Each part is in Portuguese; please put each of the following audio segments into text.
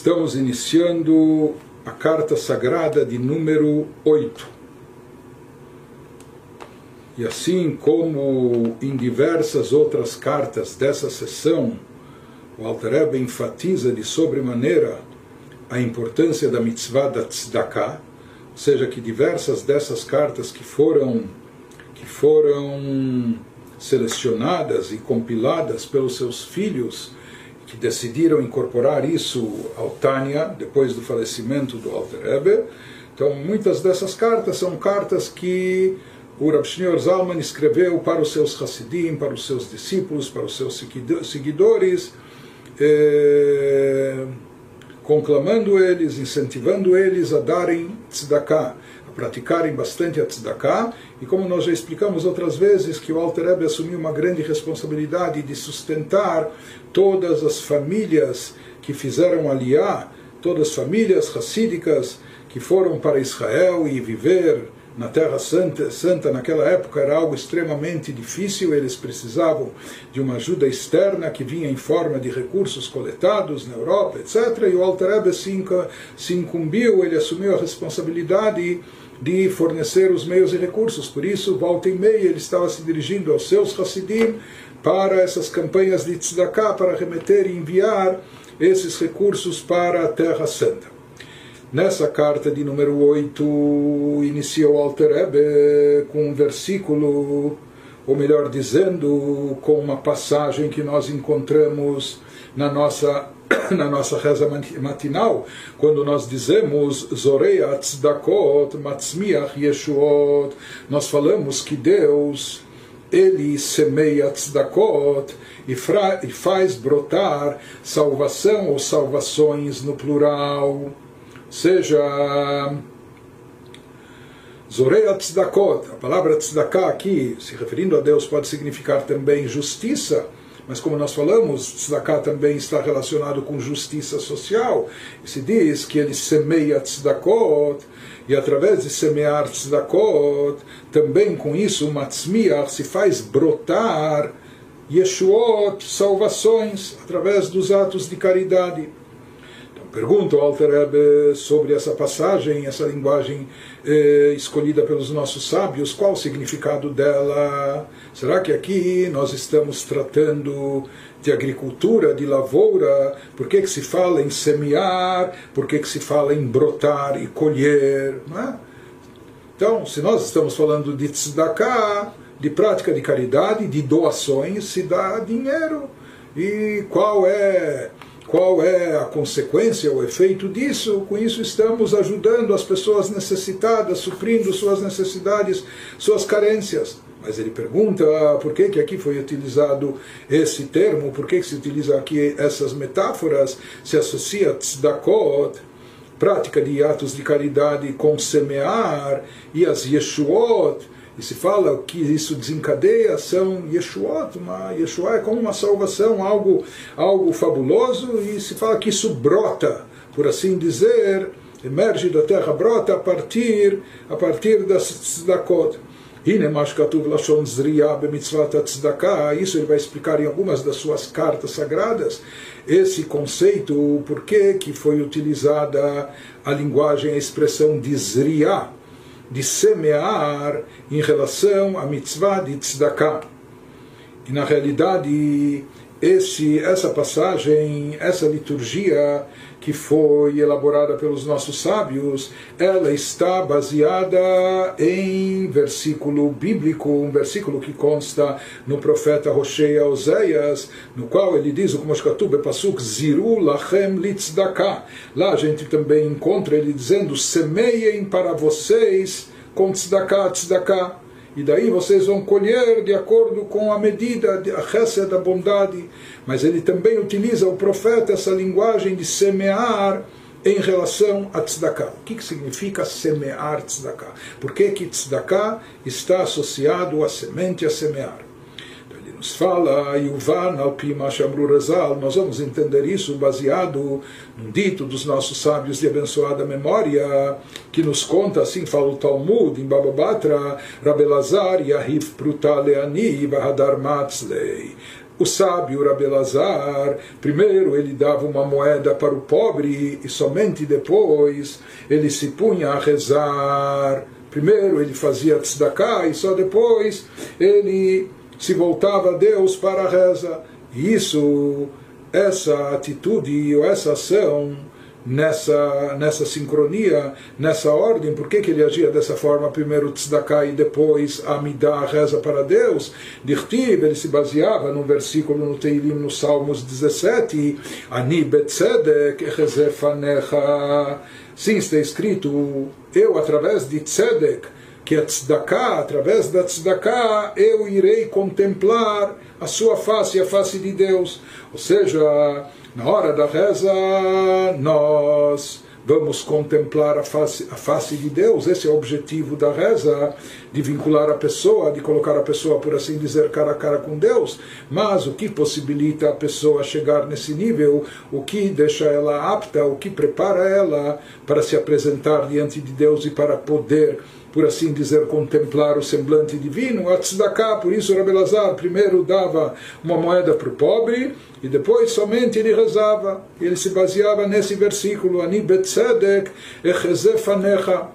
Estamos iniciando a carta sagrada de número 8. E assim como em diversas outras cartas dessa sessão, o Alter Rebbe enfatiza de sobremaneira a importância da mitzvah da tzedakah, ou seja, que diversas dessas cartas que foram que foram selecionadas e compiladas pelos seus filhos que decidiram incorporar isso ao Tânia, depois do falecimento do Alter Rebbe. Então, muitas dessas cartas são cartas que o Rav Shneur Zalman escreveu para os seus Hasidim, para os seus discípulos, para os seus seguidores, eh, conclamando eles, incentivando eles a darem tzedakah, praticarem bastante a tzedakah, e como nós já explicamos outras vezes, que o Alter Rebbe assumiu uma grande responsabilidade de sustentar todas as famílias que fizeram aliar, todas as famílias racídicas que foram para Israel e viver na Terra Santa, Santa naquela época era algo extremamente difícil, eles precisavam de uma ajuda externa que vinha em forma de recursos coletados na Europa, etc. E o Alter Rebbe se incumbiu, ele assumiu a responsabilidade de fornecer os meios e recursos. Por isso, volta e meia, ele estava se dirigindo aos seus Hassidim para essas campanhas de tzedakah, para remeter e enviar esses recursos para a Terra Santa. Nessa carta de número 8, inicia o Alter Rebbe com um versículo, ou melhor dizendo, com uma passagem que nós encontramos na nossa na nossa reza matinal, quando nós dizemos Zorei Tzedakot Matzmiach Yeshuot, nós falamos que Deus ele semeia tzedakot e, e faz brotar salvação ou salvações no plural. Seja, Zoreia tzedakot, a palavra tzedakah aqui, se referindo a Deus, pode significar também justiça, mas como nós falamos, tzedakah também está relacionado com justiça social. E se diz que ele semeia tzedakot, e através de semear tzedakot, também com isso, matzmiach se faz brotar Yeshuot, salvações, através dos atos de caridade. Pergunto ao Alter sobre essa passagem, essa linguagem eh, escolhida pelos nossos sábios, qual o significado dela? Será que aqui nós estamos tratando de agricultura, de lavoura, por que, que se fala em semear, por que, que se fala em brotar e colher. É? Então, se nós estamos falando de tzedakah, de prática de caridade, de doações, se dá dinheiro. E qual é qual é a consequência, o efeito disso? Com isso estamos ajudando as pessoas necessitadas, suprindo suas necessidades, suas carências. Mas ele pergunta ah, por que, que aqui foi utilizado esse termo, por que, que se utiliza aqui essas metáforas, se associa tzedakot, prática de atos de caridade com semear, e as yeshuot, e se fala que isso desencadeia são yeshuot, uma yeshua é como uma salvação, algo, algo fabuloso, e se fala que isso brota, por assim dizer, emerge da terra, brota a partir, a partir das tzedakot. Isso ele vai explicar em algumas das suas cartas sagradas, esse conceito, o porquê que foi utilizada a linguagem, a expressão de Zriya, de semear em relação à mitzvah de Tzedakah. E na realidade, esse, essa passagem, essa liturgia que foi elaborada pelos nossos sábios, ela está baseada em versículo bíblico, um versículo que consta no profeta Roshea Oséias, no qual ele diz, o Moshkatub Pasuk, Ziru lachem litzdaka. Lá a gente também encontra ele dizendo, semeiem para vocês com tzedakah, tzedakah e daí vocês vão colher de acordo com a medida, a récia da bondade. Mas ele também utiliza o profeta essa linguagem de semear em relação a tzedakah. O que, que significa semear tzedakah? Por que, que tzedakah está associado a semente, a semear? Nos fala Yuvan al Pima Shamru Razal, nós vamos entender isso baseado num dito dos nossos sábios de abençoada memória, que nos conta, assim fala o Talmud, em Bababatra, Rabelazar Yahif Prutaleani Bahadar Matzlei. o sábio Rabelazar, primeiro ele dava uma moeda para o pobre e somente depois ele se punha a rezar. Primeiro ele fazia tzedakah e só depois ele se voltava a Deus para a reza. Isso, essa atitude ou essa ação nessa, nessa sincronia, nessa ordem, por que, que ele agia dessa forma, primeiro tzedakah e depois Amidah, reza para Deus, Dirtiv, ele se baseava num versículo no Teilim, no Salmos 17, Ani betzedek echezefanecha, sim, está escrito, eu através de tzedek, que a tzedakah, através da tzedakah, eu irei contemplar a sua face, a face de Deus, ou seja, na hora da reza, nós vamos contemplar a face, a face de Deus. Esse é o objetivo da reza, de vincular a pessoa, de colocar a pessoa, por assim dizer, cara a cara com Deus. Mas o que possibilita a pessoa chegar nesse nível, o que deixa ela apta, o que prepara ela para se apresentar diante de Deus e para poder por assim dizer, contemplar o semblante divino, a tzedakah, por isso Rabi Lazar primeiro dava uma moeda para o pobre e depois somente ele rezava. Ele se baseava nesse versículo, Ani betzedek echezefanecha.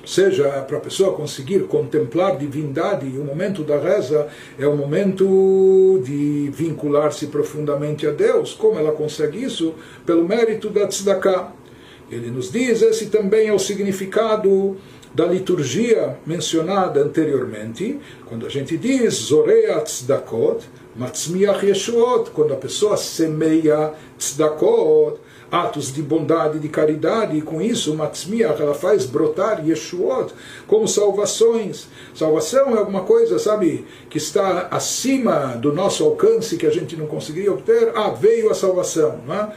Ou seja, para a pessoa conseguir contemplar divindade, o momento da reza é o momento de vincular-se profundamente a Deus. Como ela consegue isso? Pelo mérito da tzedakah. Ele nos diz, esse também é o significado da liturgia mencionada anteriormente, quando a gente diz Zorea Tzedakot, Matzmiach Yeshuot, quando a pessoa semeia Tzedakot, atos de bondade e de caridade, e com isso, Matzmiach, ela faz brotar Yeshuot como salvações. Salvação é alguma coisa, sabe, que está acima do nosso alcance, que a gente não conseguiria obter. Ah, veio a salvação, não é?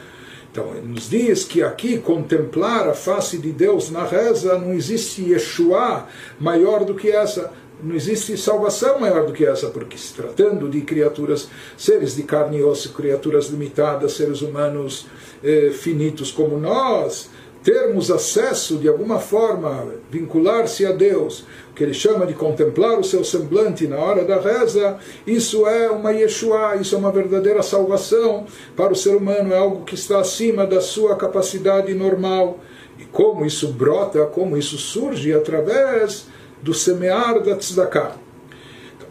Então, ele nos diz que aqui contemplar a face de Deus na reza não existe Yeshua maior do que essa. Não existe salvação maior do que essa, porque se tratando de criaturas, seres de carne e osso, criaturas limitadas, seres humanos eh, finitos como nós, termos acesso de alguma forma, vincular-se a Deus, que ele chama de contemplar o seu semblante na hora da reza, isso é uma Yeshua, isso é uma verdadeira salvação para o ser humano, é algo que está acima da sua capacidade normal. E como isso brota, como isso surge através do semear da tzedakah.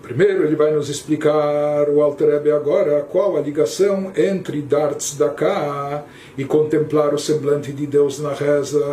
Primeiro ele vai nos explicar o Alter agora qual a ligação entre dar tzedakah e contemplar o semblante de Deus na reza.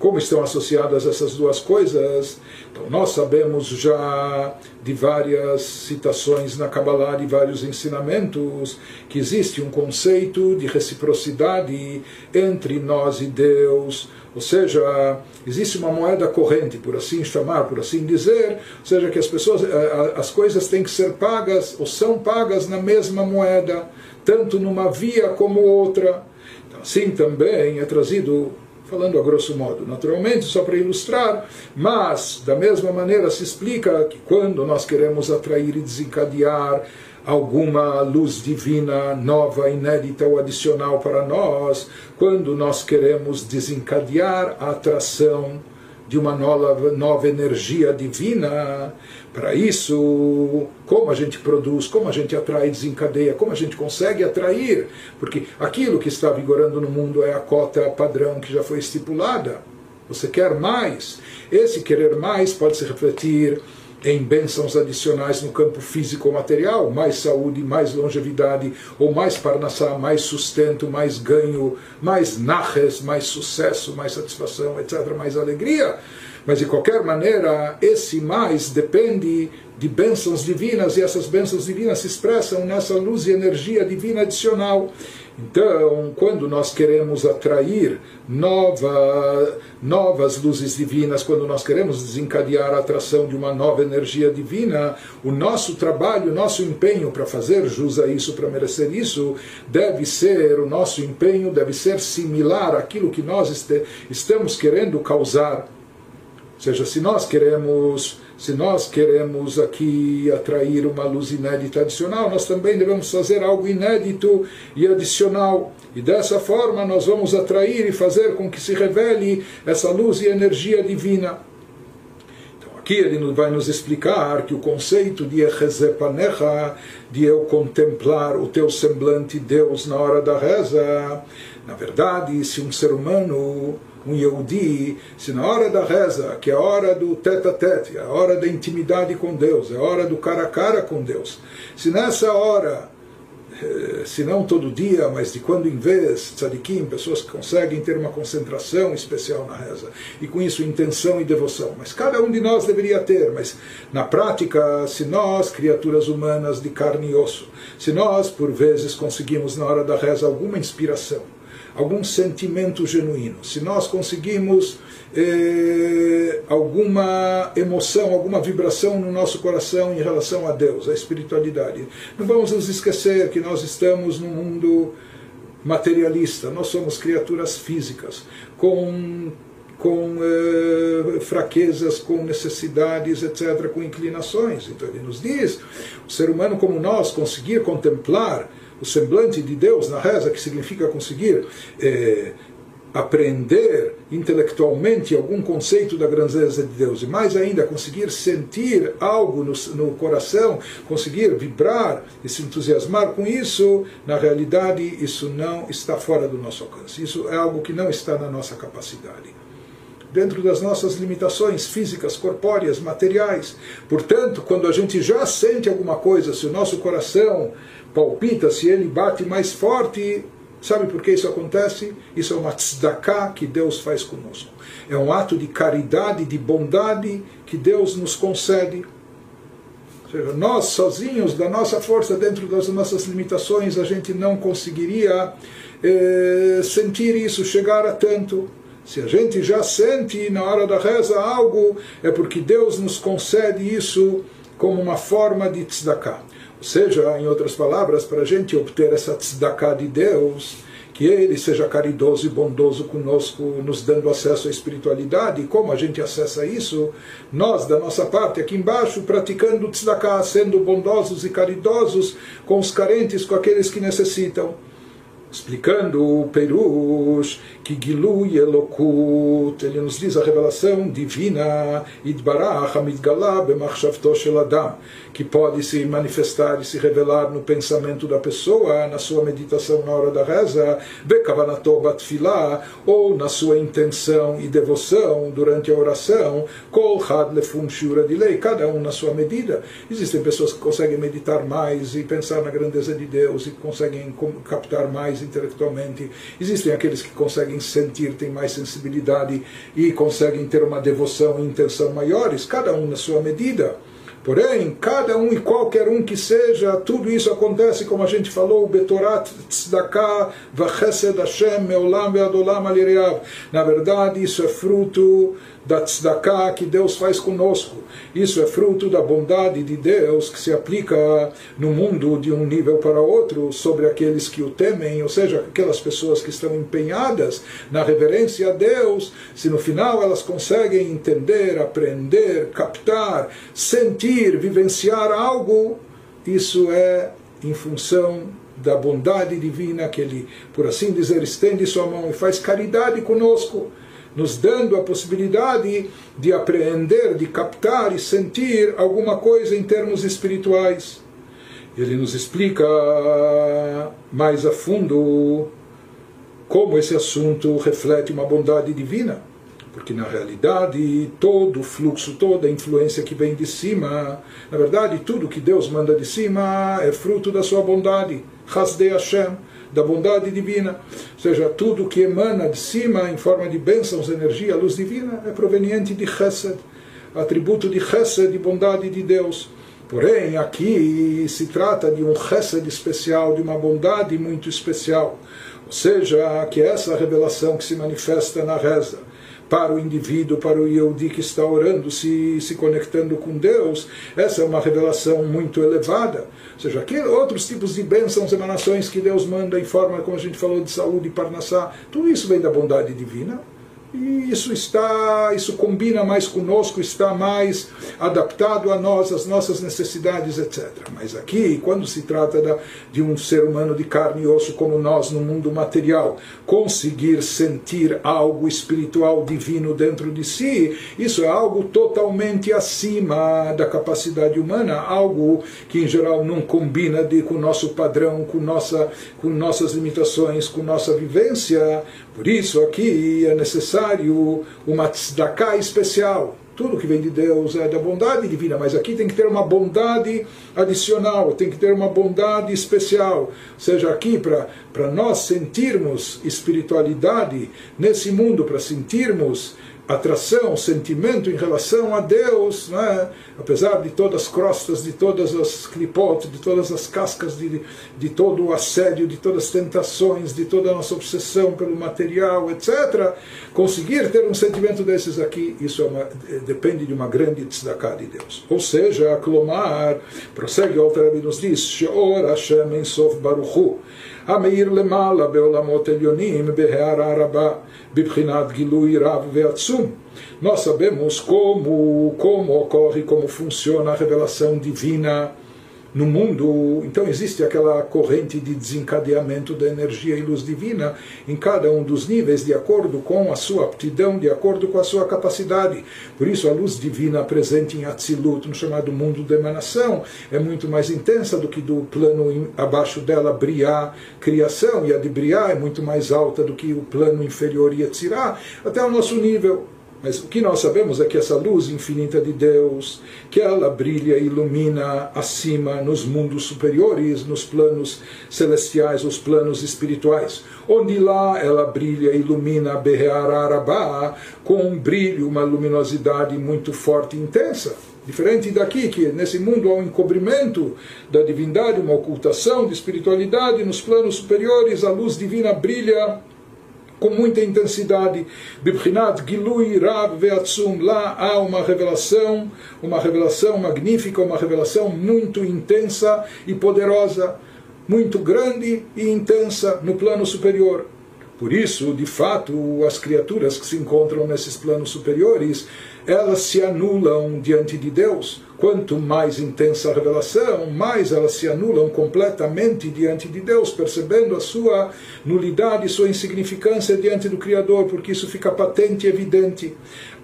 Como estão associadas essas duas coisas? Então, nós sabemos já de várias citações na Kabbalah, de vários ensinamentos, que existe um conceito de reciprocidade entre nós e Deus ou seja, existe uma moeda corrente, por assim chamar, por assim dizer, ou seja, que as pessoas, eh, as coisas têm que ser pagas ou são pagas na mesma moeda, tanto numa via como outra. Então, assim também é trazido falando a grosso modo, naturalmente, só para ilustrar, mas da mesma maneira se explica que quando nós queremos atrair e desencadear alguma luz divina nova, inédita ou adicional para nós, quando nós queremos desencadear a atração de uma nova, nova energia divina. Para isso, como a gente produz, como a gente atrai e desencadeia, como a gente consegue atrair, porque aquilo que está vigorando no mundo é a cota padrão que já foi estipulada. Você quer mais. Esse querer mais pode se refletir em bênçãos adicionais no campo físico ou material, mais saúde, mais longevidade, ou mais parnassá, mais sustento, mais ganho, mais naches, mais sucesso, mais satisfação, etc., mais alegria. Mas de qualquer maneira, esse mais depende de bênçãos divinas, e essas bênçãos divinas se expressam nessa luz e energia divina adicional. Então, quando nós queremos atrair nova, novas luzes divinas, quando nós queremos desencadear a atração de uma nova energia divina, o nosso trabalho, o nosso empenho para fazer jus a isso, para merecer isso, deve ser, o nosso empenho deve ser similar àquilo que nós este, estamos querendo causar. Ou seja, se nós queremos se nós queremos aqui atrair uma luz inédita adicional, nós também devemos fazer algo inédito e adicional. E dessa forma nós vamos atrair e fazer com que se revele essa luz e energia divina Aqui ele vai nos explicar que o conceito de Echezepanecha, de eu contemplar o teu semblante Deus na hora da reza, na verdade, se um ser humano um Yehudi, se na hora da reza, que é a hora do tete a tete, é a hora da intimidade com Deus, é a hora do cara a cara com Deus, se nessa hora, eh, se não todo dia, mas de quando em vez, tzadikim, pessoas que conseguem ter uma concentração especial na reza, e com isso intenção e devoção, mas cada um de nós deveria ter, mas na prática, se nós, criaturas humanas de carne e osso, se nós, por vezes, conseguimos na hora da reza alguma inspiração, algum sentimento genuíno, se nós conseguimos eh, alguma emoção, alguma vibração no nosso coração em relação a Deus, a espiritualidade, não vamos nos esquecer que nós estamos num mundo materialista, nós somos criaturas físicas, com com eh, fraquezas, com necessidades, etc., com inclinações. Então ele nos diz: o ser humano como nós conseguir contemplar o semblante de Deus na reza, que significa conseguir é, aprender intelectualmente algum conceito da grandeza de Deus, e mais ainda, conseguir sentir algo no, no coração, conseguir vibrar e se entusiasmar com isso, na realidade, isso não está fora do nosso alcance. Isso é algo que não está na nossa capacidade dentro das nossas limitações físicas, corpóreas, materiais. Portanto, quando a gente já sente alguma coisa, se o nosso coração palpita, se ele bate mais forte, sabe por que isso acontece? Isso é uma tzedakah que Deus faz conosco. É um ato de caridade, de bondade que Deus nos concede. Ou seja, nós sozinhos, da nossa força, dentro das nossas limitações, a gente não conseguiria eh, sentir isso, chegar a tanto. Se a gente já sente na hora da reza algo, é porque Deus nos concede isso como uma forma de tzedakah. Ou seja, em outras palavras, para a gente obter essa tzedakah de Deus, que Ele seja caridoso e bondoso conosco, nos dando acesso à espiritualidade. E como a gente acessa isso? Nós, da nossa parte, aqui embaixo, praticando tzedakah, sendo bondosos e caridosos com os carentes, com aqueles que necessitam explicando o Perush, que Gilui Elokut, ele nos diz a revelação divina, Idbarach Amidgalá Bemachshavto Shel Adam, que pode se manifestar e se revelar no pensamento da pessoa, na sua meditação na hora da reza, Bekavanato Batfilá, ou na sua intenção e devoção durante a oração, Kol Had Lefum Shura de Lei, cada um na sua medida. Existem pessoas que conseguem meditar mais e pensar na grandeza de Deus e conseguem captar mais intelectualmente. Existem aqueles que conseguem sentir, têm mais sensibilidade e conseguem ter uma devoção e intenção maiores, cada um na sua medida. Porém, cada um e qualquer um que seja, tudo isso acontece, como a gente falou, Betorat Tzedakah Vachesed Hashem Meolam Ve'adolam Alireav. Na verdade, isso é fruto da tzedakah que Deus faz conosco. Isso é fruto da bondade de Deus que se aplica no mundo de um nível para outro sobre aqueles que o temem, ou seja, aquelas pessoas que estão empenhadas na reverência a Deus, se no final elas conseguem entender, aprender, captar, sentir, vivenciar algo, isso é em função da bondade divina que ele, por assim dizer, estende sua mão e faz caridade conosco nos dando a possibilidade de apreender, de captar e sentir alguma coisa em termos espirituais. Ele nos explica mais a fundo como esse assunto reflete uma bondade divina, porque na realidade todo o fluxo, toda a influência que vem de cima, na verdade tudo que Deus manda de cima é fruto da sua bondade, Hasdei Hashem da bondade divina. Ou seja, tudo que emana de cima em forma de bênçãos, energia, luz divina, é proveniente de Chesed, atributo de Chesed, de bondade de Deus. Porém, aqui se trata de um Chesed especial, de uma bondade muito especial. Ou seja, que essa revelação que se manifesta na reza, para o indivíduo, para o Yehudi que está orando, se, se conectando com Deus, essa é uma revelação muito elevada. Ou seja, aqui outros tipos de bênçãos, emanações que Deus manda em forma, como a gente falou, de saúde, parnassá, tudo isso vem da bondade divina. E isso está, isso combina mais conosco, está mais adaptado a nós, às nossas necessidades, etc. Mas aqui, quando se trata da, de um ser humano de carne e osso como nós no mundo material, conseguir sentir algo espiritual divino dentro de si, isso é algo totalmente acima da capacidade humana, algo que em geral não combina de, com o nosso padrão, com, nossa, com nossas limitações, com nossa vivência. Por isso aqui é necessário uma tzedakah especial. Tudo que vem de Deus é da bondade divina, mas aqui tem que ter uma bondade adicional, tem que ter uma bondade especial. Ou seja, aqui para nós sentirmos espiritualidade nesse mundo, para sentirmos atração, sentimento em relação a Deus, né? apesar de todas as crostas, de todas as clipotes, de todas as cascas, de, de todo o assédio, de todas as tentações, de toda a nossa obsessão pelo material, etc., conseguir ter um sentimento desses aqui, isso é uma, depende de uma grande tzedakah de Deus. Ou seja, Klomar, prossegue o Alter nos diz, Sheor Hashem Ensof Baruchu, המאיר למעלה בעולמות עליונים בהערה רבה בבחינת גילוי רב ועצום. Nós sabemos como, como ocorre, como funciona a revelação divina no mundo, então existe aquela corrente de desencadeamento da energia e luz divina em cada um dos níveis, de acordo com a sua aptidão, de acordo com a sua capacidade. Por isso, a luz divina presente em Atzilut, no chamado mundo da emanação, é muito mais intensa do que do plano abaixo dela, Briá, criação, e a de Briá é muito mais alta do que o plano inferior, Yetzirá, até o nosso nível. Mas o que nós sabemos é que essa luz infinita de Deus, que ela brilha e ilumina acima nos mundos superiores, nos planos celestiais, os planos espirituais, onde lá ela brilha e ilumina Beheararabá com um brilho, uma luminosidade muito forte e intensa. Diferente daqui, que nesse mundo há um encobrimento da divindade, uma ocultação de espiritualidade, nos planos superiores a luz divina brilha com muita intensidade. Bibchinat Gilui Rav Veatzum. Lá há uma revelação, uma revelação magnífica, uma revelação muito intensa e poderosa, muito grande e intensa no plano superior. Por isso, de fato, as criaturas que se encontram nesses planos superiores, elas se anulam diante de Deus Quanto mais intensa a revelação, mais elas se anulam completamente diante de Deus, percebendo a sua nulidade, sua insignificância diante do Criador, porque isso fica patente e evidente.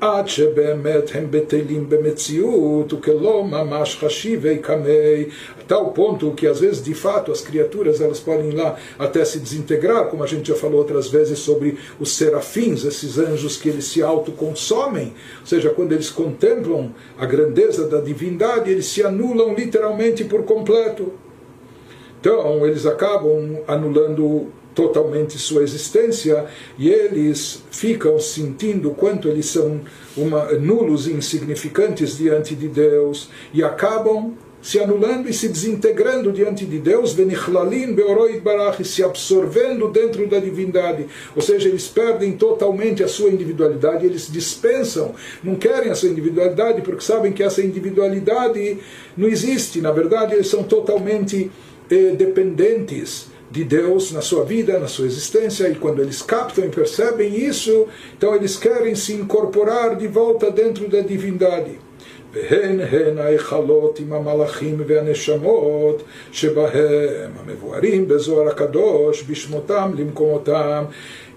עד שבאמת הם בטלים במציאות וכלא ממש חשיבי קמי tal ponto que às vezes de fato as criaturas elas podem ir lá até se desintegrar, como a gente já falou outras vezes sobre os serafins, esses anjos que eles se autoconsomem, ou seja, quando eles contemplam a grandeza da divindade, eles se anulam literalmente por completo. Então, eles acabam anulando totalmente sua existência e eles ficam sentindo quanto eles são uma, nulos e insignificantes diante de Deus e acabam se anulando e se desintegrando diante de Deus, barach, se absorvendo dentro da divindade. Ou seja, eles perdem totalmente a sua individualidade, eles dispensam, não querem a sua individualidade porque sabem que essa individualidade não existe. Na verdade, eles são totalmente eh, dependentes de Deus na sua vida, na sua existência, e quando eles captam e percebem isso, então eles querem se incorporar de volta dentro da divindade. והן הן ההיכלות עם המלאכים והנשמות שבהם המבוארים בזוהר הקדוש בשמותם למקומותם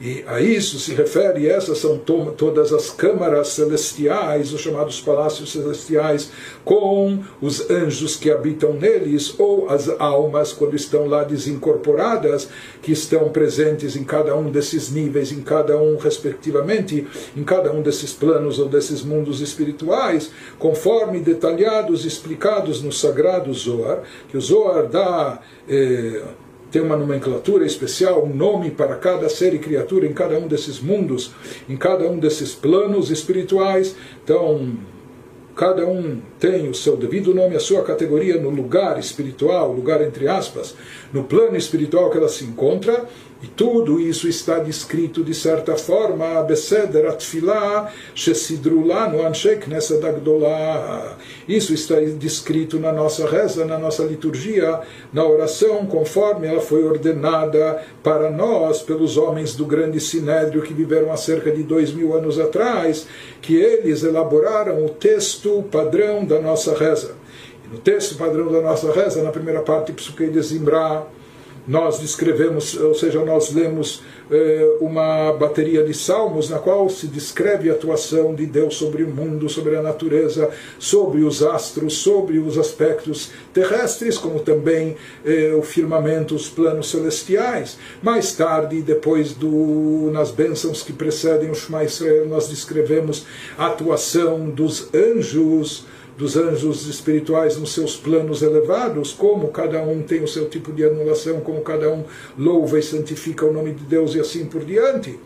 e a isso se refere, essas são to todas as câmaras celestiais, os chamados palácios celestiais, com os anjos que habitam neles, ou as almas, quando estão lá desincorporadas, que estão presentes em cada um desses níveis, em cada um, respectivamente, em cada um desses planos ou desses mundos espirituais, conforme detalhados, explicados no sagrado Zohar, que o Zohar dá. Eh, tem uma nomenclatura especial, um nome para cada ser e criatura em cada um desses mundos, em cada um desses planos espirituais. Então, cada um tem o seu devido nome, a sua categoria no lugar espiritual, lugar entre aspas, no plano espiritual que ela se encontra, E tudo isso está descrito de certa forma. Isso está descrito na nossa reza, na nossa liturgia, na oração, conforme ela foi ordenada para nós pelos homens do grande sinédrio que viveram há cerca de dois mil anos atrás, que eles elaboraram o texto padrão da nossa reza. No texto padrão da nossa reza, na primeira parte, Psuquei de Zimbra, nós descrevemos, ou seja, nós lemos eh, uma bateria de salmos na qual se descreve a atuação de Deus sobre o mundo, sobre a natureza, sobre os astros, sobre os aspectos terrestres, como também eh, o firmamento, os planos celestiais. Mais tarde, depois do nas bênçãos que precedem o Shema Israel, nós descrevemos a atuação dos anjos dos anjos espirituais nos seus planos elevados, como cada um tem o seu tipo de anulação, como cada um louva e santifica o nome de Deus e assim por diante.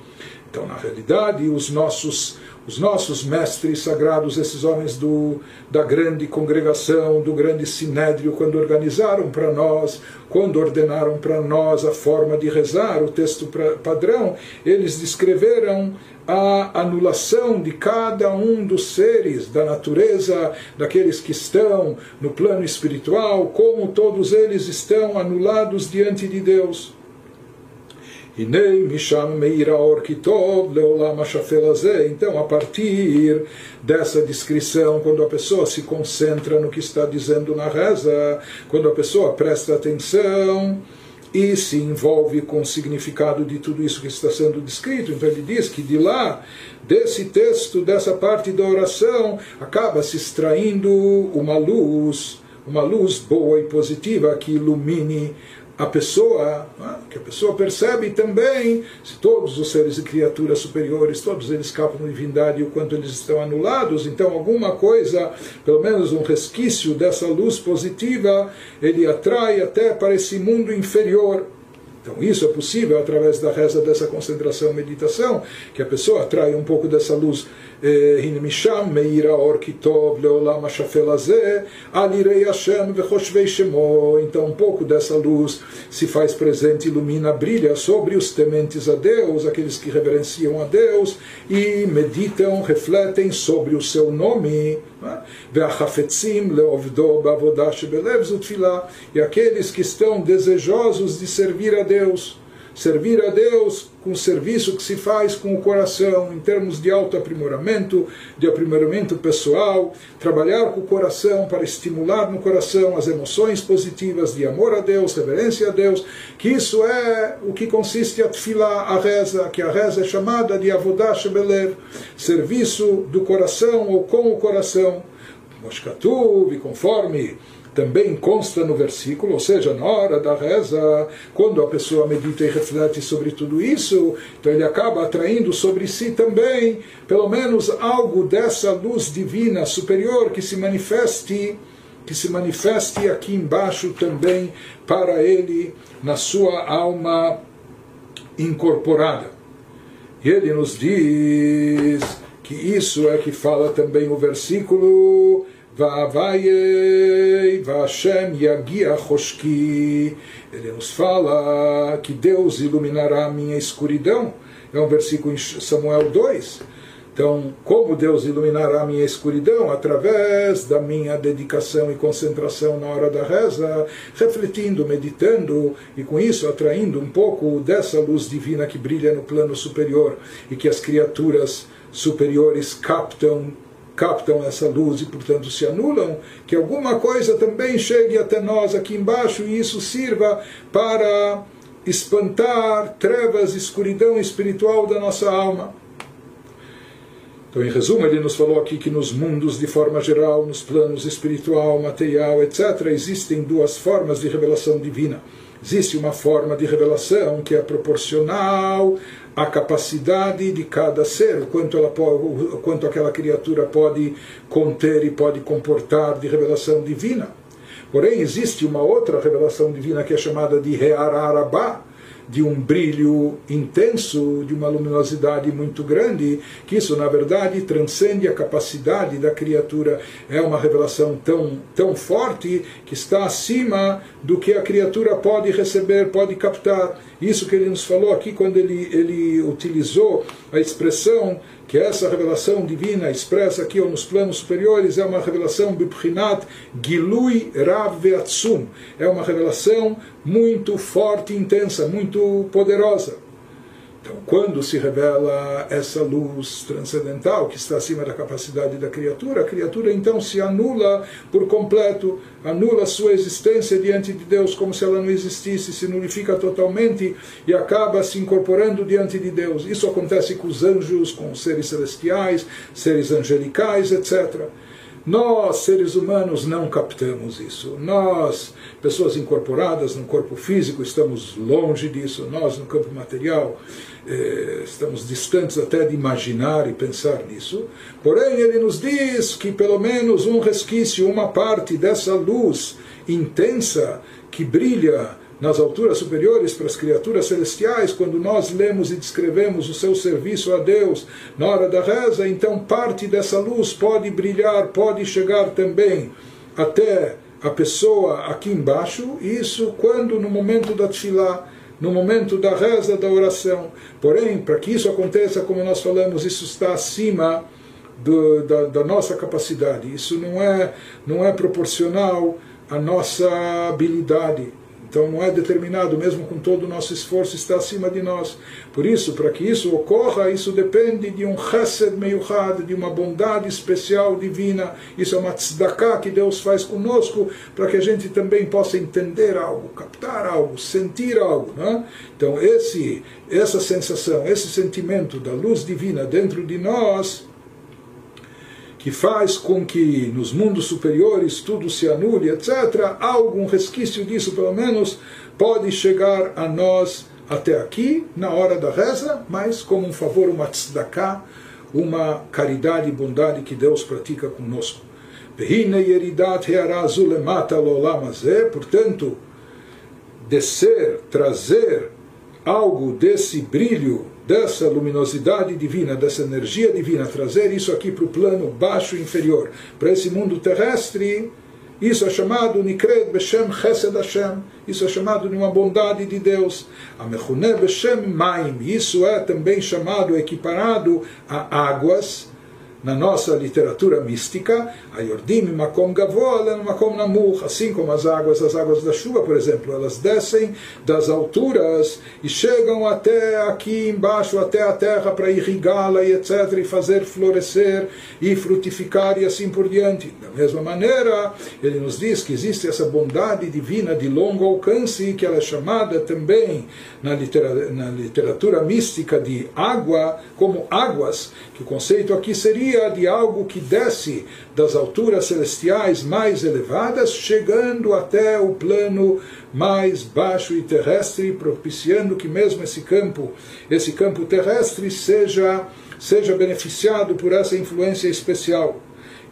Então, na realidade, os nossos os nossos mestres sagrados, esses homens do, da grande congregação, do grande sinédrio, quando organizaram para nós, quando ordenaram para nós a forma de rezar, o texto padrão, eles descreveram a anulação de cada um dos seres da natureza, daqueles que estão no plano espiritual, como todos eles estão anulados diante de Deus. Então, a partir dessa descrição, quando a pessoa se concentra no que está dizendo na reza, quando a pessoa presta atenção, e se envolve com o significado de tudo isso que está sendo descrito. Então ele diz que de lá, desse texto, dessa parte da oração, acaba se extraindo uma luz, uma luz boa e positiva que ilumine a pessoa, né, que a pessoa percebe também, se todos os seres e criaturas superiores, todos eles capam divindade e o quanto eles estão anulados, então alguma coisa, pelo menos um resquício dessa luz positiva, ele atrai até para esse mundo inferior. Então isso é possível através da reza dessa concentração meditação, que a pessoa atrai um pouco dessa luz הנה משם מאיר האור כי טוב לעולם השפל הזה, על יראי השם וחושבי שמו. Então, um pouco dessa luz se faz presente, ilumina, brilha sobre os tementes a Deus, aqueles que reverenciam a Deus e meditam, refletem sobre o seu nome. והחפצים לעובדו בעבודה שבלב זו תפילה, e aqueles que estão desejosos de servir a Deus servir a Deus com o serviço que se faz com o coração, em termos de autoaprimoramento, de aprimoramento pessoal, trabalhar com o coração para estimular no coração as emoções positivas de amor a Deus, reverência a Deus, que isso é o que consiste a tefilá, a reza, que a reza é chamada de avodah shebelev, serviço do coração ou com o coração. Moshkatuv, conforme também consta no versículo, ou seja, na hora da reza, quando a pessoa medita e reflete sobre tudo isso, então ele acaba atraindo sobre si também, pelo menos algo dessa luz divina superior que se manifeste, que se manifeste aqui embaixo também para ele na sua alma incorporada. E ele nos diz que isso é que fala também o versículo Vavayei Vashem Yagia Choshki. Ele nos fala que Deus iluminará a minha escuridão. É um versículo em Samuel 2. Então, como Deus iluminará a minha escuridão? Através da minha dedicação e concentração na hora da reza, refletindo, meditando e com isso atraindo um pouco dessa luz divina que brilha no plano superior e que as criaturas superiores captam captam essa luz e, portanto, se anulam, que alguma coisa também chegue até nós aqui embaixo e isso sirva para espantar trevas, escuridão espiritual da nossa alma. Então, em resumo, ele nos falou aqui que nos mundos de forma geral, nos planos espiritual, material, etc., existem duas formas de revelação divina. Existe uma forma de revelação que é proporcional à capacidade de cada ser, o quanto, ela pode, quanto aquela criatura pode conter e pode comportar de revelação divina. Porém, existe uma outra revelação divina que é chamada de Reararabá, de um brilho intenso, de uma luminosidade muito grande, que isso na verdade transcende a capacidade da criatura. É uma revelação tão, tão forte que está acima do que a criatura pode receber, pode captar. Isso que ele nos falou aqui quando ele, ele utilizou a expressão que essa revelação divina expressa aqui ou nos planos superiores é uma revelação bibchinat gilui rav. É uma revelação muito forte, intensa, muito poderosa. Então, quando se revela essa luz transcendental que está acima da capacidade da criatura, a criatura então se anula por completo, anula sua existência diante de Deus como se ela não existisse, se nulifica totalmente e acaba se incorporando diante de Deus. Isso acontece com os anjos, com os seres celestiais, seres angelicais, etc. Nós, seres humanos, não captamos isso. Nós, pessoas incorporadas no corpo físico, estamos longe disso. Nós, no campo material, estamos distantes até de imaginar e pensar nisso. Porém, ele nos diz que pelo menos um resquício, uma parte dessa luz intensa que brilha nas alturas superiores para as criaturas celestiais, quando nós lemos e descrevemos o seu serviço a Deus na hora da reza, então parte dessa luz pode brilhar, pode chegar também até a pessoa aqui embaixo, isso quando no momento da tefilá, no momento da reza, da oração. Porém, para que isso aconteça, como nós falamos, isso está acima do, da, da nossa capacidade. Isso não é, não é proporcional à nossa habilidade então não é determinado, mesmo com todo o nosso esforço, está acima de nós. Por isso, para que isso ocorra, isso depende de um chesed meyuchad, de uma bondade especial divina. Isso é uma tzedakah que Deus faz conosco, para que a gente também possa entender algo, captar algo, sentir algo. Né? Então esse, essa sensação, esse sentimento da luz divina dentro de nós que faz com que nos mundos superiores tudo se anule, etc., algum resquício disso, pelo menos, pode chegar a nós até aqui, na hora da reza, mas como um favor, uma tzedakah, uma caridade e bondade que Deus pratica conosco. Portanto, descer, trazer algo desse brilho dessa luminosidade divina, dessa energia divina, trazer isso aqui para o plano baixo inferior, para esse mundo terrestre, isso é chamado Nikred Beshem Chesed Hashem. Isso é chamado de uma bondade de Deus. Amechune Beshem Maim. Isso é também chamado, equiparado a águas na nossa literatura mística, a Yordim Makom Gavoa, Makom Namuch, assim como as águas, as águas da chuva, por exemplo, elas descem das alturas e chegam até aqui embaixo, até a terra, para irrigá-la e etc., e fazer florescer e frutificar e assim por diante. Da mesma maneira, ele nos diz que existe essa bondade divina de longo alcance, que ela é chamada também na literatura, na literatura mística de água, como águas, que o conceito aqui seria de algo que desce das alturas celestiais mais elevadas, chegando até o plano mais baixo e terrestre, propiciando que mesmo esse campo, esse campo terrestre seja seja beneficiado por essa influência especial.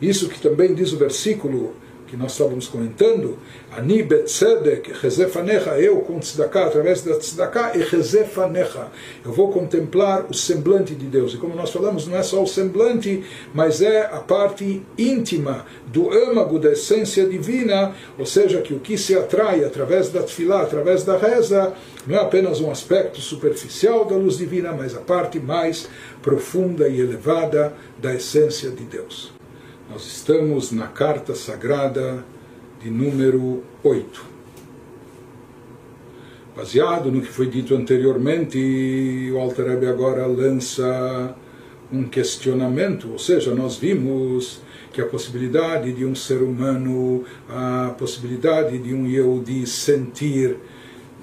Isso que também diz o versículo que nós estávamos comentando, Ani betzedek rezefanecha, eu com tzedakah, através da tzedakah, e rezefanecha, eu vou contemplar o semblante de Deus. E como nós falamos, não é só o semblante, mas é a parte íntima do âmago da essência divina, ou seja, que o que se atrai através da tefilá, através da reza, não é apenas um aspecto superficial da luz divina, mas a parte mais profunda e elevada da essência de Deus. Nós estamos na carta sagrada de número 8. Baseado no que foi dito anteriormente, o Alter Rebbe agora lança um questionamento, ou seja, nós vimos que a possibilidade de um ser humano, a possibilidade de um Yehudi sentir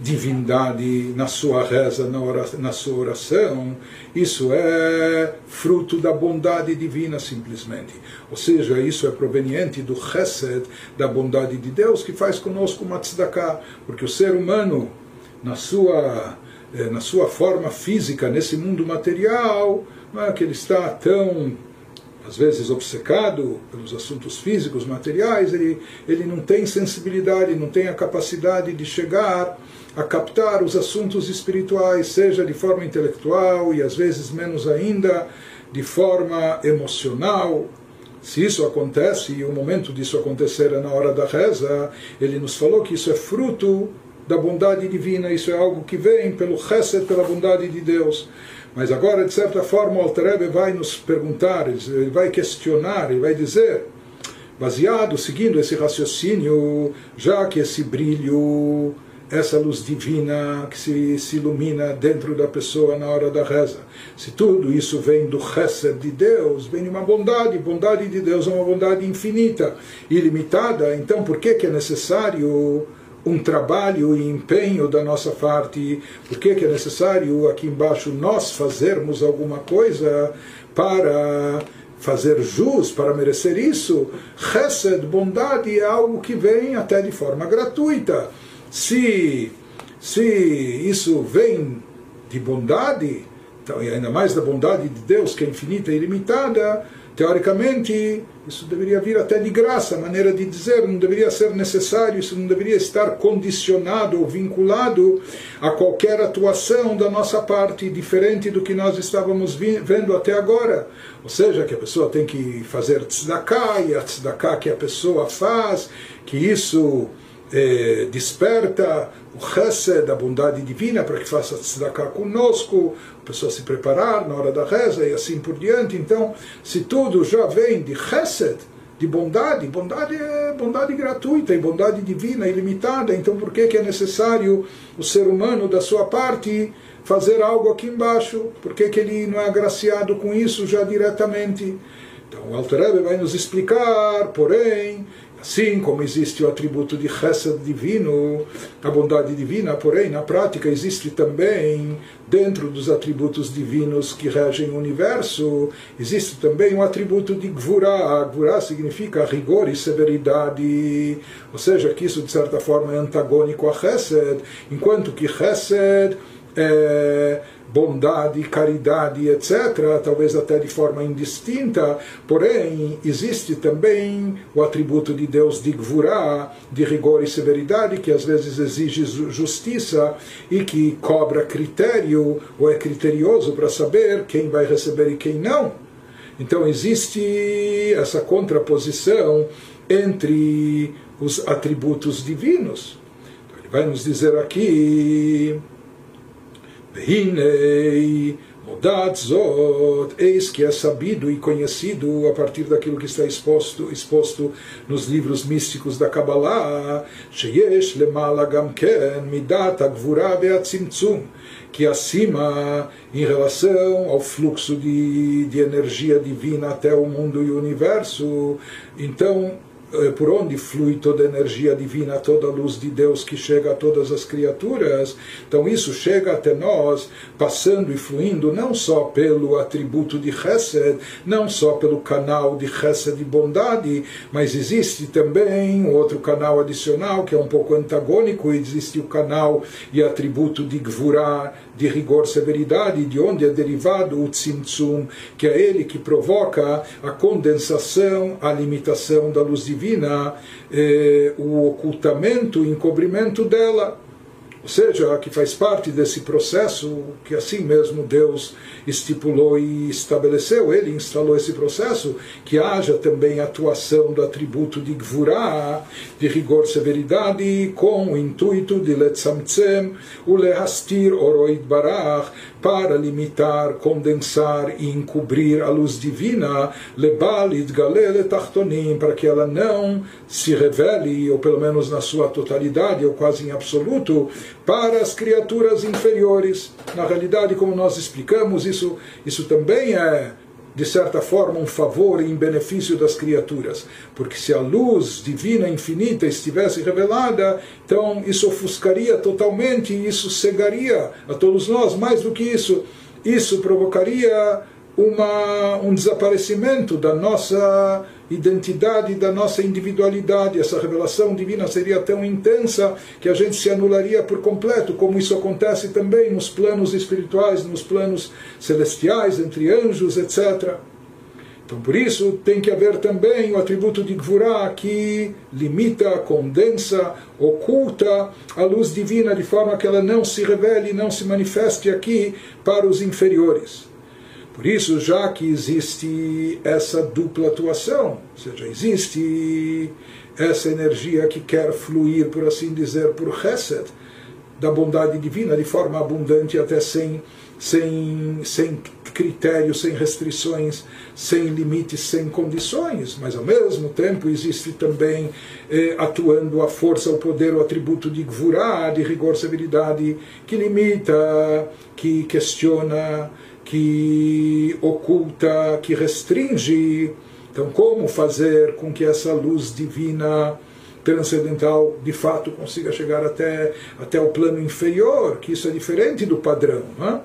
divindade na sua reza, na, oração, na sua oração, isso é fruto da bondade divina simplesmente. Ou seja, isso é proveniente do chesed, da bondade de Deus, que faz conosco uma tzedakah, porque o ser humano, na sua, eh, na sua forma física, nesse mundo material, é que ele está tão às vezes obcecado pelos assuntos físicos, materiais, ele, ele não tem sensibilidade, não tem a capacidade de chegar a captar os assuntos espirituais, seja de forma intelectual e às vezes menos ainda de forma emocional. Se isso acontece, e o momento disso acontecer é na hora da reza, ele nos falou que isso é fruto da bondade divina, isso é algo que vem pelo chesed, pela bondade de Deus. Mas agora, de certa forma, o Altarebe vai nos perguntar, ele vai questionar, ele vai dizer, baseado, seguindo esse raciocínio, já que esse brilho, essa luz divina que se, se ilumina dentro da pessoa na hora da reza, se tudo isso vem do chesed de Deus, vem de uma bondade, bondade de Deus é uma bondade infinita, ilimitada, então por que, que é necessário um trabalho e empenho da nossa parte, por que é necessário aqui embaixo nós fazermos alguma coisa para fazer jus, para merecer isso. Chesed, bondade, é algo que vem até de forma gratuita. Se, se isso vem de bondade, então, e ainda mais da bondade de Deus, que é infinita e ilimitada, Teoricamente, isso deveria vir até de graça, maneira de dizer, não deveria ser necessário, isso não deveria estar condicionado ou vinculado a qualquer atuação da nossa parte, diferente do que nós estávamos vendo até agora. Ou seja, que a pessoa tem que fazer tzedakah, e a tzedakah que a pessoa faz, que isso eh, desperta o chesed, a bondade divina, para que faça tzedakah conosco, a pessoa se preparar na hora da reza e assim por diante. Então, se tudo já vem de chesed, de bondade, bondade é bondade gratuita e bondade divina, ilimitada, então por que, que é necessário o ser humano, da sua parte, fazer algo aqui embaixo? Por que, que ele não é agraciado com isso já diretamente? Então o Alter Rebbe vai nos explicar, porém, Assim como existe o atributo de chesed divino, a bondade divina, porém, na prática existe também, dentro dos atributos divinos que regem o universo, existe também o atributo de gvura. Gvura significa rigor e severidade, ou seja, que isso de certa forma é antagônico a chesed, enquanto que chesed é bondade, caridade, etc., talvez até de forma indistinta, porém existe também o atributo de Deus de Gvurá, de rigor e severidade, que às vezes exige justiça e que cobra critério, ou é criterioso para saber quem vai receber e quem não. Então existe essa contraposição entre os atributos divinos. Então, ele vai nos dizer aqui Hinei, Modat Zot, eis que é sabido e conhecido a partir daquilo que está exposto, exposto nos livros místicos da Kabbalah, Sheyesh Lemala Gamken, Midat Agvura Beatzimtzum, que acima, em relação ao fluxo de, de energia divina até o mundo e o universo, então por onde flui toda a energia divina, toda a luz de Deus que chega a todas as criaturas. Então isso chega até nós, passando e fluindo não só pelo atributo de Chesed, não só pelo canal de Chesed de bondade, mas existe também um outro canal adicional que é um pouco antagônico, existe o canal e atributo de Gvurah, de rigor, severidade, de onde é derivado o Tzimtzum, que é ele que provoca a condensação, a limitação da luz divina, eh, o ocultamento, o encobrimento dela. Ou seja, que faz parte desse processo que assim mesmo Deus estipulou e estabeleceu, ele instalou esse processo, que haja também atuação do atributo de Gvurah, de rigor severidade, com o intuito de Letzamtzem, o Lehastir Oroid Barach, para limitar, condensar e encobrir a luz divina, Lebal Idgalele Tachtonim, para que ela não se revele, ou pelo menos na sua totalidade, ou quase em absoluto, para as criaturas inferiores. Na realidade, como nós explicamos, isso, isso também é de certa forma, um favor em benefício das criaturas. Porque se a luz divina infinita estivesse revelada, então isso ofuscaria totalmente, isso cegaria a todos nós. Mais do que isso, isso provocaria uma, um desaparecimento da nossa identidade, da nossa individualidade. Essa revelação divina seria tão intensa que a gente se anularia por completo, como isso acontece também nos planos espirituais, nos planos celestiais, entre anjos, etc. Então, por isso, tem que haver também o atributo de Gvurá que limita, condensa, oculta a luz divina de forma que ela não se revele, não se manifeste aqui para os inferiores. Por isso, já que existe essa dupla atuação, ou seja, existe essa energia que quer fluir, por assim dizer, por Chesed, da bondade divina de forma abundante, até sem, sem, sem critérios, sem restrições, sem limites, sem condições, mas ao mesmo tempo existe também eh, atuando a força, o poder, o atributo de Gvurá, de rigor, severidade, que limita, que questiona, que oculta, que restringe. Então, como fazer com que essa luz divina transcendental de fato consiga chegar até, até o plano inferior, que isso é diferente do padrão. Né?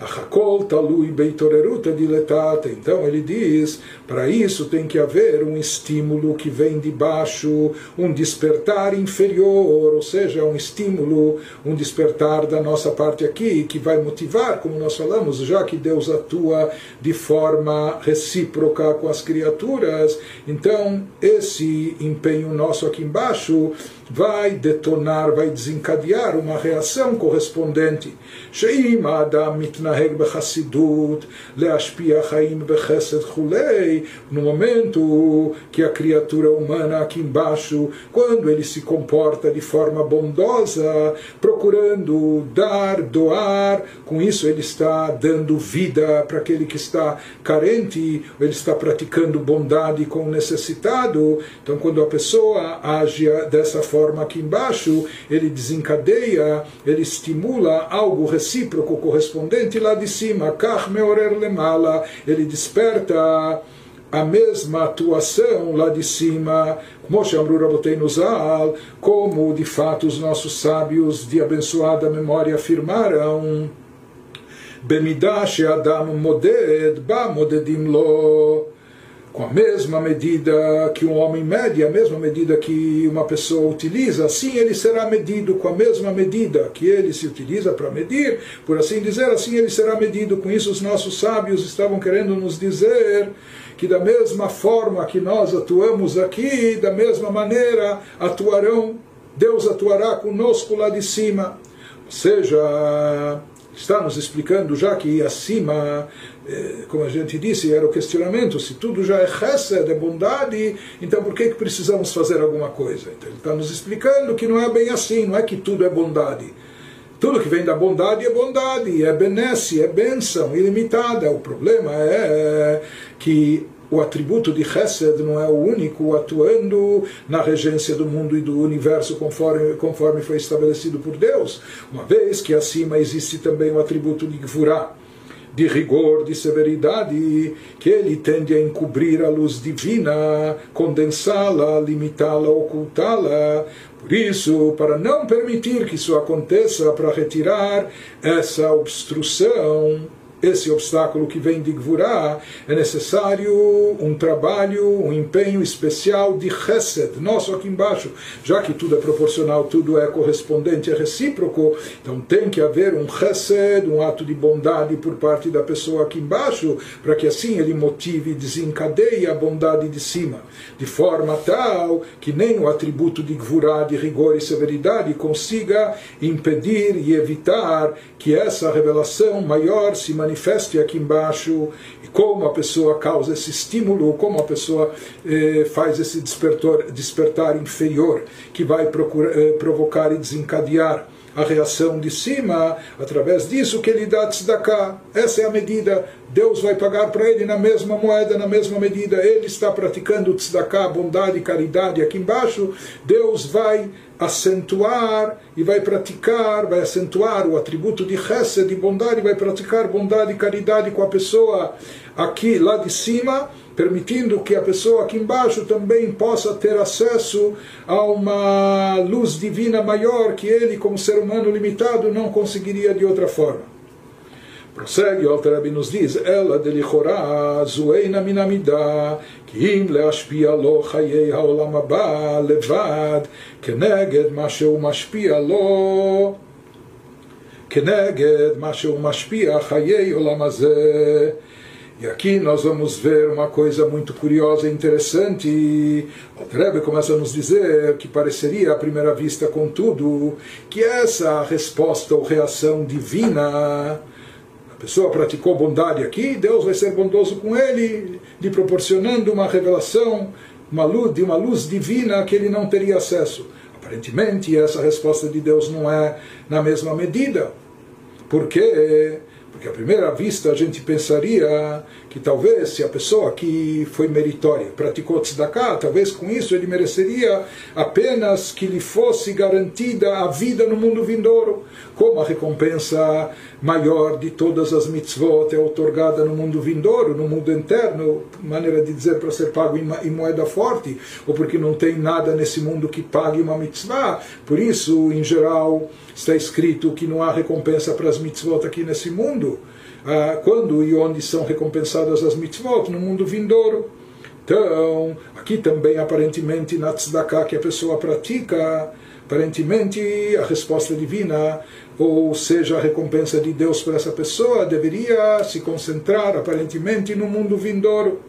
Achakol talui beitoreruta diletata. Então ele diz, para isso tem que haver um estímulo que vem de baixo, um despertar inferior, ou seja, um estímulo, um despertar da nossa parte aqui, que vai motivar, como nós falamos, já que Deus atua de forma recíproca com as criaturas, então esse empenho nosso aqui embaixo vai detonar, vai desencadear uma reação correspondente. Sheim Adam מתנהג בחסידות, להשפיע חיים בחסד כולי, no momento que a criatura humana aqui embaixo, quando ele se comporta de forma bondosa, procurando dar, doar, com isso ele está dando vida para aquele que está carente, ele está praticando bondade com o necessitado. Então, quando a pessoa age dessa forma, forma aqui embaixo, ele desencadeia, ele estimula algo recíproco correspondente lá de cima, kach meorer lemala, ele desperta a mesma atuação lá de cima, como de fato os nossos sábios de abençoada memória afirmaram, במידה שאדם מודד, בה מודדים לו com a mesma medida que um homem mede, a mesma medida que uma pessoa utiliza, assim ele será medido com a mesma medida que ele se utiliza para medir, por assim dizer, assim ele será medido. Com isso, os nossos sábios estavam querendo nos dizer que, da mesma forma que nós atuamos aqui, da mesma maneira atuarão, Deus atuará conosco lá de cima. Ou seja, está nos explicando já que acima como a gente disse, era o questionamento, se tudo já é chesed, é bondade, então por que, que precisamos fazer alguma coisa? Então ele está nos explicando que não é bem assim, não é que tudo é bondade. Tudo que vem da bondade é bondade, é benesse, é bênção ilimitada. O problema é que o atributo de Chesed não é o único atuando na regência do mundo e do universo conforme, conforme foi estabelecido por Deus, uma vez que acima existe também o atributo de Gvurah de rigor, de severidade, que ele tende a encobrir a luz divina, condensá-la, limitá-la, ocultá-la. Por isso, para não permitir que isso aconteça, para retirar essa obstrução, esse obstáculo que vem de Gvurá, é necessário um trabalho, um empenho especial de Chesed, nosso aqui embaixo. Já que tudo é proporcional, tudo é correspondente, é recíproco, então tem que haver um Chesed, um ato de bondade por parte da pessoa aqui embaixo, para que assim ele motive e desencadeie a bondade de cima, de forma tal que nem o atributo de Gvurá, de rigor e severidade, consiga impedir e evitar que essa revelação maior se manifeste manifeste aqui embaixo e como a pessoa causa esse estímulo, como a pessoa eh, faz esse despertar, despertar inferior que vai procurar, eh, provocar e desencadear a reação de cima, através disso que ele dá tzedakah. Essa é a medida. Deus vai pagar para ele na mesma moeda, na mesma medida. Ele está praticando tzedakah, bondade caridade aqui embaixo. Deus vai acentuar e vai praticar, vai acentuar o atributo de chesed, de bondade, vai praticar bondade e caridade com a pessoa aqui, lá de cima, permitindo que a pessoa aqui embaixo também possa ter acesso a uma luz divina maior que ele, como ser humano limitado, não conseguiria de outra forma. Prossegue, o Alterabi nos diz, ela delichorá zueina minamida, כי אם להשפיע לו חיי העולם הבא לבד, כנגד מה שהוא משפיע לו, כנגד מה שהוא משפיע חיי עולם הזה. E aqui nós vamos ver uma coisa muito curiosa e interessante. O Rebbe começa a nos dizer que pareceria à primeira vista, contudo, que essa resposta ou reação divina, a pessoa praticou bondade aqui, Deus vai ser bondoso com ele, lhe proporcionando uma revelação, uma luz, de uma luz divina que ele não teria acesso. Aparentemente, essa resposta de Deus não é na mesma medida. Por quê? Porque à primeira vista a gente pensaria que talvez se a pessoa que foi meritória praticou tzedakah, talvez com isso ele mereceria apenas que lhe fosse garantida a vida no mundo vindouro, como a recompensa maior de todas as mitzvot é otorgada no mundo vindouro, no mundo interno, maneira de dizer para ser pago em moeda forte, ou porque não tem nada nesse mundo que pague uma mitzvah. Por isso, em geral, está escrito que não há recompensa para as mitzvot aqui nesse mundo. Ah, quando e onde são recompensadas as mitzvot? No mundo vindouro. Então, aqui também, aparentemente, na tzedakah que a pessoa pratica, aparentemente a resposta divina, ou seja, a recompensa de Deus para essa pessoa, deveria se concentrar, aparentemente, no mundo vindouro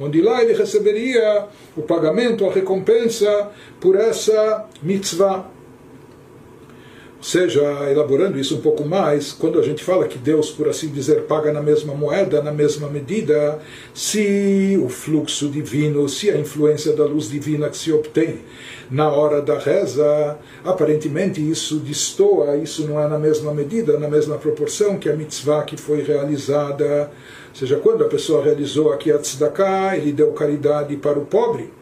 onde lá ele receberia o pagamento, a recompensa por essa mitzvah. Ou seja, elaborando isso um pouco mais, quando a gente fala que Deus, por assim dizer, paga na mesma moeda, na mesma medida, se o fluxo divino, se a influência da luz divina que se obtém na hora da reza, aparentemente isso destoa, isso não é na mesma medida, na mesma proporção que a mitzvah que foi realizada. Ou seja, quando a pessoa realizou aqui a tzedakah, ele deu caridade para o pobre.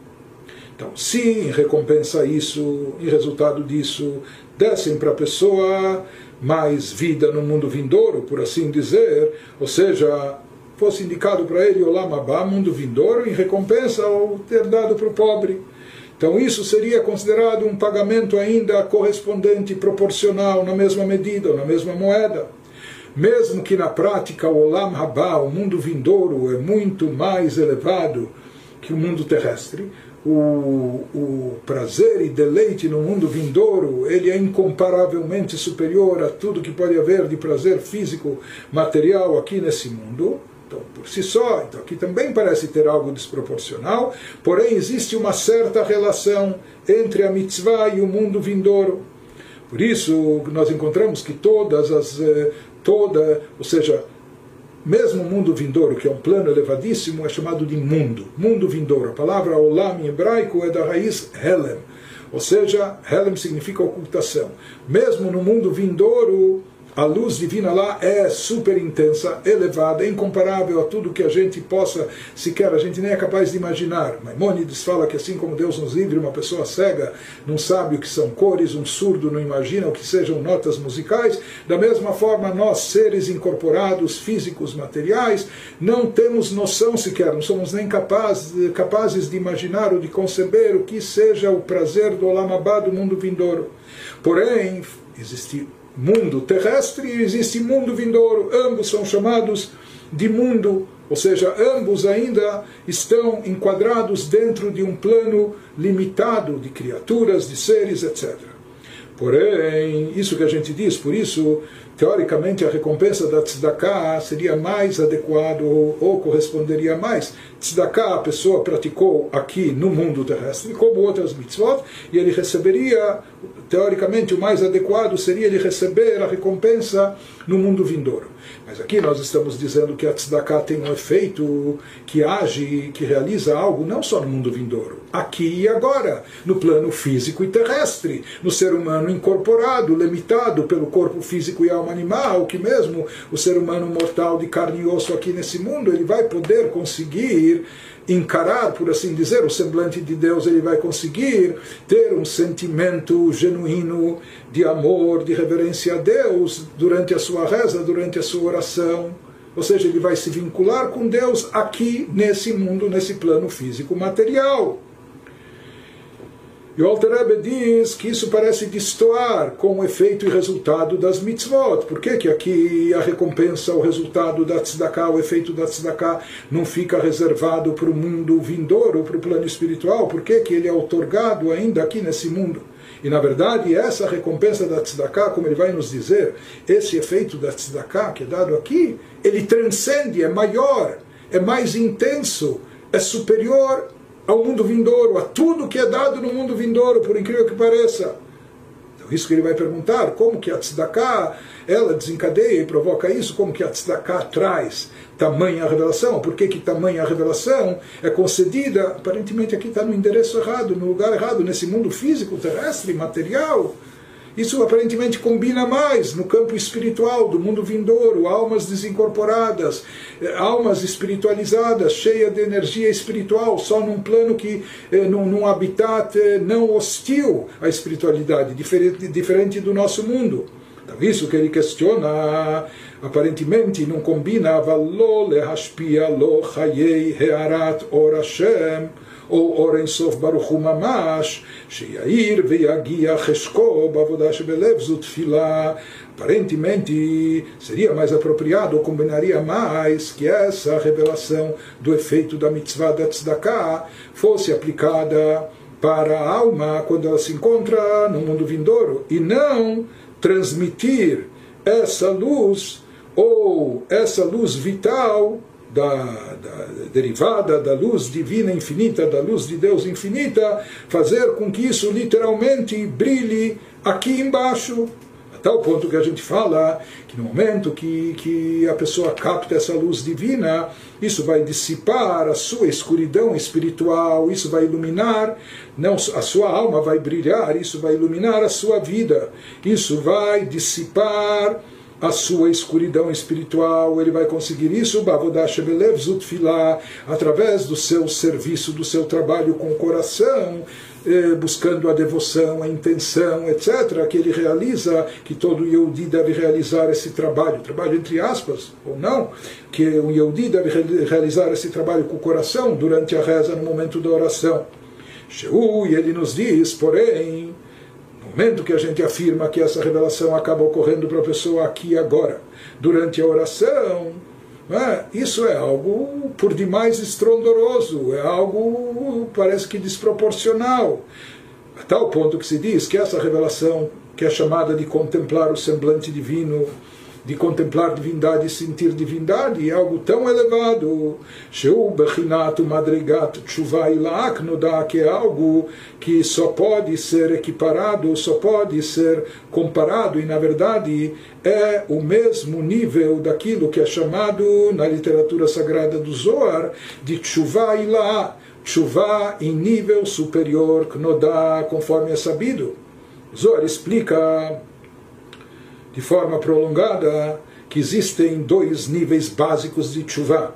Então, se em recompensa isso, em resultado disso, dessem para a pessoa mais vida no mundo vindouro, por assim dizer, ou seja, fosse indicado para ele o Lamabá, mundo vindouro, em recompensa ao ter dado para o pobre. Então isso seria considerado um pagamento ainda correspondente, proporcional, na mesma medida, ou na mesma moeda. Mesmo que na prática o Olam Habá, o mundo vindouro, é muito mais elevado que o mundo terrestre, o, o prazer e deleite no mundo vindouro, ele é incomparavelmente superior a tudo que pode haver de prazer físico, material aqui nesse mundo. Então, por si só, então aqui também parece ter algo desproporcional, porém existe uma certa relação entre a mitzvah e o mundo vindouro. Por isso, nós encontramos que todas as eh, toda, ou seja, mesmo o mundo vindouro, que é um plano elevadíssimo, é chamado de mundo. Mundo vindouro. A palavra olam em hebraico é da raiz helem. Ou seja, helem significa ocultação. Mesmo no mundo vindouro, a luz divina lá é super intensa, elevada, incomparável a tudo que a gente possa sequer, a gente nem é capaz de imaginar. Maimônides fala que assim como Deus nos livre, uma pessoa cega não sabe o que são cores, um surdo não imagina o que sejam notas musicais, da mesma forma nós, seres incorporados, físicos, materiais, não temos noção sequer, não somos nem capazes, de imaginar ou de conceber o que seja o prazer do Olamabá do mundo vindouro. Porém, existe mundo terrestre e existe mundo vindouro. Ambos são chamados de mundo, ou seja, ambos ainda estão enquadrados dentro de um plano limitado de criaturas, de seres, etc. Porém, isso que a gente diz, por isso, teoricamente, a recompensa da tzedakah seria mais adequado ou, ou corresponderia mais. Tzedakah a pessoa praticou aqui no mundo terrestre, como outras mitzvot, e ele receberia teoricamente o mais adequado seria ele receber a recompensa no mundo vindouro. Mas aqui nós estamos dizendo que a tzedakah tem um efeito que age, que realiza algo não só no mundo vindouro, aqui e agora, no plano físico e terrestre, no ser humano incorporado, limitado pelo corpo físico e alma animal, que mesmo o ser humano mortal de carne e osso aqui nesse mundo, ele vai poder conseguir encarar, por assim dizer, o semblante de Deus, ele vai conseguir ter um sentimento genuíno de amor, de reverência a Deus durante a sua reza, durante a sua oração. Ou seja, ele vai se vincular com Deus aqui nesse mundo, nesse plano físico material. E o Alter Rebbe diz que isso parece destoar com o efeito e resultado das mitzvot. Por que, que aqui a recompensa, o resultado da tzedakah, o efeito da tzedakah não fica reservado para o mundo vindouro, para o plano espiritual? Por que, que ele é otorgado ainda aqui nesse mundo? E na verdade, essa recompensa da tzedakah, como ele vai nos dizer, esse efeito da tzedakah que é dado aqui, ele transcende, é maior é mais intenso, é superior ao mundo vindouro, a tudo que é dado no mundo vindouro, por incrível que pareça. Então, isso que ele vai perguntar, como que a tzedakah, ela desencadeia e provoca isso, como que a tzedakah traz tamanha revelação, por que que tamanha revelação é concedida, aparentemente aqui está no endereço errado, no lugar errado, nesse mundo físico, terrestre, material, isso aparentemente combina mais no campo espiritual do mundo vindouro, almas desincorporadas, eh, almas espiritualizadas, cheias de energia espiritual, só num plano que, eh, num, num habitat eh, não hostil à espiritualidade, diferente, diferente do nosso mundo. Então, isso que ele questiona, aparentemente não combina, lo lehashpia lo chayei hearat or Hashem, ou אור אינסוף ברוך הוא ממש, שיאיר ויגיע חשקו בעבודה שבלב זו תפילה. Aparentemente seria mais apropriado, ou combinaria mais, que essa revelação do efeito da mitzvah da tzedakah fosse aplicada para a alma quando ela se encontra no mundo vindouro, e não transmitir essa luz ou essa luz vital da, da, derivada da luz divina infinita, da luz de Deus infinita, fazer com que isso literalmente brilhe aqui embaixo. A tal ponto que a gente fala que no momento que, que a pessoa capta essa luz divina, isso vai dissipar a sua escuridão espiritual, isso vai iluminar, não a sua alma vai brilhar, isso vai iluminar a sua vida, isso vai dissipar a sua escuridão espiritual, ele vai conseguir isso, através do seu serviço, do seu trabalho com o coração, eh, buscando a devoção, a intenção, etc., que ele realiza, que todo Yehudi deve realizar esse trabalho, trabalho entre aspas, ou não, que o Yehudi deve realizar esse trabalho com o coração durante a reza, no momento da oração. Sheu, e ele nos diz, porém, momento que a gente afirma que essa revelação acaba ocorrendo para a pessoa aqui e agora, durante a oração, é? isso é algo por demais estrondoroso, é algo parece que desproporcional. A tal ponto que se diz que essa revelação, que é chamada de contemplar o semblante divino, de contemplar divindade e sentir divindade é algo tão elevado. Sheu Bechinatu Madrigat Tshuva Ilaaknoda, que é algo que só pode ser equiparado, só pode ser comparado, e na verdade é o mesmo nível daquilo que é chamado na literatura sagrada do Zohar de Tshuva. Tshuva em nível superior, Knodá, conforme é sabido. Zohar explica de forma prolongada que existem dois níveis básicos de chuva.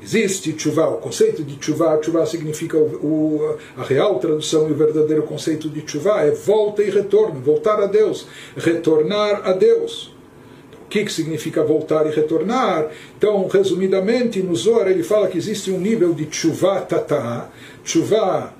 Existe chuva, o conceito de chuva, chuva significa o, o, a real tradução e o verdadeiro conceito de chuva é volta e retorno, voltar a Deus, retornar a Deus. Então, o que, que significa voltar e retornar? Então, resumidamente, no Zohar ele fala que existe um nível de chuva tata, chuva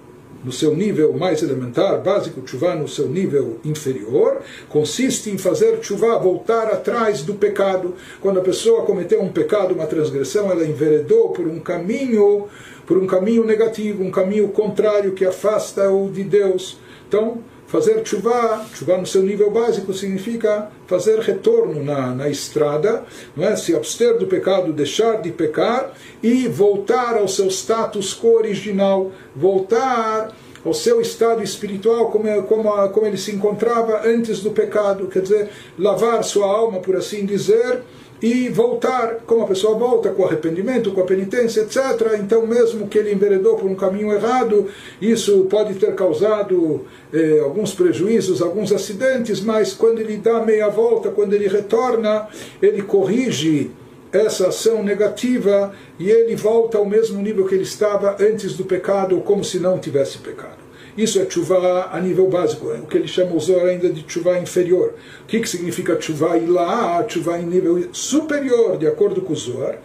no seu nível mais elementar, básico, tshuva no seu nível inferior, consiste em fazer tshuva, voltar atrás do pecado. Quando a pessoa cometeu um pecado, uma transgressão, ela enveredou por um caminho, por um caminho negativo, um caminho contrário que afasta-o de Deus. Então, Fazer chuva, chuva no seu nível básico significa fazer retorno na, na estrada, não é? se abster do pecado, deixar de pecar e voltar ao seu status original, voltar ao seu estado espiritual como, é, como, como ele se encontrava antes do pecado, quer dizer, lavar sua alma, por assim dizer, e voltar, como a pessoa volta com arrependimento, com a penitência, etc. Então, mesmo que ele enveredou por um caminho errado, isso pode ter causado eh, alguns prejuízos, alguns acidentes, mas quando ele dá meia volta, quando ele retorna, ele corrige essa ação negativa e ele volta ao mesmo nível que ele estava antes do pecado, como se não tivesse pecado. Isso é chuva a nível básico, é o que ele chama o Zohar ainda de chuva inferior. O que, que significa chuva ilá? Chuva em nível superior, de acordo com o Zohar.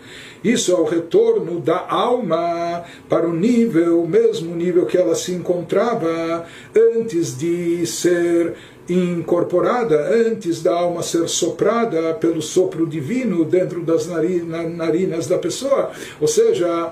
Isso é o retorno da alma para o nível, o mesmo nível que ela se encontrava antes de ser incorporada, antes da alma ser soprada pelo sopro divino dentro das narinas da pessoa. Ou seja,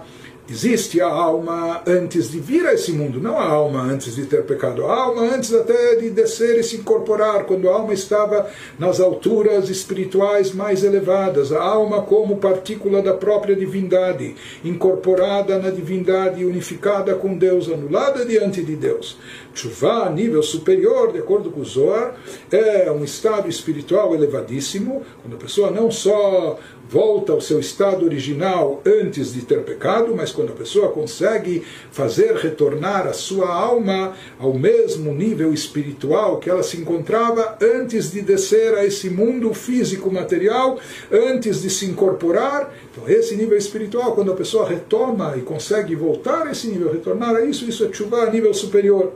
Existe a alma antes de vir a esse mundo, não a alma antes de ter pecado, a alma antes até de descer e se incorporar, quando a alma estava nas alturas espirituais mais elevadas, a alma como partícula da própria divindade, incorporada na divindade, unificada com Deus, anulada diante de Deus. Chuvá, nível superior, de acordo com o Zohar, é um estado espiritual elevadíssimo, quando a pessoa não só volta ao seu estado original antes de ter pecado, mas quando a pessoa consegue fazer retornar a sua alma ao mesmo nível espiritual que ela se encontrava antes de descer a esse mundo físico material, antes de se incorporar. Então, esse nível espiritual, quando a pessoa retoma e consegue voltar a esse nível, retornar a isso, isso é chuva a nível superior.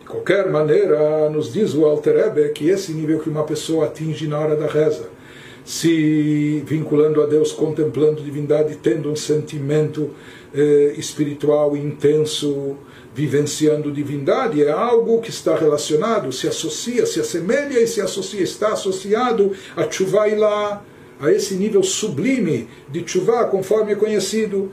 De qualquer maneira, nos diz o Alter Ebe que esse nível que uma pessoa atinge na hora da reza, se vinculando a Deus, contemplando divindade, tendo um sentimento eh, espiritual intenso, vivenciando divindade, é algo que está relacionado, se associa, se assemelha e se associa, está associado a Chuvailah a esse nível sublime de tshuva, conforme é conhecido.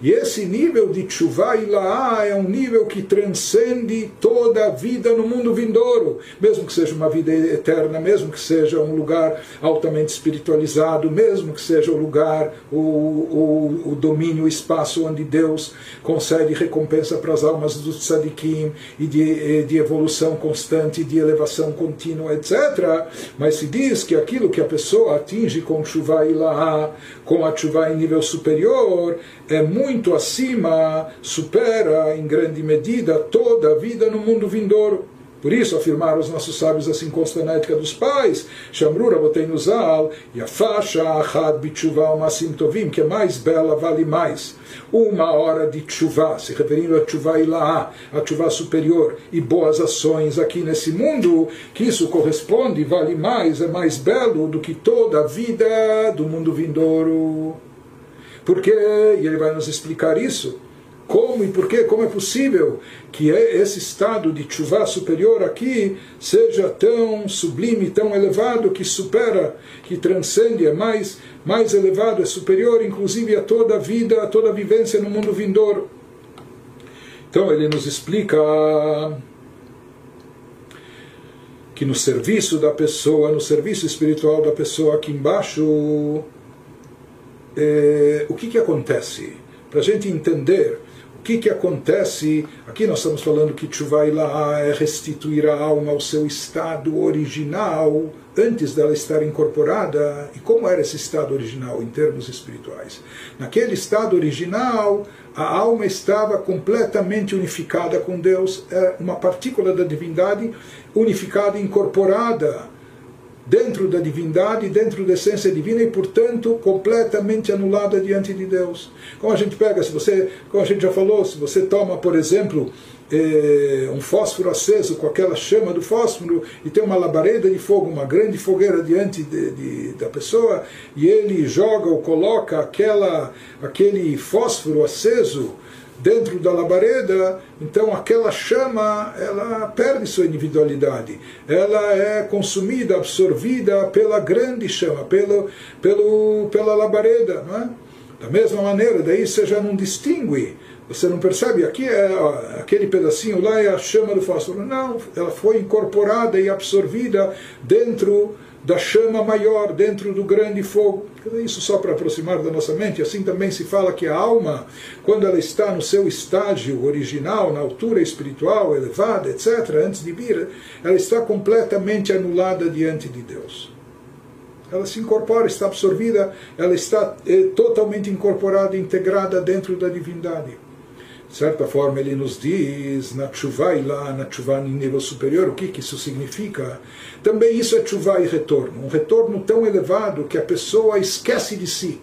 E esse nível de tshuva ilaá é um nível que transcende toda a vida no mundo vindouro, mesmo que seja uma vida eterna, mesmo que seja um lugar altamente espiritualizado, mesmo que seja o lugar, o, o, o domínio, o espaço onde Deus concede recompensa para as almas dos tzadikim e de, de evolução constante, de elevação contínua, etc. Mas se diz que aquilo que a pessoa atinge com chuva ilaha, com a chuva em nível superior, é muito acima, supera em grande medida toda a vida no mundo vindouro. Por isso afirmaram os nossos sábios assim consta na ética dos pais, Shamrura Botenuzal, e a faixa Ahad Bitshuva Masim Tovim, que é mais bela, vale mais. Uma hora de chuva, se referindo a chuva ilaá, a chuva superior, e boas ações aqui nesse mundo, que isso corresponde, vale mais, é mais belo do que toda a vida do mundo vindouro. Por quê? E ele vai nos explicar isso como e por quê? Como é possível que esse estado de chuva superior aqui seja tão sublime, tão elevado, que supera, que transcende, é mais, mais elevado, é superior inclusive a toda a vida, a toda a vivência no mundo vindouro? Então ele nos explica que no serviço da pessoa, no serviço espiritual da pessoa aqui embaixo, é, o que, que acontece? Para a gente entender que, que acontece? Aqui nós estamos falando que Tshuvailá é restituir a alma ao seu estado original antes dela estar incorporada. E como era esse estado original em termos espirituais? Naquele estado original, a alma estava completamente unificada com Deus, é uma partícula da divindade unificada, incorporada dentro da divindade, dentro da essência divina e, portanto, completamente anulada diante de Deus. Como a gente pega, se você, como a gente já falou, se você toma, por exemplo, eh, um fósforo aceso com aquela chama do fósforo e tem uma labareda de fogo, uma grande fogueira diante de, de, da pessoa e ele joga ou coloca aquela, aquele fósforo aceso dentro da labareda, então aquela chama ela perde sua individualidade, ela é consumida, absorvida pela grande chama, pelo, pelo, pela labareda. Não é? Da mesma maneira, daí você já não distingue, você não percebe, aqui é aquele pedacinho lá é a chama do fósforo. Não, ela foi incorporada e absorvida dentro da chama maior dentro do grande fogo. Isso só para aproximar da nossa mente. Assim também se fala que a alma, quando ela está no seu estágio original, na altura espiritual elevada, etc., antes de vir, ela está completamente anulada diante de Deus. Ela se incorpora, está absorvida, ela está é, totalmente incorporada, integrada dentro da divindade. De certa forma, ele nos diz na chuva e lá na chuva em nível superior, o que, que isso significa? Também isso é chuva e retorno. Um retorno tão elevado que a pessoa esquece de si.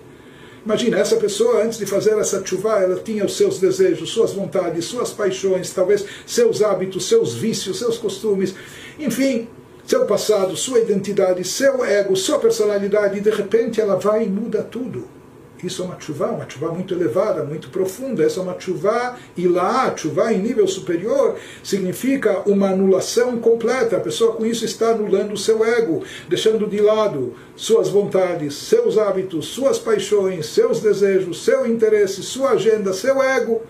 Imagina, essa pessoa, antes de fazer essa chuva, ela tinha os seus desejos, suas vontades, suas paixões, talvez seus hábitos, seus vícios, seus costumes, enfim, seu passado, sua identidade, seu ego, sua personalidade, e de repente ela vai e muda tudo Isso é uma chuva, uma chuva muito elevada, muito profunda. Essa é uma chuva ilá, chuva em nível superior, significa uma anulação completa. A pessoa com isso está anulando o seu ego, deixando de lado suas vontades, seus hábitos, suas paixões, seus desejos, seu interesse, sua agenda, seu ego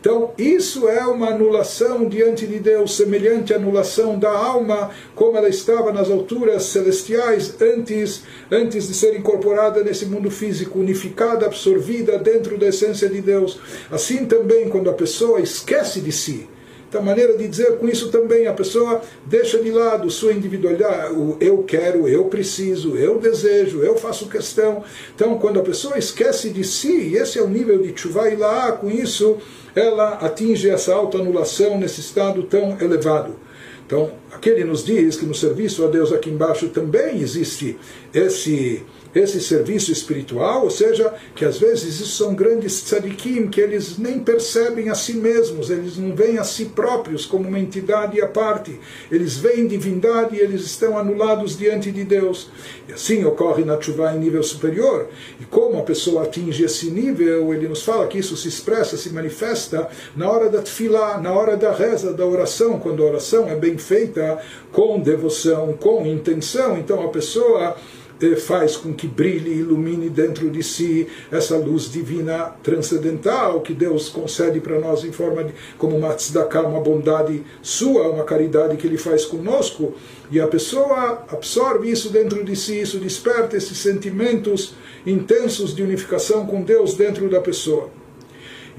então, isso é uma anulação diante de Deus, semelhante à anulação da alma, como ela estava nas alturas celestiais antes, antes de ser incorporada nesse mundo físico, unificada, absorvida dentro da essência de Deus. Assim também, quando a pessoa esquece de si, então, a maneira de dizer com isso também, a pessoa deixa de lado sua individualidade, o eu quero, eu preciso, eu desejo, eu faço questão. Então, quando a pessoa esquece de si, e esse é o nível de chuva e lá, com isso ela atinge essa autoanulação nesse estado tão elevado. Então, aqui ele nos diz que no serviço a Deus aqui embaixo também existe esse esse serviço espiritual, ou seja, que às vezes isso são grandes tzadikim, que eles nem percebem a si mesmos, eles não veem a si próprios como uma entidade à parte, eles veem divindade e eles estão anulados diante de Deus. E assim ocorre na chuva em nível superior. E como a pessoa atinge esse nível, ele nos fala que isso se expressa, se manifesta na hora da tefilá, na hora da reza, da oração, quando a oração é bem feita com devoção, com intenção, então a pessoa faz com que brilhe e ilumine dentro de si essa luz divina transcendental que Deus concede para nós em forma de como uma tzedakah, uma bondade sua, uma caridade que Ele faz conosco. E a pessoa absorve isso dentro de si, isso desperta esses sentimentos intensos de unificação com Deus dentro da pessoa.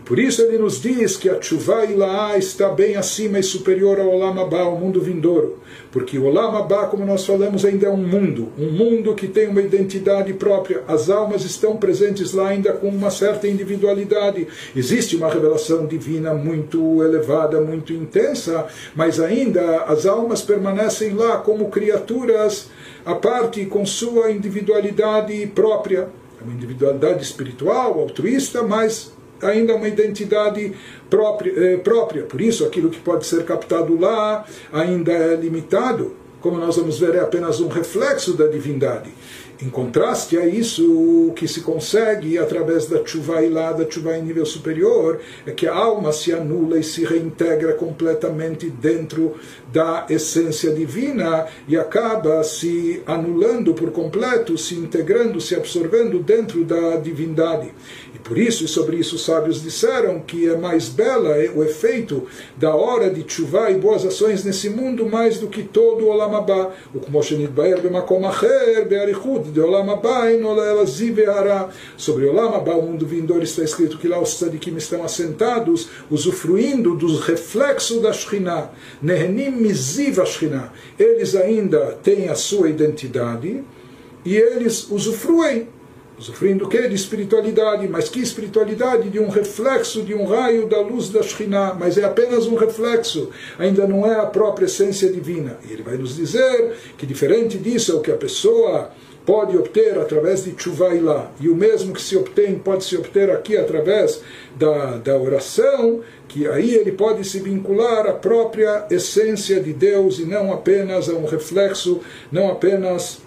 Por isso ele nos diz que a Tshuva Ilaá está bem acima e superior ao Olam Abba, o mundo vindouro. Porque o Olam Abba, como nós falamos, ainda é um mundo, um mundo que tem uma identidade própria. As almas estão presentes lá ainda com uma certa individualidade. Existe uma revelação divina muito elevada, muito intensa, mas ainda as almas permanecem lá como criaturas à parte, com sua individualidade própria. É uma individualidade espiritual, altruísta, mas ainda uma identidade própria, eh, própria. Por isso, aquilo que pode ser captado lá ainda é limitado. Como nós vamos ver, é apenas um reflexo da divindade. Em contraste a isso, o que se consegue através da chuva lá, da chuva em nível superior, é que a alma se anula e se reintegra completamente dentro da essência divina e acaba se anulando por completo, se integrando, se absorvendo dentro da divindade. E por isso, e sobre isso os sábios disseram que é mais bela o efeito da hora de chuva e boas ações nesse mundo mais do que todo o Olamabá. O Kmoshenit Baer Bemakom Bearichud de Olamabá Inolaelazi Beara. Sobre Olamabá, o mundo vindouro, está escrito que lá os tzadikim estão assentados, usufruindo dos reflexos da Shekhinah. Eles ainda têm a sua identidade e eles usufruem Usufruindo o que? De espiritualidade, mas que espiritualidade? De um reflexo, de um raio da luz da Shekhinah, mas é apenas um reflexo, ainda não é a própria essência divina. E ele vai nos dizer que diferente disso é o que a pessoa pode obter através de Chuvailá, e o mesmo que se obtém pode se obter aqui através da, da oração, que aí ele pode se vincular à própria essência de Deus e não apenas a um reflexo, não apenas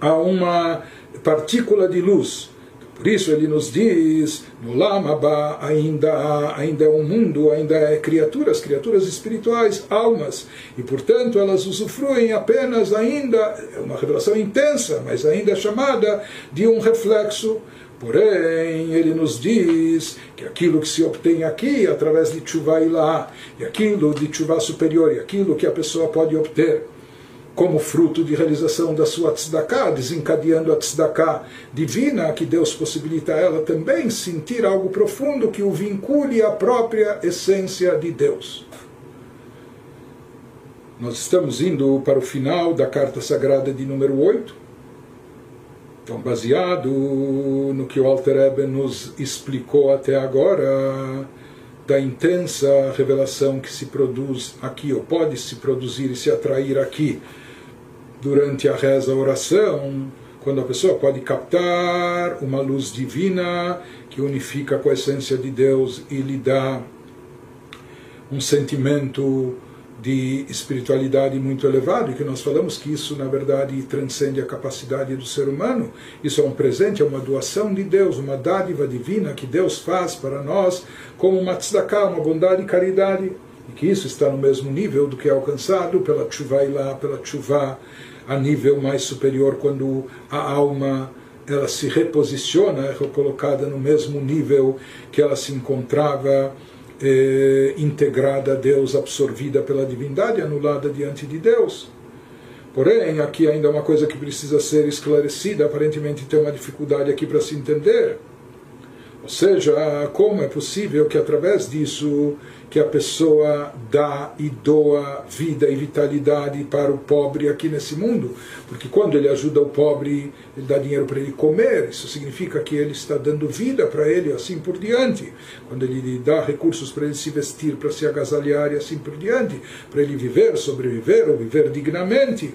a uma partícula de luz. Por isso ele nos diz, no Lamaba ainda ainda é um mundo, ainda é criaturas, criaturas espirituais, almas, e portanto elas usufruem apenas ainda, é uma revelação intensa, mas ainda é chamada de um reflexo. Porém, ele nos diz que aquilo que se obtém aqui, através de chuva lá, e aquilo de chuva superior, e aquilo que a pessoa pode obter como fruto de realização da sua tzedakah, desencadeando a tzedakah divina, que Deus possibilita a ela também sentir algo profundo que o vincule à própria essência de Deus. Nós estamos indo para o final da carta sagrada de número 8. Então, baseado no que o Alter Eben nos explicou até agora, da intensa revelação que se produz aqui, ou pode se produzir e se atrair aqui, durante a reza, a oração, quando a pessoa pode captar uma luz divina que unifica com a essência de Deus e lhe dá um sentimento de espiritualidade muito elevado e que nós falamos que isso na verdade transcende a capacidade do ser humano. Isso é um presente, é uma doação de Deus, uma dádiva divina que Deus faz para nós como uma tzedakah, uma bondade e caridade. E que isso está no mesmo nível do que é alcançado pela tshuva lá, pela tshuva a nível mais superior quando a alma ela se reposiciona, é colocada no mesmo nível que ela se encontrava eh, integrada a Deus, absorvida pela divindade, anulada diante de Deus. Porém, aqui ainda é uma coisa que precisa ser esclarecida, aparentemente tem uma dificuldade aqui para se entender. Ou seja, como é possível que através disso que a pessoa dá e doa vida e vitalidade para o pobre aqui nesse mundo, porque quando ele ajuda o pobre, ele dá dinheiro para ele comer, isso significa que ele está dando vida para ele, assim por diante. Quando ele dá recursos para ele se vestir, para se agasalhar e assim por diante, para ele viver, sobreviver ou viver dignamente.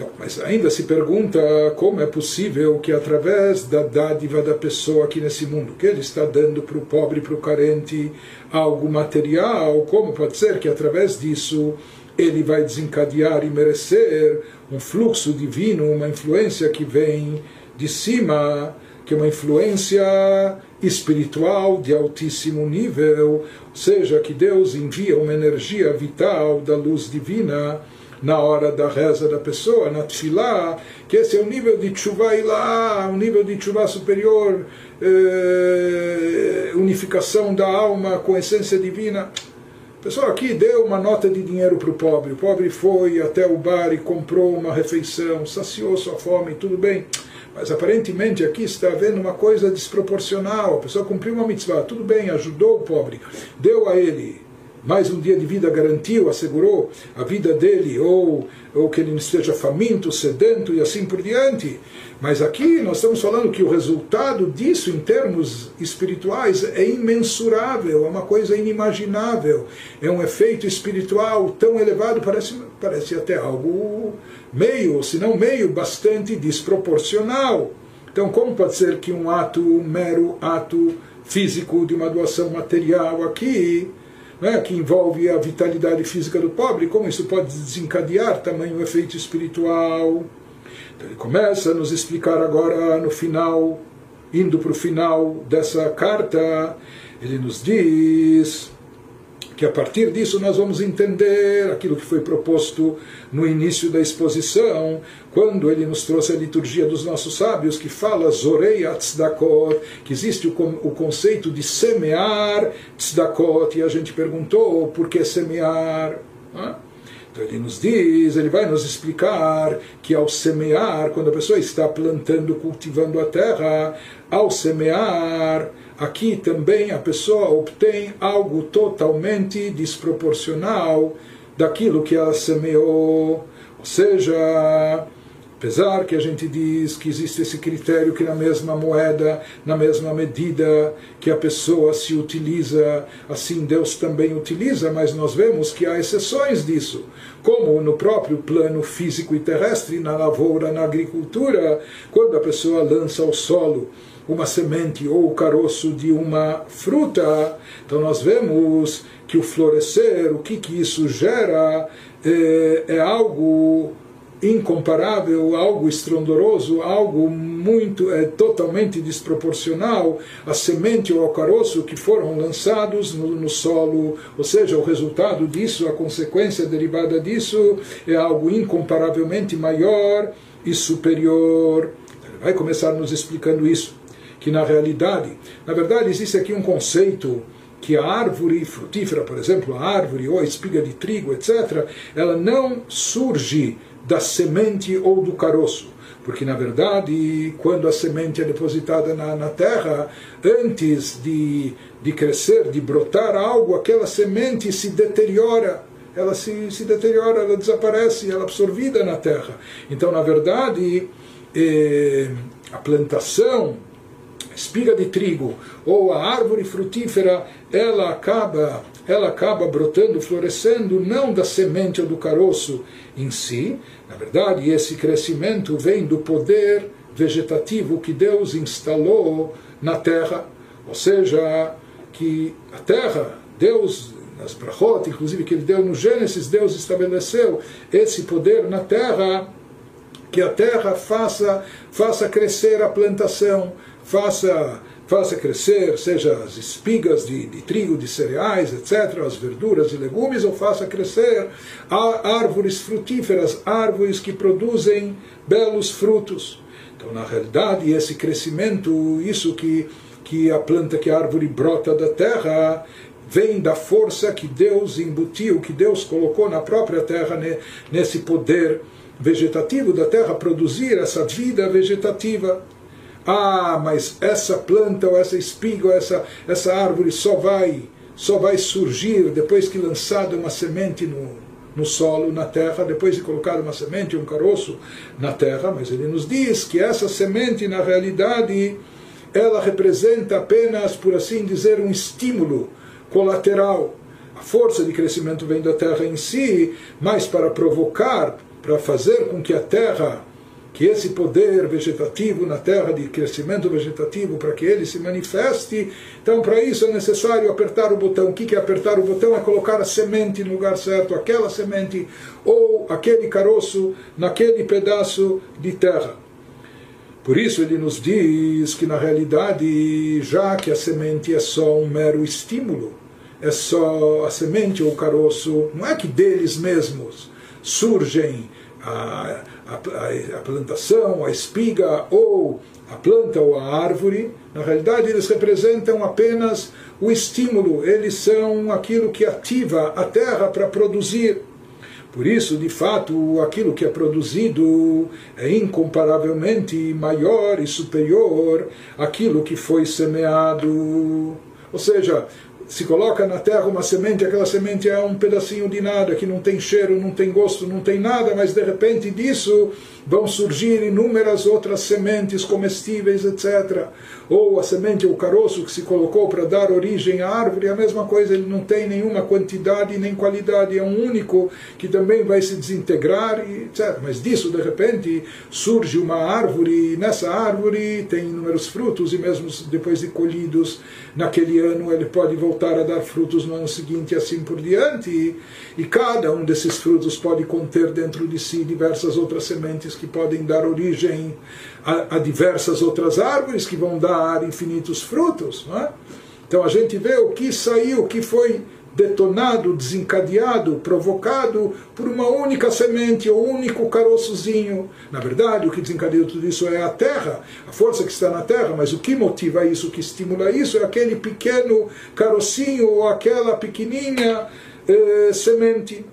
Então, mas ainda se pergunta como é possível que através da dádiva da pessoa aqui nesse mundo, que ele está dando para o pobre, para o carente, algo material, como pode ser que através disso ele vai desencadear e merecer um fluxo divino, uma influência que vem de cima, que é uma influência espiritual de altíssimo nível, ou seja, que Deus envia uma energia vital da luz divina na hora da reza da pessoa, na tefilá, que esse é o nível de tshuva ilá, o nível de tshuva superior, eh, unificação da alma com a essência divina. Pessoal aqui deu uma nota de dinheiro para o pobre. O pobre foi até o bar e comprou uma refeição, saciou sua fome, tudo bem. Mas aparentemente aqui está havendo uma coisa desproporcional. A pessoa cumpriu uma mitzvah, tudo bem, ajudou o pobre, deu a ele mais um dia de vida garantiu, assegurou a vida dele, ou, ou que ele não esteja faminto, sedento e assim por diante. Mas aqui nós estamos falando que o resultado disso, em termos espirituais, é imensurável, é uma coisa inimaginável. É um efeito espiritual tão elevado, parece, parece até algo meio, se não meio, bastante desproporcional. Então, como pode ser que um ato, um mero ato físico de uma doação material aqui né, que envolve a vitalidade física do pobre, como isso pode desencadear tamanho efeito espiritual. Então ele começa a nos explicar agora no final, indo para o final dessa carta, ele nos diz que a partir disso nós vamos entender aquilo que foi proposto no início da exposição, quando ele nos trouxe a liturgia dos nossos sábios, que fala Zorei Tzedakot, que existe o, o conceito de semear Tzedakot, e a gente perguntou por que semear. Então ele nos diz, ele vai nos explicar que ao semear, quando a pessoa está plantando, cultivando a terra, ao semear, aqui também a pessoa obtém algo totalmente desproporcional daquilo que ela semeou. Ou seja, apesar que a gente diz que existe esse critério que na mesma moeda, na mesma medida que a pessoa se utiliza, assim Deus também utiliza, mas nós vemos que há exceções disso, como no próprio plano físico e terrestre, na lavoura, na agricultura, quando a pessoa lança ao solo uma semente ou o caroço de uma fruta, então nós vemos que o florescer, o que, que isso gera, é, é algo incomparável, algo estrondoroso, algo muito, é, totalmente desproporcional à semente ou ao caroço que foram lançados no, no, solo, ou seja, o resultado disso, a consequência derivada disso é algo incomparavelmente maior e superior. Ele vai começar nos explicando isso que na realidade, na verdade existe aqui um conceito que a árvore frutífera, por exemplo, a árvore ou a espiga de trigo, etc., ela não surge da semente ou do caroço. Porque, na verdade, quando a semente é depositada na, na terra, antes de, de crescer, de brotar algo, aquela semente se deteriora ela se, se deteriora, ela desaparece, ela é absorvida na terra. Então, na verdade, eh, a plantação espiga de trigo ou a árvore frutífera, ela acaba, ela acaba brotando, florescendo não da semente ou do caroço em si. Na verdade, esse crescimento vem do poder vegetativo que Deus instalou na terra, ou seja, que a terra, Deus nas brachot, inclusive que ele deu no Gênesis, Deus estabeleceu esse poder na terra, que a terra faça, faça crescer a plantação, faça faça crescer, seja as espigas de, de, trigo, de cereais, etc., as verduras e legumes, ou faça crescer árvores frutíferas, árvores que produzem belos frutos. Então, na realidade, esse crescimento, isso que, que a planta, que a árvore brota da terra, vem da força que Deus embutiu, que Deus colocou na própria terra, nesse poder vegetativo da terra, produzir essa vida vegetativa. Ah, mas essa planta ou essa espiga ou essa, essa árvore só vai, só vai surgir depois que lançada uma semente no, no solo, na terra, depois de colocar uma semente, um caroço na terra, mas ele nos diz que essa semente, na realidade, ela representa apenas, por assim dizer, um estímulo colateral. A força de crescimento vem da terra em si, mas para provocar, para fazer com que a terra que esse poder vegetativo na terra, de crescimento vegetativo, para que ele se manifeste, então para isso é necessário apertar o botão. O que é apertar o botão? É colocar a semente no lugar certo, aquela semente ou aquele caroço naquele pedaço de terra. Por isso ele nos diz que na realidade, já que a semente é só um mero estímulo, é só a semente ou o caroço, não é que deles mesmos surgem a, a, a, plantação, a espiga ou a planta ou a árvore, na realidade eles representam apenas o estímulo, eles são aquilo que ativa a terra para produzir. Por isso, de fato, aquilo que é produzido é incomparavelmente maior e superior àquilo que foi semeado. Ou seja, se coloca na terra uma semente, aquela semente é um pedacinho de nada, que não tem cheiro, não tem gosto, não tem nada, mas de repente disso vão surgir inúmeras outras sementes comestíveis, etc. Ou a semente, o caroço que se colocou para dar origem à árvore, a mesma coisa, ele não tem nenhuma quantidade nem qualidade, é um único que também vai se desintegrar, etc. Mas disso, de repente, surge uma árvore, e nessa árvore tem inúmeros frutos, e mesmo depois de colhidos naquele ano, ele pode voltar a dar frutos no ano seguinte e assim por diante. E cada um desses frutos pode conter dentro de si diversas outras sementes que podem dar origem a, a diversas outras árvores que vão dar infinitos frutos. É? Então a gente vê o que saiu, o que foi detonado, desencadeado, provocado por uma única semente ou um único caroçozinho. Na verdade, o que desencadeou tudo isso é a terra, a força que está na terra, mas o que motiva isso, o que estimula isso é aquele pequeno carocinho ou aquela pequenininha eh, semente.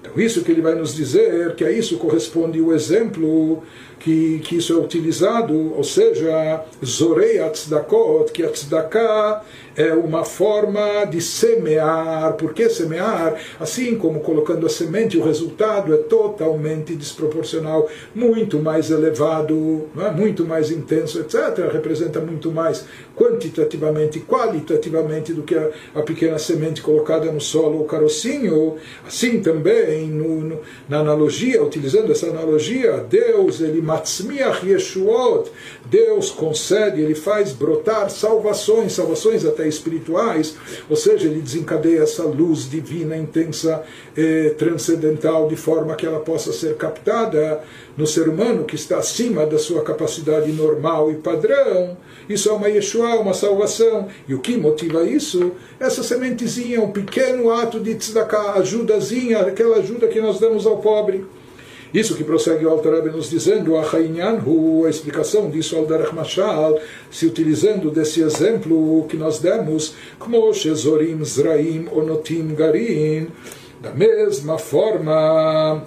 Então, isso que ele vai nos dizer, que a isso corresponde o exemplo que, que isso é utilizado, ou seja, Zorei Tzedakot, que a Tzedakah é uma forma de semear. Por que semear? Assim como colocando a semente, o resultado é totalmente desproporcional, muito mais elevado, é? muito mais intenso, etc. Representa muito mais quantitativamente e qualitativamente do que a, a, pequena semente colocada no solo ou carocinho. Assim também, no, no, na analogia, utilizando essa analogia, Deus, ele matzmiach yeshuot, Deus concede, ele faz brotar salvações, salvações até espirituais, ou seja, ele desencadeia essa luz divina, intensa, eh, transcendental, de forma que ela possa ser captada no ser humano que está acima da sua capacidade normal e padrão. Isso é uma Yeshua, uma salvação. E o que motiva isso? Essa sementezinha, um pequeno ato de tzedakah, ajudazinha, aquela ajuda que nós damos ao pobre. Isso que prossegue o Alter nos dizendo, a a explicação disso ao Derech Mashal, se utilizando desse exemplo que nós demos, como Shezorim Zraim Onotim Garim, da mesma forma,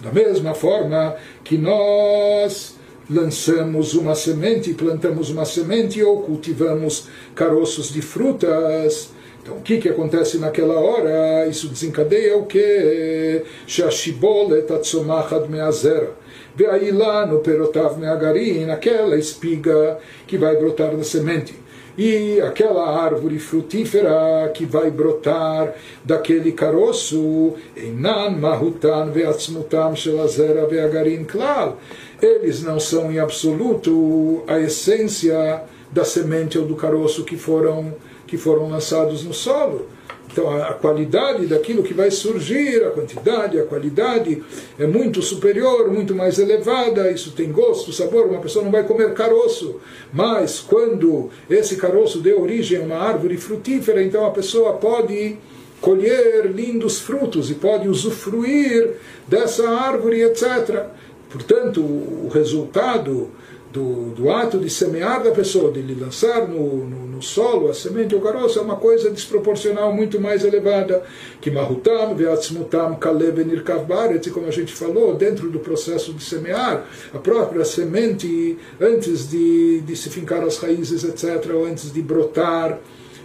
da mesma forma que nós lançamos uma semente, plantamos uma semente ou cultivamos caroços de frutas, então, o que, que acontece naquela hora? Isso desencadeia o que? Shashibolet atzomachad meazera. Veio lá no perotav meagarim, aquela espiga que vai brotar da semente. E aquela árvore frutífera que vai brotar daquele caroço, Einan mahutan veatzmutam shelazera veagarim klal. Eles não são em absoluto a essência da semente ou do caroço que foram que foram lançados no solo. então a, qualidade daquilo que vai surgir, a quantidade, a qualidade é muito superior, muito mais elevada, isso tem gosto, sabor, uma pessoa não vai comer caroço, mas quando esse caroço deu origem a uma árvore frutífera, então a pessoa pode colher lindos frutos e pode usufruir dessa árvore, etc. Portanto, o resultado do, do ato de semear da pessoa, de lhe lançar no, no, no solo a semente ou caroço, é uma coisa desproporcional muito mais elevada. Que mahutam, veatzmutam, kalev nirkav baret, como a gente falou, dentro do processo de semear, a própria semente, antes de, de se fincar as raízes, etc., ou antes de brotar,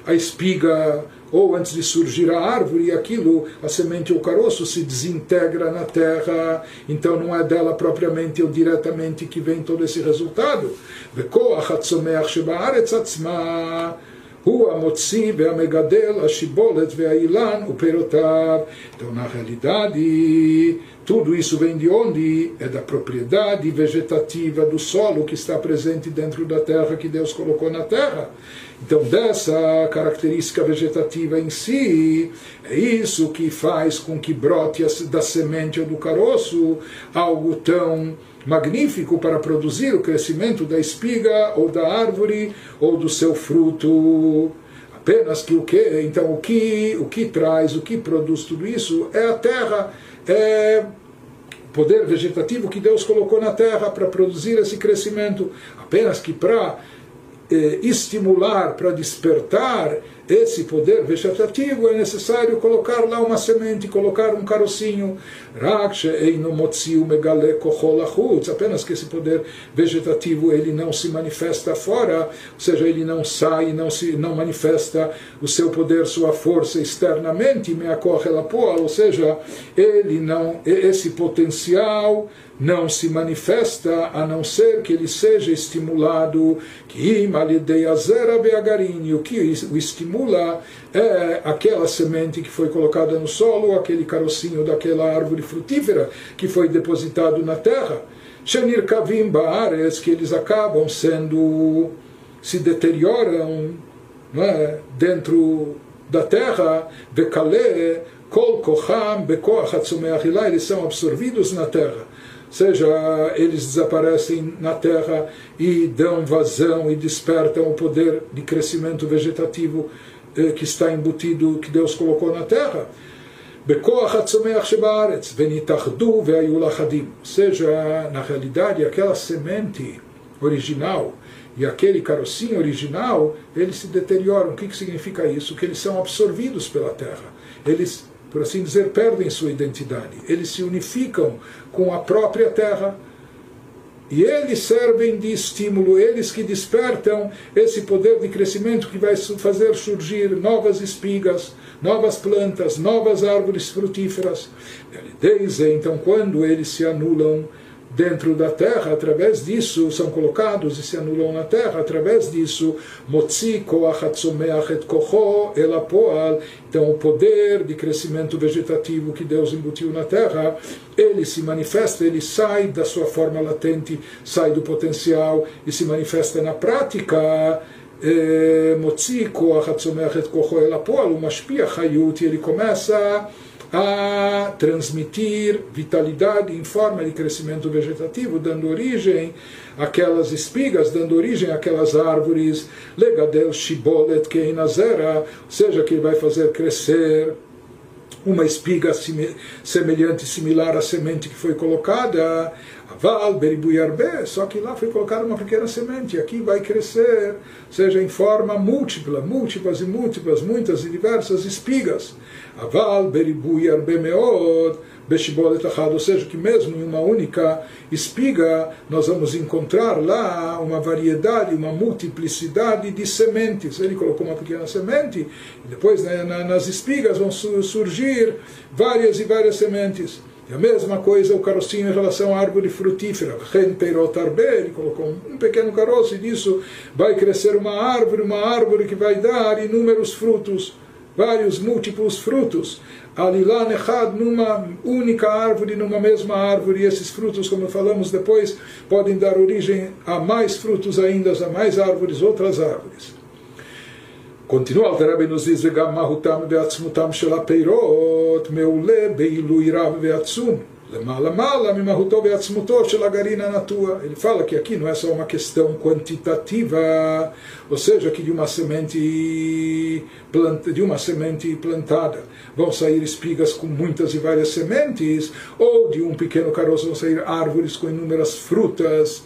a espiga ou antes de surgir a árvore, e aquilo, a semente ou caroço, se desintegra na terra, então não é dela propriamente ou diretamente que vem todo esse resultado. הוא המוציא והמגדל, השיבולת והאילן ופירותיו. Então, na realidade, tudo isso vem de onde? É da propriedade vegetativa do solo que está presente dentro da terra, que Deus colocou na terra. Então, dessa característica vegetativa em si, é isso que faz com que brote da semente ou do caroço algo tão magnífico para produzir o crescimento da espiga ou da árvore ou do seu fruto. Apenas que o que, então o que, o que traz, o que produz tudo isso é a terra, é o poder vegetativo que Deus colocou na terra para produzir esse crescimento. Apenas que para estimular, para despertar esse poder vegetativo, é necessário colocar lá uma semente, colocar um carocinho. Apenas que esse poder vegetativo ele não se manifesta fora, ou seja, ele não sai, não se não manifesta o seu poder, sua força externamente, ou seja, ele não esse potencial não se manifesta a não ser que ele seja estimulado, que o que é aquela semente que foi colocada no solo, aquele carocinho daquela árvore frutífera que foi depositado na terra. Shenir Kavim Baares, que eles acabam sendo, se deterioram é? dentro da terra, Bekale, Kol Kocham, Bekoach eles são absorvidos na terra seja, eles desaparecem na terra e dão vazão e despertam o poder de crescimento vegetativo que está embutido, que Deus colocou na terra. seja, na realidade, aquela semente original e aquele carocinho original, eles se deterioram. O que, que significa isso? Que eles são absorvidos pela terra. Eles por assim dizer, perdem sua identidade. Eles se unificam com a própria terra. E eles servem de estímulo, eles que despertam esse poder de crescimento que vai fazer surgir novas espigas, novas plantas, novas árvores frutíferas. Desde então, quando eles se anulam dentro da terra, através disso são colocados e se anulam na terra, através disso, motzi koach atzomeach então o poder de crescimento vegetativo que Deus embutiu na terra, ele se manifesta, ele sai da sua forma latente, sai do potencial e se manifesta na prática, eh, motzi koach atzomeach et ele começa transmitir vitalidade em forma de crescimento vegetativo, dando origem àquelas espigas, dando origem àquelas árvores, legadel shibolet keinazera, ou seja, que vai fazer crescer uma espiga semelhante, similar à semente que foi colocada, Aval, Beribuyarbe, só que lá foi colocada uma pequena semente, aqui vai crescer, seja em forma múltipla, múltiplas e múltiplas, muitas e diversas espigas. Aval, Beribuyarbe Meod, Beshibolet Achad, ou seja, que mesmo em uma única espiga nós vamos encontrar lá uma variedade, uma multiplicidade de sementes. Ele colocou uma pequena semente e depois né, nas espigas vão surgir várias e várias sementes. E a mesma coisa o carocinho em relação à árvore frutífera. Ele colocou um pequeno caroço e disso vai crescer uma árvore, uma árvore que vai dar inúmeros frutos, vários múltiplos frutos. Alilá numa única árvore, numa mesma árvore, e esses frutos, como falamos depois, podem dar origem a mais frutos ainda, a mais árvores, outras árvores. Continua o Rebbe nos diz: meule. Lemala-mala. Ele fala que aqui não é só uma questão quantitativa, ou seja, que de uma semente, planta, de uma semente plantada vão sair espigas com muitas e várias sementes, ou de um pequeno caroço vão sair árvores com inúmeras frutas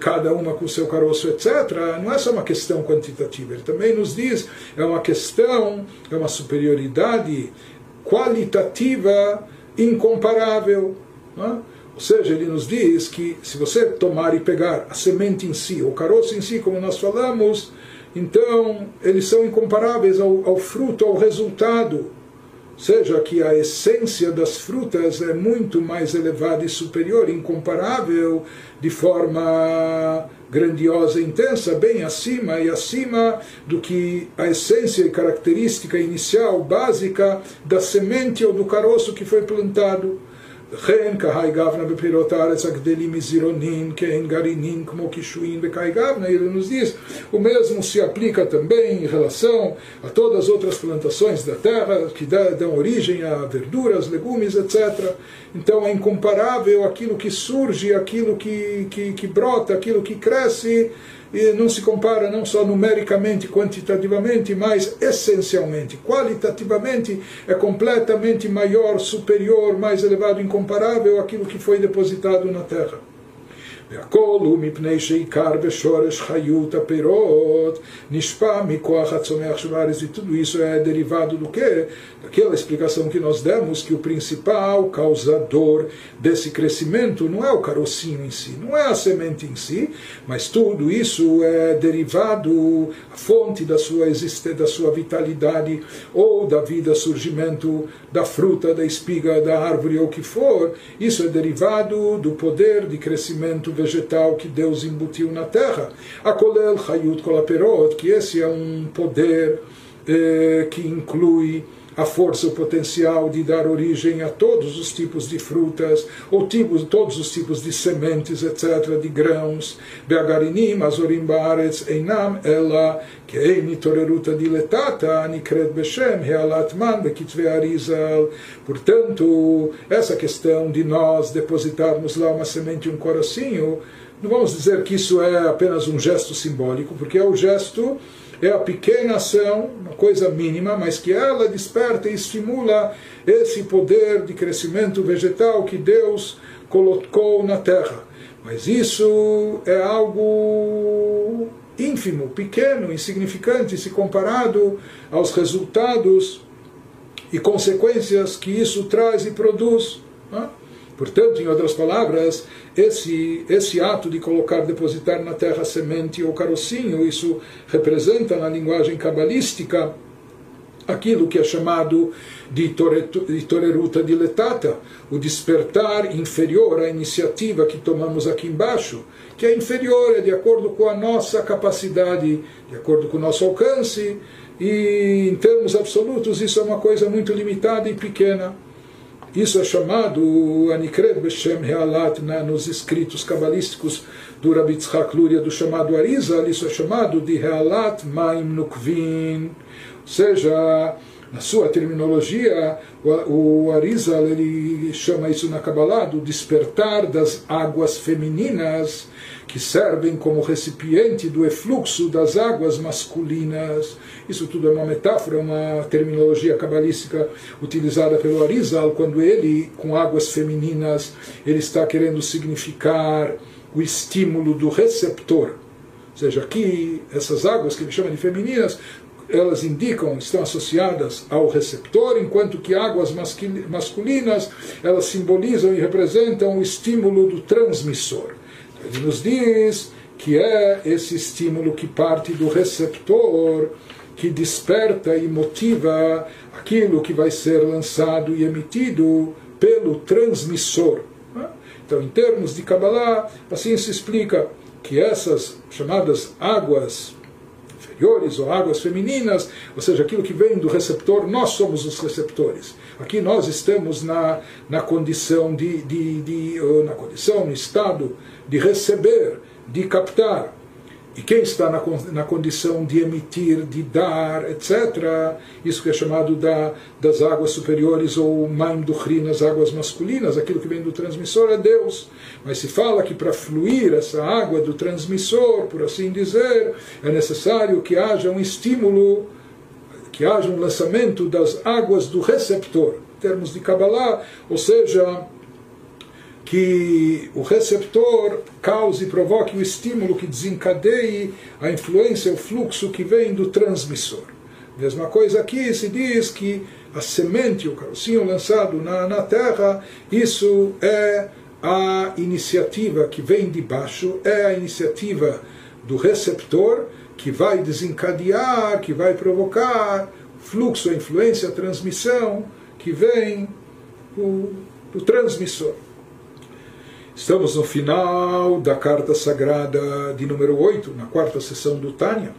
cada uma com seu caroço, etc. Não é só uma questão quantitativa, ele também nos diz, é uma questão, é uma superioridade qualitativa incomparável. É? Ou seja, ele nos diz que se você tomar e pegar a semente em si, o caroço em si, como nós falamos, então eles são incomparáveis ao, ao fruto, ao resultado. Seja, que a essência das frutas é muito mais elevada e superior, incomparável, de forma grandiosa e intensa, bem acima e acima do que a essência e característica inicial, básica, da semente ou do caroço que foi plantado. וכן כהי גבנה בפירות הארץ הגדלים מזירונין, כהן גרעינין כמו קישואין וכהי גבנה, ele nos diz, o mesmo se aplica também em relação a todas as outras plantações da terra que dão origem a verduras, legumes, etc. Então é incomparável aquilo que surge, aquilo que, que, que brota, aquilo que cresce, e não se compara não só numericamente, quantitativamente, mas essencialmente, qualitativamente, é completamente maior, superior, mais elevado, incomparável àquilo que foi depositado na terra. והכל הוא מפני שעיקר בשורש חיות הפירות נשפע מכוח הצומח של הארץ e tudo isso é derivado do que? Daquela explicação que nós demos que o principal causador desse crescimento não é o carocinho em si, não é a semente em si, mas tudo isso é derivado, a fonte da sua existência, da sua vitalidade ou da vida, surgimento da fruta, da espiga, da árvore ou o que for, isso é derivado do poder de crescimento vegetal que Deus embutiu na terra. A kolel hayut kolaperot, que esse é um poder eh, que inclui a força, o potencial de dar origem a todos os tipos de frutas, ou tipos, todos os tipos de sementes, etc., de grãos. Beagarinim, azorim baaretz, einam, ela, ein toreruta diletata, nikret beshem, realat man, bekitve arizal. Portanto, essa questão de nós depositarmos lá uma semente e um coracinho, não vamos dizer que isso é apenas um gesto simbólico, porque é o gesto é a pequena ação, uma coisa mínima, mas que ela desperta e estimula esse poder de crescimento vegetal que Deus colocou na terra. Mas isso é algo ínfimo, pequeno, insignificante, se comparado aos resultados e consequências que isso traz e produz. Não? Portanto, em outras palavras, esse, esse ato de colocar, depositar na terra semente ou carocinho, isso representa na linguagem cabalística aquilo que é chamado de toreruta diletata, o despertar inferior à iniciativa que tomamos aqui embaixo, que é inferior, é de acordo com a nossa capacidade, de acordo com o nosso alcance, e em termos absolutos isso é uma coisa muito limitada e pequena. Isso é chamado Anikred Beshem Realat nos escritos cabalísticos do Rabbi Tzchak Luria, do chamado Arizal, isso é chamado de Realat Maim Nukvin. Ou seja, na sua terminologia, o, Arizal ele chama isso na Kabbalah do despertar das águas femininas que servem como recipiente do efluxo das águas masculinas. Isso tudo é uma metáfora, uma terminologia cabalística utilizada pelo Arizal, quando ele, com águas femininas, ele está querendo significar o estímulo do receptor. Ou seja, aqui, essas águas que ele chama de femininas, elas indicam, estão associadas ao receptor, enquanto que águas masculinas, elas simbolizam e representam o estímulo do transmissor. Ele nos diz que é esse estímulo que parte do receptor, que desperta e motiva aquilo que vai ser lançado e emitido pelo transmissor. Então, em termos de Kabbalah, assim se explica que essas chamadas águas inferiores ou águas femininas, ou seja, aquilo que vem do receptor, nós somos os receptores. Aqui nós estamos na, na condição de, de, de na condição, no estado de receber, de captar. e quem está na, na condição de emitir, de dar, etc., isso que é chamado da, das águas superiores ou Maim Duchrin, as águas masculinas, aquilo que vem do transmissor é Deus. Mas se fala que para fluir essa água do transmissor, por assim dizer, é necessário que haja um estímulo, que haja um lançamento das águas do receptor, em termos de Kabbalah, ou seja, que o receptor cause e provoque o estímulo que desencadeie a influência, o fluxo que vem do transmissor. Mesma coisa aqui se diz que a semente, o carocinho lançado na, na terra, isso é a iniciativa que vem de baixo, é a iniciativa do receptor que vai desencadear, que vai provocar fluxo, a influência, a transmissão que vem do, do transmissor. Estamos no final da carta sagrada de número 8, na quarta sessão do Tânia.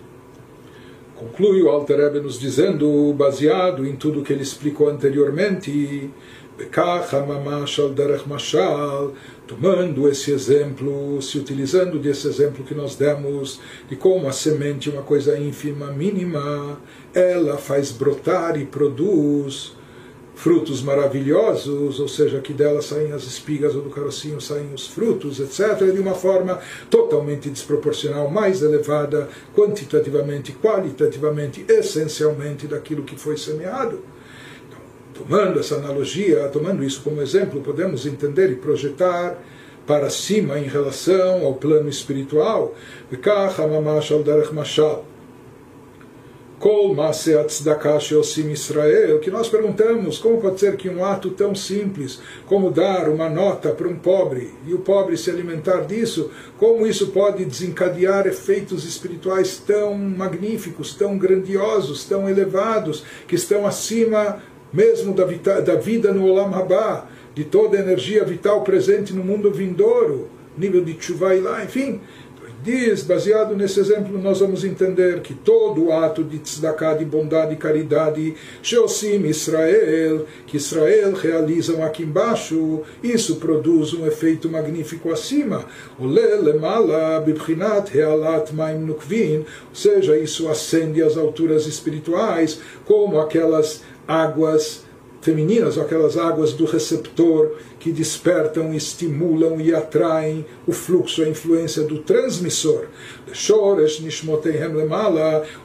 Conclui o Alter Rebbe nos dizendo, baseado em tudo que ele explicou anteriormente, tomando esse exemplo, se utilizando desse exemplo que nós demos, de como a semente, uma coisa ínfima, mínima, ela faz brotar e produz frutos maravilhosos, ou seja, que dela saem as espigas ou do carocinho saem os frutos, etc., de uma forma totalmente desproporcional, mais elevada quantitativamente, qualitativamente, essencialmente daquilo que foi semeado. Então, tomando essa analogia, tomando isso como exemplo, podemos entender e projetar para cima em relação ao plano espiritual. Kol Tzedakah Israel, que nós perguntamos como pode ser que um ato tão simples como dar uma nota para um pobre e o pobre se alimentar disso, como isso pode desencadear efeitos espirituais tão magníficos, tão grandiosos, tão elevados, que estão acima mesmo da, da vida no Olam Haba, de toda a energia vital presente no mundo vindouro, nível de chuva lá, enfim diz, baseado nesse exemplo, nós vamos entender que todo ato de tzedakah, de bondade e caridade, Sheosim Israel, que Israel realizam aqui embaixo, isso produz um efeito magnífico acima. Ou seja, isso acende as alturas espirituais, como aquelas águas femininas, aquelas águas do receptor que despertam, estimulam e atraem o fluxo, a influência do transmissor. Ou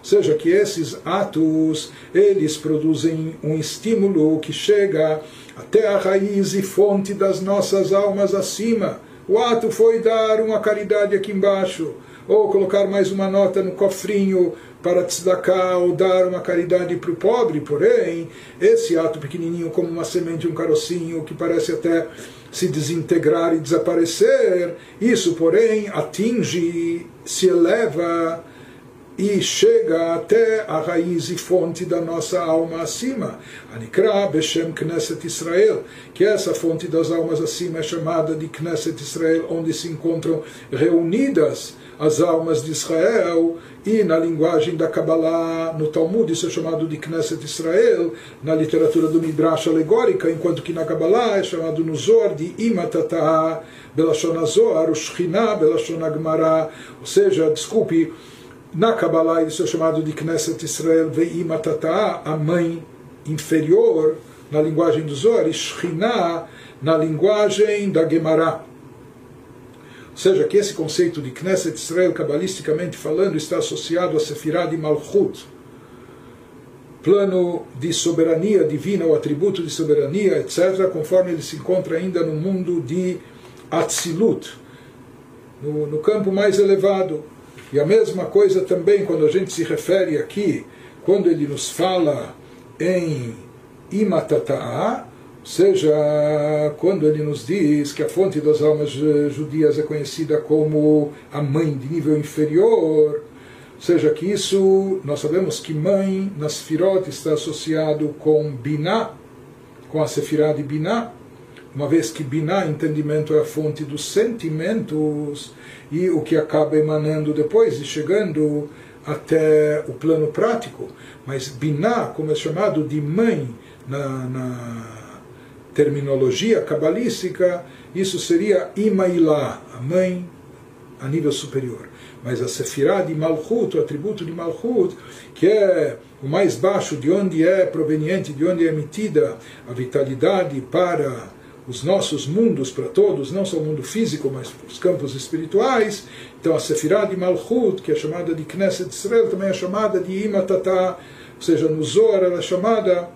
seja, que esses atos, eles produzem um estímulo que chega até a raiz e fonte das nossas almas acima. O ato foi dar uma caridade aqui embaixo, ou colocar mais uma nota no cofrinho, para tzedakah ou dar uma caridade para o pobre, porém, esse ato pequenininho como uma semente, um carocinho, que parece até se desintegrar e desaparecer, isso, porém, atinge, se eleva e chega até a raiz e fonte da nossa alma acima. Anikra Beshem Knesset Israel, que essa fonte das almas acima é chamada de Knesset Israel, onde se encontram reunidas as almas de Israel, e na linguagem da Kabbalah, no Talmud, isso é chamado de Knesset Israel, na literatura do Midrash alegórica, enquanto que na Kabbalah é chamado no Zohar de Imatata, Belashon Azohar, o Shechina, Belashon Agmará, ou seja, desculpe, na Kabbalah isso é chamado de Knesset Israel, Veimatata, a mãe inferior, na linguagem do Zohar, e na linguagem da Gemara seja, que esse conceito de Knesset Israel, cabalisticamente falando, está associado a Sefirah de Malchut, plano de soberania divina, o atributo de soberania, etc., conforme ele se encontra ainda no mundo de Atzilut, no, no campo mais elevado. E a mesma coisa também quando a gente se refere aqui, quando ele nos fala em Imatata'a, seja, quando ele nos diz que a fonte das almas judias é conhecida como a mãe de nível inferior, seja que isso, nós sabemos que mãe na Sefirot está associado com Binah, com a Sefirah de Binah, uma vez que Binah, entendimento, é a fonte dos sentimentos e o que acaba emanando depois e chegando até o plano prático. Mas Binah, como é chamado de mãe na, na terminologia cabalística, isso seria Imailá, a mãe a nível superior. mas a Sefirah de Malchut, o atributo de Malchut, que é o mais baixo, de onde é proveniente, de onde é emitida a vitalidade para os nossos mundos, para todos, não só o mundo físico, mas os campos espirituais. Então a Sefirah de Malchut, que é chamada de Knesset Israel, também é chamada de Imatata, ou seja, no Zohar ela é chamada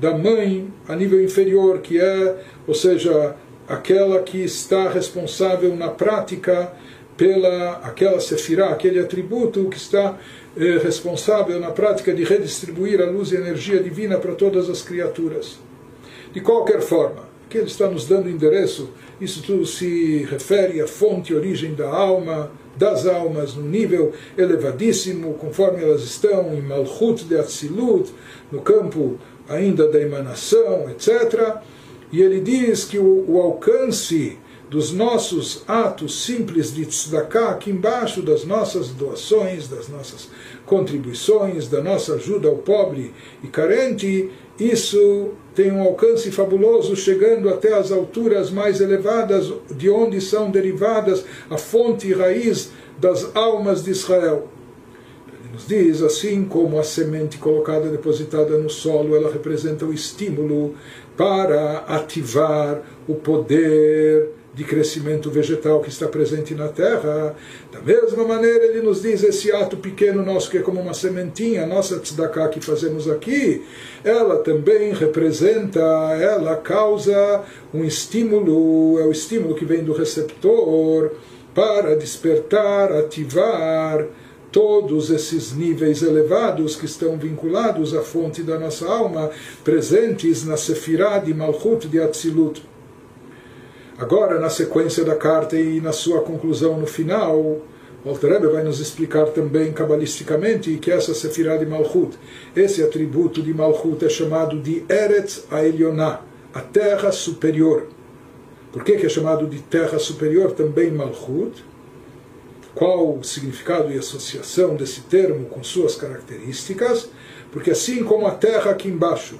da mãe a nível inferior, que é, ou seja, aquela que está responsável na prática pela aquela sefirá, aquele atributo que está eh, responsável na prática de redistribuir a luz e a energia divina para todas as criaturas. De qualquer forma, que ele está nos dando endereço, isso tudo se refere à fonte, origem da alma, das almas, no nível elevadíssimo, conforme elas estão em Malchut de Atzilut, no campo ainda da emanação, etc. E ele diz que o, o alcance dos nossos atos simples de tzedakah, aqui embaixo das nossas doações, das nossas contribuições, da nossa ajuda ao pobre e carente, isso tem um alcance fabuloso, chegando até as alturas mais elevadas, de onde são derivadas a fonte e raiz das almas de Israel. Nos diz, assim como a semente colocada, depositada no solo, ela representa o estímulo para ativar o poder de crescimento vegetal que está presente na terra. Da mesma maneira, ele nos diz esse ato pequeno nosso, que é como uma sementinha, a nossa tzedakah que fazemos aqui, ela também representa, ela causa um estímulo, é o estímulo que vem do receptor para despertar, ativar todos esses níveis elevados que estão vinculados à fonte da nossa alma, presentes na Sefirah de Malchut de Atzilut. Agora, na sequência da carta e na sua conclusão no final, Walter Rebbe vai nos explicar também cabalisticamente que essa Sefirah de Malchut, esse atributo de Malchut é chamado de Eretz Aelioná, a terra superior. Por que, que é chamado de terra superior também Malchut? Qual o significado e associação desse termo com suas características? Porque assim como a terra aqui embaixo,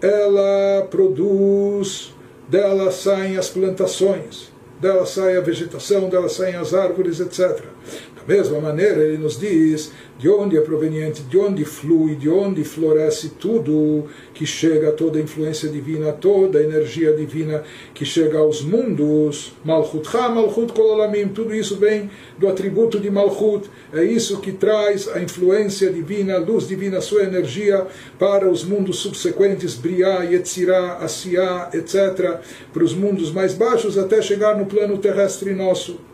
ela produz dela saem as plantações, dela sai a vegetação, dela saem as árvores, etc. Da mesma maneira, ele nos diz de onde é proveniente, de onde flui, de onde floresce tudo que chega toda a influência divina, toda a energia divina que chega aos mundos. Malchut Ha, Malchut Kololamim, tudo isso vem do atributo de Malchut. É isso que traz a influência divina, a luz divina, a sua energia para os mundos subsequentes, Briá, Yetzirá, Asiá, etc., para os mundos mais baixos até chegar no plano terrestre nosso.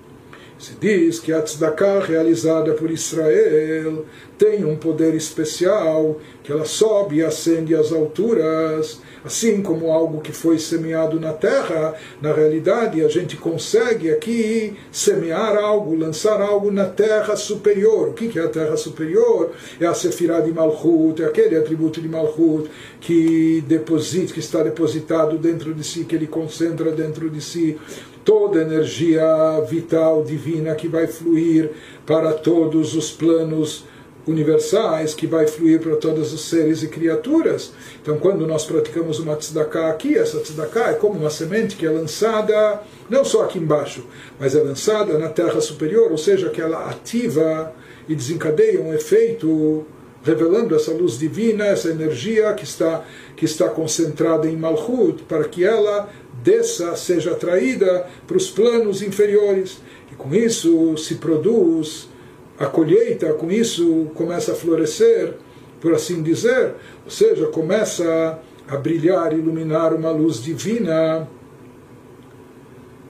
Se diz que a tzedakah realizada por Israel tem um poder especial, que ela sobe e ascende às alturas, assim como algo que foi semeado na terra, na realidade a gente consegue aqui semear algo, lançar algo na terra superior. O que é a terra superior? É a Sefirah de Malchut, é aquele atributo de Malchut que deposita, que está depositado dentro de si, que ele concentra dentro de si toda a energia vital divina que vai fluir para todos os planos universais, que vai fluir para todos os seres e criaturas. Então, quando nós praticamos uma tzedakah aqui, essa tzedakah é como uma semente que é lançada, não só aqui embaixo, mas é lançada na terra superior, ou seja, que ela ativa e desencadeia um efeito revelando essa luz divina, essa energia que está, que está concentrada em Malchut, para que ela desça, seja atraída para os planos inferiores. E com isso se produz a colheita, com isso começa a florescer, por assim dizer, ou seja, começa a brilhar, iluminar uma luz divina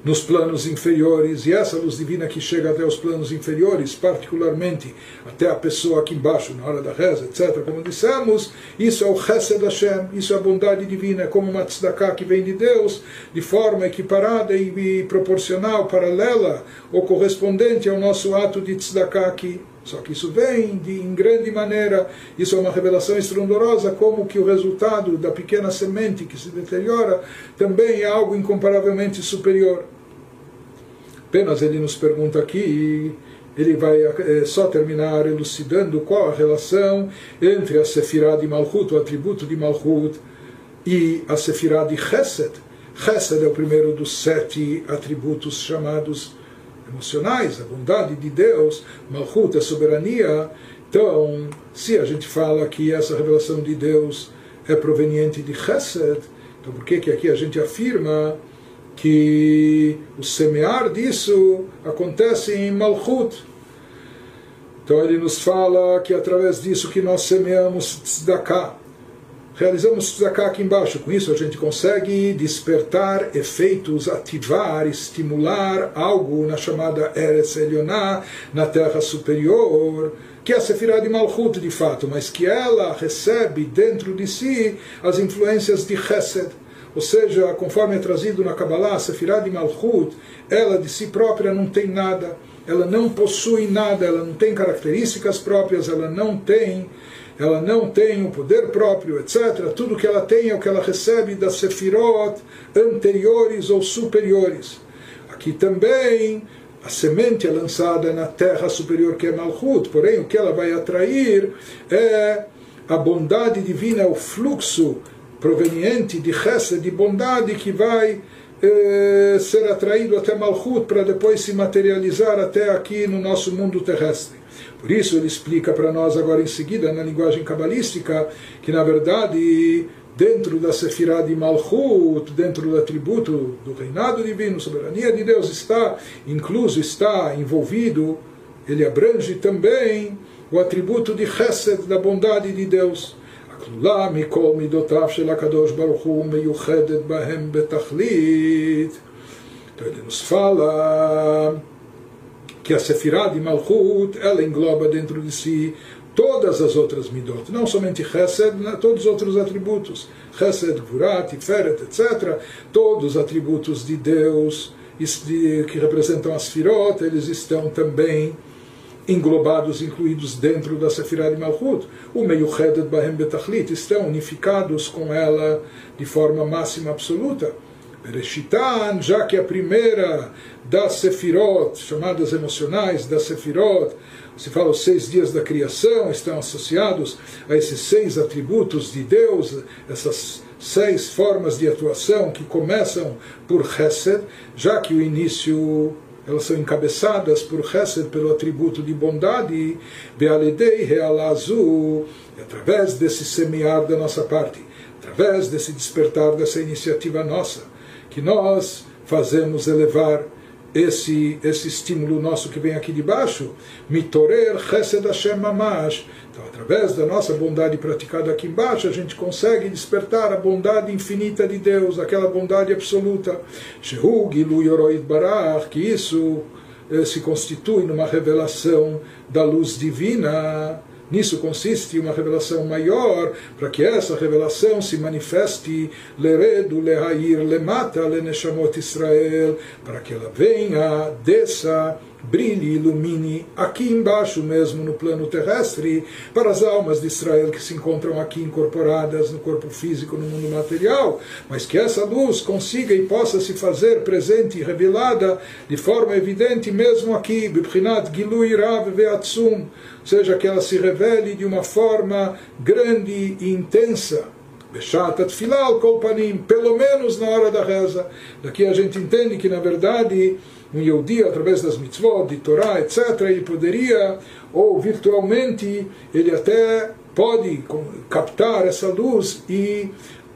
nos planos inferiores, e essa luz divina que chega até os planos inferiores, particularmente até a pessoa aqui embaixo, na hora da reza, etc., como dissemos, isso é o Chesed Hashem, isso é a bondade divina, é como uma tzedakah que vem de Deus, de forma equiparada e proporcional, paralela ou correspondente ao nosso ato de tzedakah aqui. Só que isso vem de, em grande maneira, isso é uma revelação estrondorosa, como que o resultado da pequena semente que se deteriora também é algo incomparavelmente superior. Apenas ele nos pergunta aqui, ele vai é, só terminar elucidando qual a relação entre a Sefirah de Malchut, o atributo de Malchut, e a Sefirah de Chesed. Chesed é o primeiro dos sete atributos chamados emocionais, a bondade de Deus, Malchut, a soberania. Então, se a gente fala que essa revelação de Deus é proveniente de Chesed, então por que, que aqui a gente afirma que o semear disso acontece em Malchut? Então ele nos fala que através disso que nós semeamos tzedakah, realizamos tzedakah aqui embaixo. Com isso a gente consegue despertar efeitos, ativar, estimular algo na chamada Eretz Elioná, na terra superior, que é a Sefirah de Malchut de fato, mas que ela recebe dentro de si as influências de Chesed. Ou seja, conforme é trazido na Kabbalah, a Sefirah de Malchut, ela de si própria não tem nada, ela não possui nada, ela não tem características próprias, ela não tem ela não tem um poder próprio, etc. Tudo que ela tem é o que ela recebe das sefirot anteriores ou superiores. Aqui também a semente é lançada na terra superior que é Malchut, porém o que ela vai atrair é a bondade divina, o fluxo proveniente de Chesed, de bondade que vai eh, ser atraído até Malchut para depois se materializar até aqui no nosso mundo terrestre. Por isso ele explica para nós agora em seguida, na linguagem cabalística, que na verdade dentro da Sefirah de Malchut, dentro do atributo do reinado divino, soberania de Deus, está incluso, está envolvido, ele abrange também o atributo de Chesed, da bondade de Deus. הכלולה מכל מידותיו של הקדוש ברוך הוא מיוחדת בהם בתכלית. Então ele nos fala que a Sefirah de Malchut, ela engloba dentro de si todas as outras midot, não somente Chesed, né, todos os outros atributos, Chesed, Gurat, Tiferet, etc., todos os atributos de Deus que representam as Firot, eles estão também englobados, incluídos dentro da Sefirah de Malchut. O meio Chedet Bahem Betachlit estão unificados com ela de forma máxima absoluta. Bereshitan, já que a primeira das Sefirot, chamadas emocionais, das Sefirot, se fala os seis dias da criação, estão associados a esses seis atributos de Deus, essas seis formas de atuação que começam por Chesed, já que o início elas são encabeçadas por Chesed, pelo atributo de bondade, Bealedei Realazu, através desse semear da nossa parte, através desse despertar dessa iniciativa nossa que nós fazemos elevar esse, esse estímulo nosso que vem aqui de baixo, mitorer chesed Hashem mamash. Então, através da nossa bondade praticada aqui embaixo, a gente consegue despertar a bondade infinita de Deus, aquela bondade absoluta. Shehu gilu yoroid barach, que isso eh, se constitui numa revelação da luz divina. Nisso consiste uma revelação maior, para que essa revelação se manifeste leredo, lehair, lemata, leneshamot Israel, para que ela venha, desça, brilhe, ilumine aqui embaixo mesmo no plano terrestre para as almas de Israel que se encontram aqui incorporadas no corpo físico, no mundo material, mas que essa luz consiga e possa se fazer presente e revelada de forma evidente mesmo aqui, Bibchinat Gilui Rav Veatsum, seja que ela se revele de uma forma grande e intensa. Filal Kolpanim, pelo menos na hora da reza. Daqui a gente entende que, na verdade, um Yehudi, através das mitzvot, de Torá, etc., ele poderia, ou virtualmente, ele até pode captar essa luz e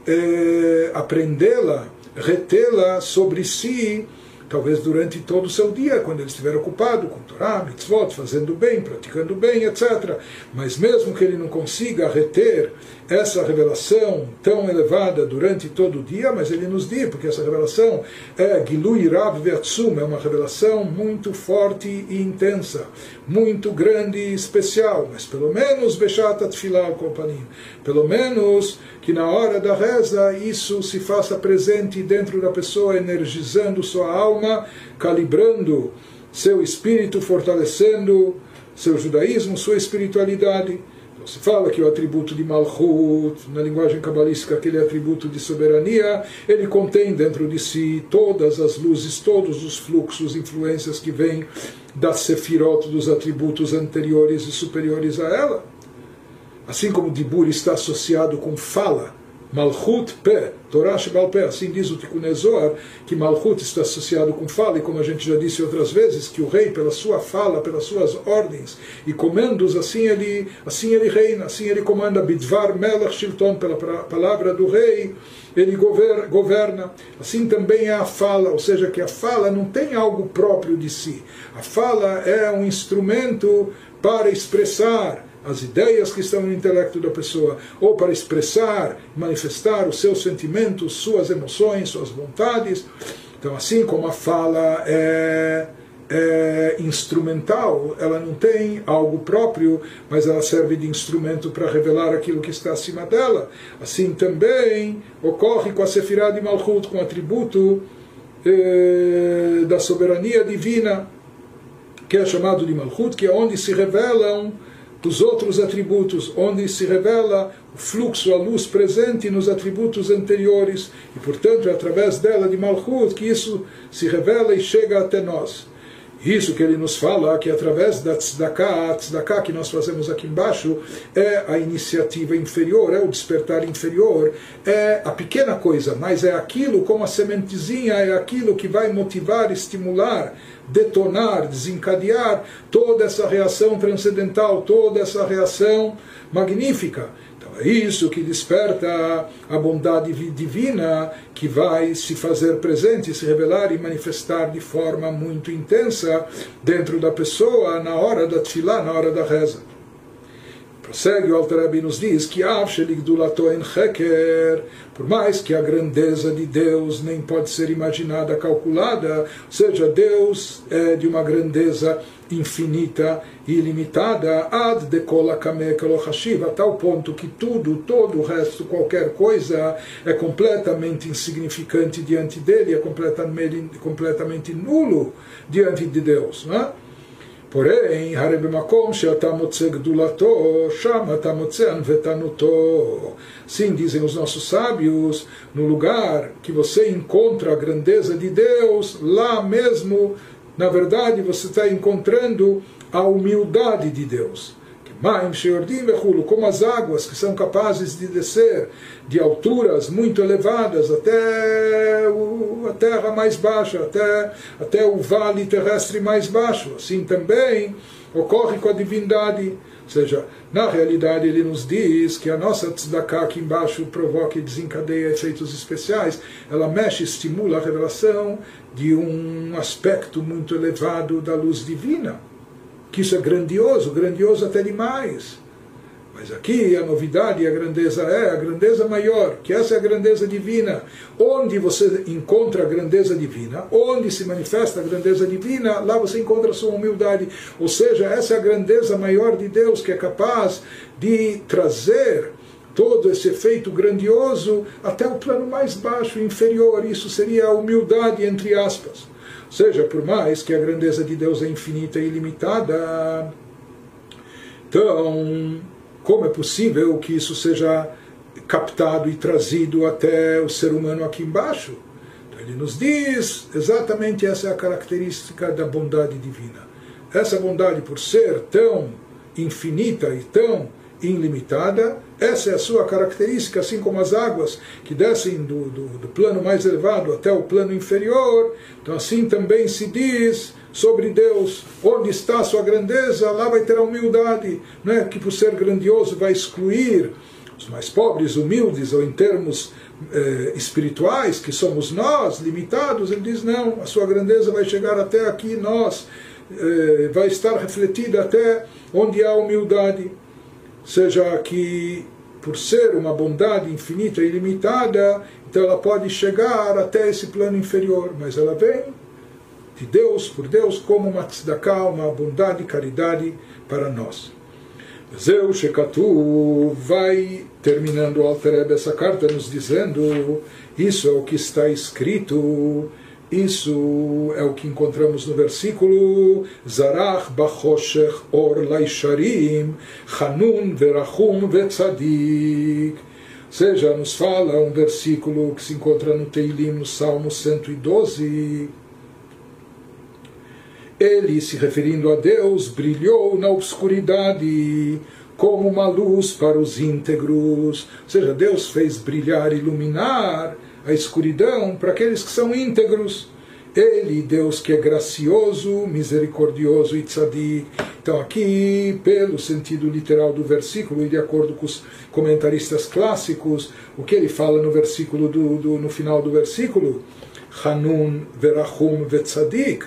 eh, aprendê-la, retê-la sobre si talvez durante todo o seu dia, quando ele estiver ocupado com Torá, mitzvot, fazendo bem, praticando bem, etc. Mas mesmo que ele não consiga reter essa revelação tão elevada durante todo o dia, mas ele nos diz, porque essa revelação é Gilui Rav Veatsum, é uma revelação muito forte e intensa, muito grande e especial, mas pelo menos Beshat Atfilah Kopanim, pelo menos que na hora da reza isso se faça presente dentro da pessoa, energizando sua alma, calibrando seu espírito, fortalecendo seu judaísmo, sua espiritualidade se fala que o atributo de Malchut, na linguagem cabalística, aquele atributo de soberania, ele contém dentro de si todas as luzes, todos os fluxos, influências que vêm da Sefirot, dos atributos anteriores e superiores a ela. Assim como Dibur está associado com fala, Malchut Pé, Torá Shebal Pé, assim diz o Tikkun que Malchut está associado com fala, e como a gente já disse outras vezes, que o rei, pela sua fala, pelas suas ordens e comandos, assim ele, assim ele reina, assim ele comanda, Bidvar Melech Shilton, pela palavra do rei, ele governa. Assim também é a fala, ou seja, que a fala não tem algo próprio de si. A fala é um instrumento para expressar as ideias que estão no intelecto da pessoa, ou para expressar, manifestar os seus sentimentos, suas emoções, suas vontades. Então, assim como a fala é, é instrumental, ela não tem algo próprio, mas ela serve de instrumento para revelar aquilo que está acima dela. Assim também ocorre com a Sefirah de Malchut, com o atributo eh, da soberania divina, que é chamado de Malchut, que é onde se revelam dos outros atributos, onde se revela o fluxo, a luz presente nos atributos anteriores, e portanto é através dela, de Malchut, que isso se revela e chega até nós. Isso que ele nos fala, que através da tzedakah, a tzedakah que nós fazemos aqui embaixo, é a iniciativa inferior, é o despertar inferior, é a pequena coisa, mas é aquilo como a sementezinha, é aquilo que vai motivar, estimular, detonar, desencadear toda essa reação transcendental, toda essa reação magnífica. É isso que desperta a bondade divina que vai se fazer presente, se revelar e manifestar de forma muito intensa dentro da pessoa na hora da tefilá, na hora da reza. Prossegue o Alter nos diz que por mais que a grandeza de Deus nem pode ser imaginada, calculada, ou seja, Deus é de uma grandeza infinita e ilimitada, ad dekola a tal ponto que tudo, todo o resto, qualquer coisa, é completamente insignificante diante dele, é completamente, completamente nulo diante de Deus. Não é? Porém, Harebemakom Sheatamotse Gdulato, Shamatamotse Anvetanuto. Sim, dizem os nossos sábios, no lugar que você encontra a grandeza de Deus, lá mesmo, na verdade, você está encontrando a humildade de Deus. Como as águas que são capazes de descer de alturas muito elevadas até a terra mais baixa, até, até o vale terrestre mais baixo. Assim também ocorre com a divindade. Ou seja, na realidade ele nos diz que a nossa tzedakah aqui embaixo provoca e desencadeia efeitos especiais, ela mexe, estimula a revelação de um aspecto muito elevado da luz divina, que isso é grandioso, grandioso até demais. Mas aqui a novidade e a grandeza é a grandeza maior, que essa é a grandeza divina. Onde você encontra a grandeza divina, onde se manifesta a grandeza divina, lá você encontra a sua humildade. Ou seja, essa é a grandeza maior de Deus que é capaz de trazer todo esse efeito grandioso até o plano mais baixo, inferior. Isso seria a humildade, entre aspas. Seja, por mais que a grandeza de Deus é infinita e ilimitada, então como é possível que isso seja captado e trazido até o ser humano aqui embaixo? Então ele nos diz exatamente essa é a característica da bondade divina. Essa bondade, por ser tão infinita e tão ilimitada, essa é a sua característica, assim como as águas que descem do, do, do plano mais elevado até o plano inferior. Então, assim também se diz sobre Deus, onde está a sua grandeza, lá vai ter a humildade, não é que por ser grandioso vai excluir os mais pobres, humildes, ou em termos eh, espirituais, que somos nós, limitados, ele diz, não, a sua grandeza vai chegar até aqui, nós, eh, vai estar refletida até onde há humildade, seja que por ser uma bondade infinita e ilimitada, então ela pode chegar até esse plano inferior, mas ela vem de Deus, por Deus, como uma tzedakah, uma bondade e caridade para nós. Zeu Shekatu vai terminando o Alter essa carta nos dizendo isso é o que está escrito isso é o que encontramos no versículo Zarach bachoshech or laisharim Hanun verachum vetzadik ou seja, nos fala um versículo que se encontra no Teilim, no Salmo 112 ele, se referindo a Deus, brilhou na obscuridade como uma luz para os íntegros. Ou seja, Deus fez brilhar, iluminar a escuridão para aqueles que são íntegros. Ele, Deus que é gracioso, misericordioso e tzadik. Então, aqui, pelo sentido literal do versículo, e de acordo com os comentaristas clássicos, o que ele fala no versículo do, do no final do versículo, Hanun verachum vetzadik,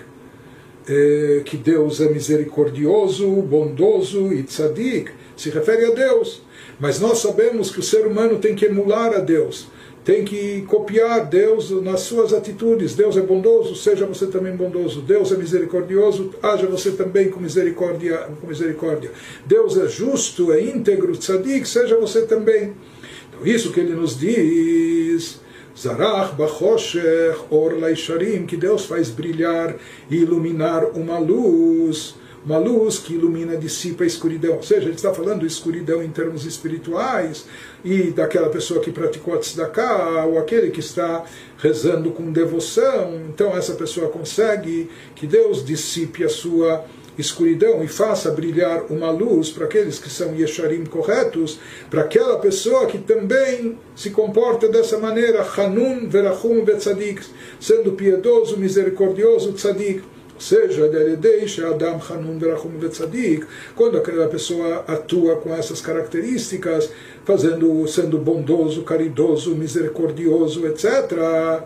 eh, que Deus é misericordioso, bondoso e tzadik, se refere a Deus. Mas nós sabemos que o ser humano tem que emular a Deus tem que copiar Deus nas suas atitudes. Deus é bondoso, seja você também bondoso. Deus é misericordioso, haja você também com misericórdia. Com misericórdia. Deus é justo, é íntegro, tzadik, seja você também. Então, isso que ele nos diz. Zarach bachoshech or laisharim, que Deus faz brilhar e iluminar uma luz uma luz que ilumina, dissipa a escuridão. Ou seja, ele está falando de escuridão em termos espirituais e daquela pessoa que praticou a tzedakah, ou aquele que está rezando com devoção. Então essa pessoa consegue que Deus dissipe a sua escuridão e faça brilhar uma luz para aqueles que são yesharim corretos, para aquela pessoa que também se comporta dessa maneira, Hanun verachum vetzadik, sendo piedoso, misericordioso, tzadik seja, deixa Adam Hanun quando aquela pessoa atua com essas características, fazendo, sendo bondoso, caridoso, misericordioso, etc.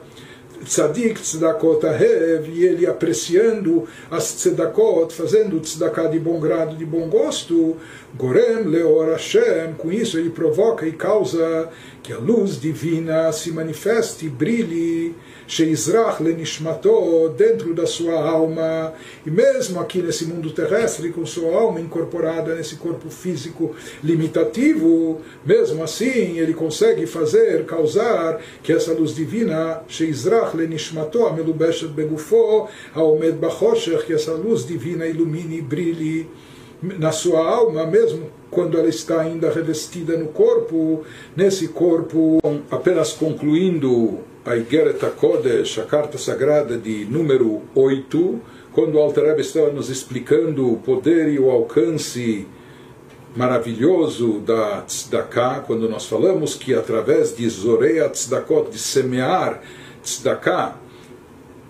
Tzadik tzedakot ahev, e ele apreciando as tzedakot, fazendo tzedakah de bom grado, de bom gosto, gorem leor Hashem, com isso ele provoca e causa que a luz divina se manifeste, brilhe, Sheizrach lenishmato, dentro da sua alma, e mesmo aqui nesse mundo terrestre, com sua alma incorporada nesse corpo físico limitativo, mesmo assim ele consegue fazer, causar que essa luz divina, Sheizrach lenishmato, amelubeshet begufo, aomed bachoshech, que essa luz divina ilumine e brilhe na sua alma, mesmo quando ela está ainda revestida no corpo, nesse corpo, apenas concluindo a Igeret HaKodesh, a carta sagrada de número 8, quando o Alter estava nos explicando o poder e o alcance maravilhoso da tzedakah, quando nós falamos que através de Zoreia tzedakot, de semear tzedakah,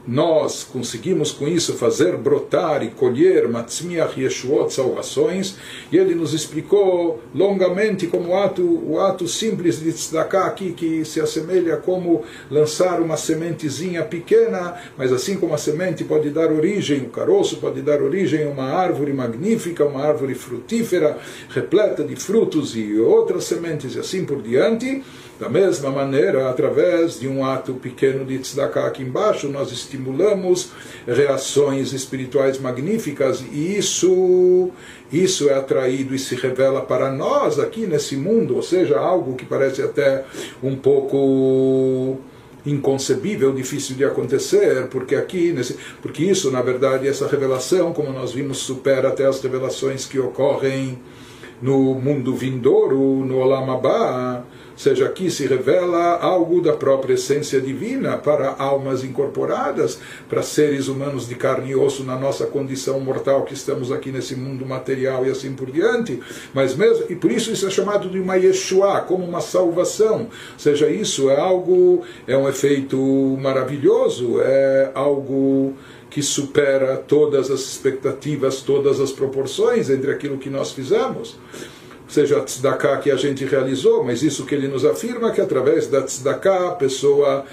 nós conseguimos com isso fazer brotar e colher Matzmiach Yeshuot, salvações, e ele nos explicou longamente como ato, o ato simples de tzedakah aqui, que se assemelha como lançar uma sementezinha pequena, mas assim como a semente pode dar origem, o caroço pode dar origem a uma árvore magnífica, uma árvore frutífera, repleta de frutos e outras sementes e assim por diante, da mesma maneira, através de um ato pequeno de tzedakah aqui embaixo, nós estimulamos reações espirituais magníficas e isso, isso é atraído e se revela para nós aqui nesse mundo, ou seja, algo que parece até um pouco inconcebível, difícil de acontecer, porque aqui, nesse, porque isso, na verdade, essa revelação, como nós vimos, supera até as revelações que ocorrem no mundo vindouro, no Olam Abba, seja, aqui se revela algo da própria essência divina para almas incorporadas, para seres humanos de carne e osso na nossa condição mortal que estamos aqui nesse mundo material e assim por diante. Mas mesmo e por isso isso é chamado de uma Yeshua, como uma salvação. seja, isso é algo, é um efeito maravilhoso, é algo que supera todas as expectativas, todas as proporções entre aquilo que nós fizemos seja a tzedakah que a gente realizou, mas isso que ele nos afirma que através da tzedakah a pessoa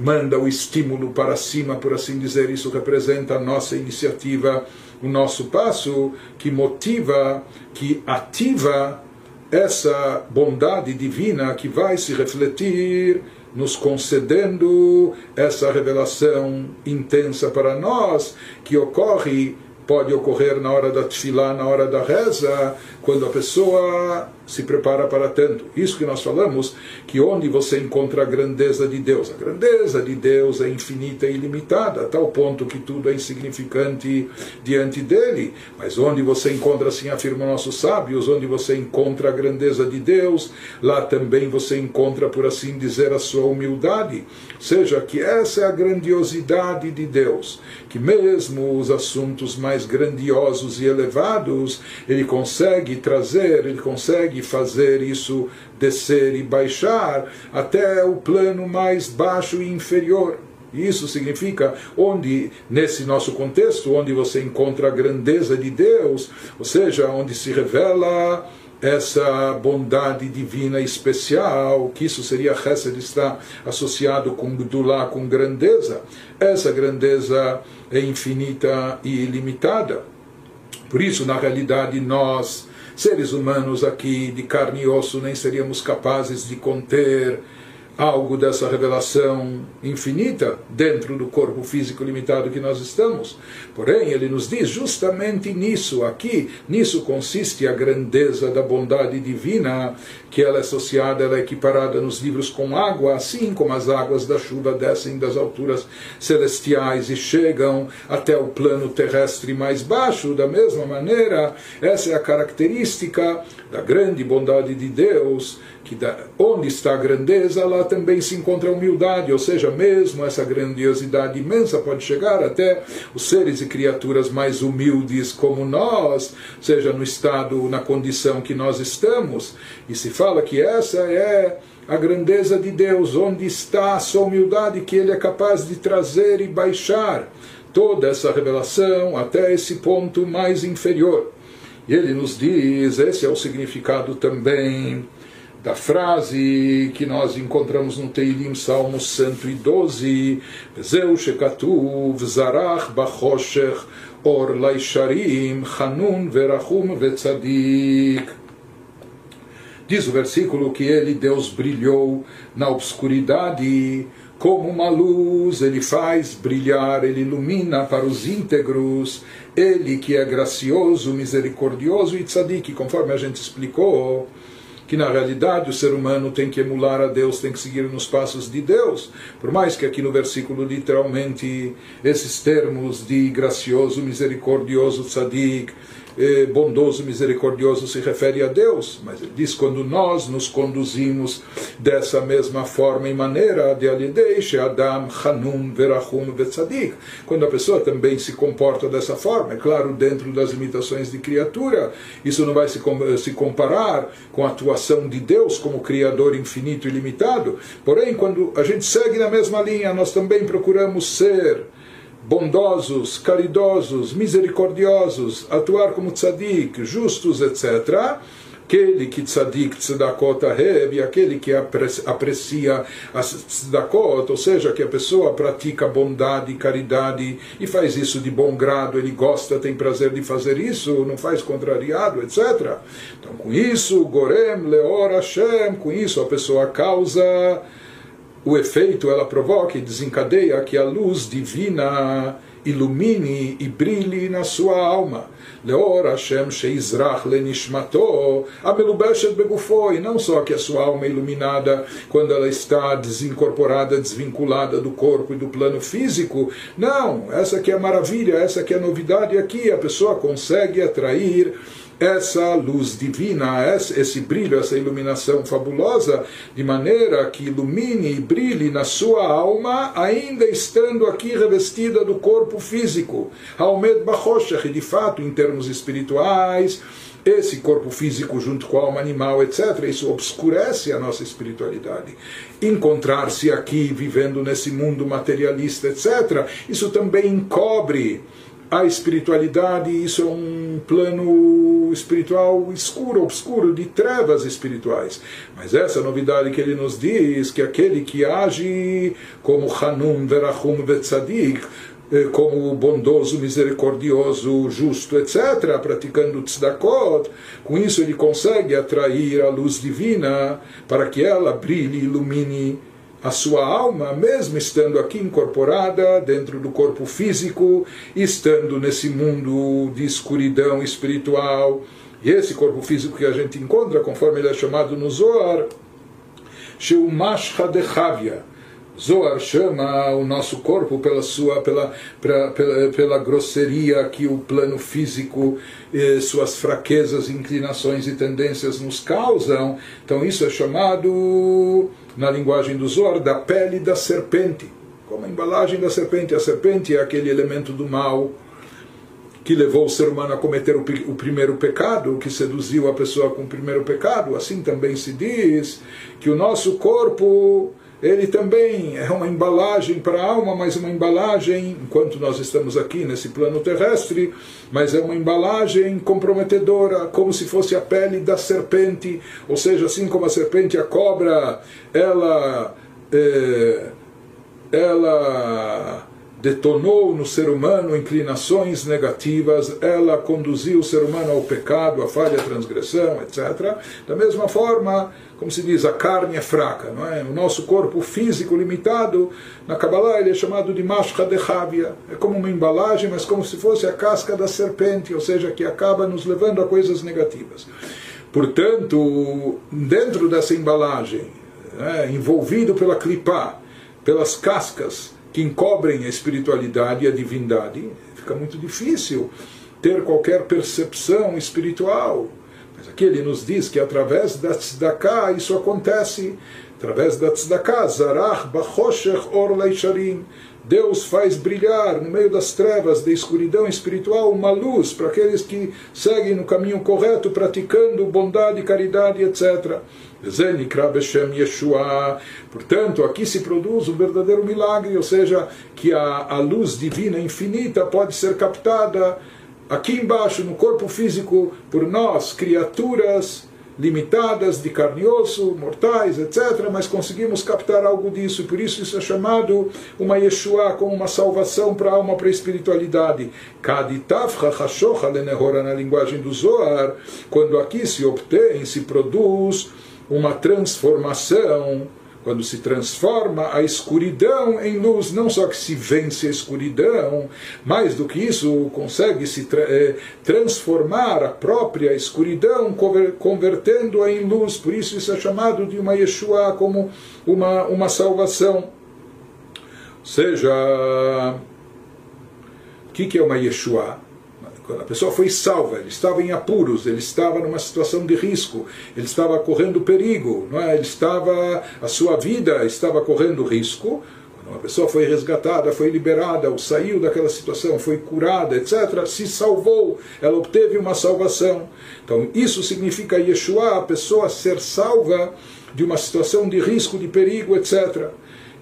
manda o estímulo para cima, por assim dizer, isso representa a nossa iniciativa, o nosso passo, que motiva, que ativa essa bondade divina que vai se refletir nos concedendo essa revelação intensa para nós, que ocorre pode ocorrer na hora da tefilá, na hora da reza, quando a pessoa se prepara para tanto. Isso que nós falamos, que onde você encontra a grandeza de Deus, a grandeza de Deus é infinita e ilimitada, a tal ponto que tudo é insignificante diante dele. Mas onde você encontra, assim afirmam nossos sábios, onde você encontra a grandeza de Deus, lá também você encontra, por assim dizer, a sua humildade. Ou seja, que essa é a grandiosidade de Deus, que mesmo os assuntos mais grandiosos e elevados, ele consegue trazer, ele consegue fazer isso descer e baixar até o plano mais baixo e inferior. Isso significa onde, nesse nosso contexto, onde você encontra a grandeza de Deus, ou seja, onde se revela essa bondade divina especial, que isso seria Hesed, está associado com Gdulá, com grandeza. Essa grandeza é infinita e ilimitada. Por isso, na realidade, nós, seres humanos aqui de carne e osso, nem seríamos capazes de conter algo dessa revelação infinita dentro do corpo físico limitado que nós estamos. Porém, ele nos diz justamente nisso, aqui, nisso consiste a grandeza da bondade divina, que ela é associada, ela é equiparada nos livros com água, assim como as águas da chuva descem das alturas celestiais e chegam até o plano terrestre mais baixo, da mesma maneira, essa é a característica da grande bondade de Deus que onde está a grandeza, lá também se encontra a humildade, ou seja, mesmo essa grandiosidade imensa pode chegar até os seres e criaturas mais humildes como nós, seja no estado, na condição que nós estamos, e se fala que essa é a grandeza de Deus, onde está a sua humildade que Ele é capaz de trazer e baixar toda essa revelação até esse ponto mais inferior. E ele nos diz, esse é o significado também da frase que nós encontramos no Teilim, Salmo 112, Zeu shekatuv zarach bachoshech or laisharim chanun verachum vetzadik. Diz o versículo que ele, Deus, brilhou na obscuridade, como uma luz, ele faz brilhar, ele ilumina para os íntegros, ele que é gracioso, misericordioso e tzadik, conforme a gente explicou que na realidade o ser humano tem que emular a Deus, tem que seguir nos passos de Deus. Por mais que aqui no versículo literalmente esses termos de gracioso, misericordioso, tzadik, bondoso, misericordioso se refere a Deus, mas ele diz quando nós nos conduzimos dessa mesma forma e maneira de Alideish, Adam, Hanum, Verachum, Vetzadik, quando a pessoa também se comporta dessa forma, é claro, dentro das limitações de criatura, isso não vai se, se comparar com a atuação de Deus como Criador infinito e limitado, porém, quando a gente segue na mesma linha, nós também procuramos ser bondosos, caridosos, misericordiosos, atuar como tzadik, justos, etc., aquele que tzadik tzedakot ahev, aquele que aprecia as tzedakot, ou seja, que a pessoa pratica bondade, caridade e faz isso de bom grado, ele gosta, tem prazer de fazer isso, não faz contrariado, etc. Então, com isso, Gorem, Leor, Hashem, com isso a pessoa causa o efeito ela provoca e desencadeia que a luz divina ilumine e brilhe na sua alma. Leor Hashem sheizrach lenishmato amelubeshet begufo e não só que a sua alma é iluminada quando ela está desincorporada, desvinculada do corpo e do plano físico. Não, essa que é a maravilha, essa que é a novidade aqui. A pessoa consegue atrair essa luz divina, esse brilho, essa iluminação fabulosa, de maneira que ilumine e brilhe na sua alma, ainda estando aqui revestida do corpo físico. Haomed Bachoshech, de fato, em termos espirituais, esse corpo físico junto com a alma animal, etc., isso obscurece a nossa espiritualidade. Encontrar-se aqui, vivendo nesse mundo materialista, etc., isso também encobre a espiritualidade, isso é um plano espiritual escuro, obscuro, de trevas espirituais. Mas essa novidade que ele nos diz, que aquele que age como Hanum, Verachum, Vetzadik, eh, como bondoso, misericordioso, justo, etc., praticando tzedakot, com isso ele consegue atrair a luz divina para que ela brilhe ilumine a sua alma, mesmo estando aqui incorporada dentro do corpo físico, estando nesse mundo de escuridão espiritual. E esse corpo físico que a gente encontra, conforme ele é chamado no Zohar, Sheumasha de Chavia. Zohar chama o nosso corpo pela sua pela, pela, pela, pela grosseria que o plano físico, eh, suas fraquezas, inclinações e tendências nos causam. Então isso é chamado na linguagem do Zohar da pele da serpente, como a embalagem da serpente. A serpente é aquele elemento do mal que levou o ser humano a cometer o, o, primeiro pecado, que seduziu a pessoa com o primeiro pecado, assim também se diz que o nosso corpo ele também é uma embalagem para a alma, mas uma embalagem, enquanto nós estamos aqui nesse plano terrestre, mas é uma embalagem comprometedora, como se fosse a pele da serpente, ou seja, assim como a serpente, a cobra, ela. É, ela detonou no ser humano inclinações negativas, ela conduziu o ser humano ao pecado, à falha, à transgressão, etc. Da mesma forma, como se diz, a carne é fraca, não é? O nosso corpo físico limitado, na Kabbalah ele é chamado de mashka de Havia. É como uma embalagem, mas como se fosse a casca da serpente, ou seja, que acaba nos levando a coisas negativas. Portanto, dentro dessa embalagem, é, envolvido pela clipá, pelas cascas, que encobrem a espiritualidade e a divindade, fica muito difícil ter qualquer percepção espiritual. Aqui ele nos diz que através da tzedakah isso acontece. Através da tzedakah, zarach bachoshech or leisharim. Deus faz brilhar no meio das trevas, da escuridão espiritual, uma luz para aqueles que seguem no caminho correto, praticando bondade, caridade, etc. Yeshua. Portanto, aqui se produz um verdadeiro milagre, ou seja, que a, a luz divina infinita pode ser captada aqui embaixo, no corpo físico, por nós, criaturas limitadas de carne e osso, mortais, etc., mas conseguimos captar algo disso, por isso isso é chamado uma Yeshua, como uma salvação para a alma, para a espiritualidade. na linguagem do Zohar, quando aqui se obtém, se produz uma transformação, quando se transforma a escuridão em luz, não só que se vence a escuridão, mais do que isso, consegue se tra eh, transformar a própria escuridão, convertendo-a em luz. Por isso, isso é chamado de uma Yeshua, como uma, uma salvação. Ou seja, o que, que é uma Yeshua? A pessoa foi salva, ele estava em apuros, ele estava numa situação de risco, ele estava correndo perigo, não é? ele estava, a sua vida estava correndo risco. Quando uma pessoa foi resgatada, foi liberada, ou saiu daquela situação, foi curada, etc., se salvou, ela obteve uma salvação. Então, isso significa Yeshua, a pessoa ser salva de uma situação de risco, de perigo, etc.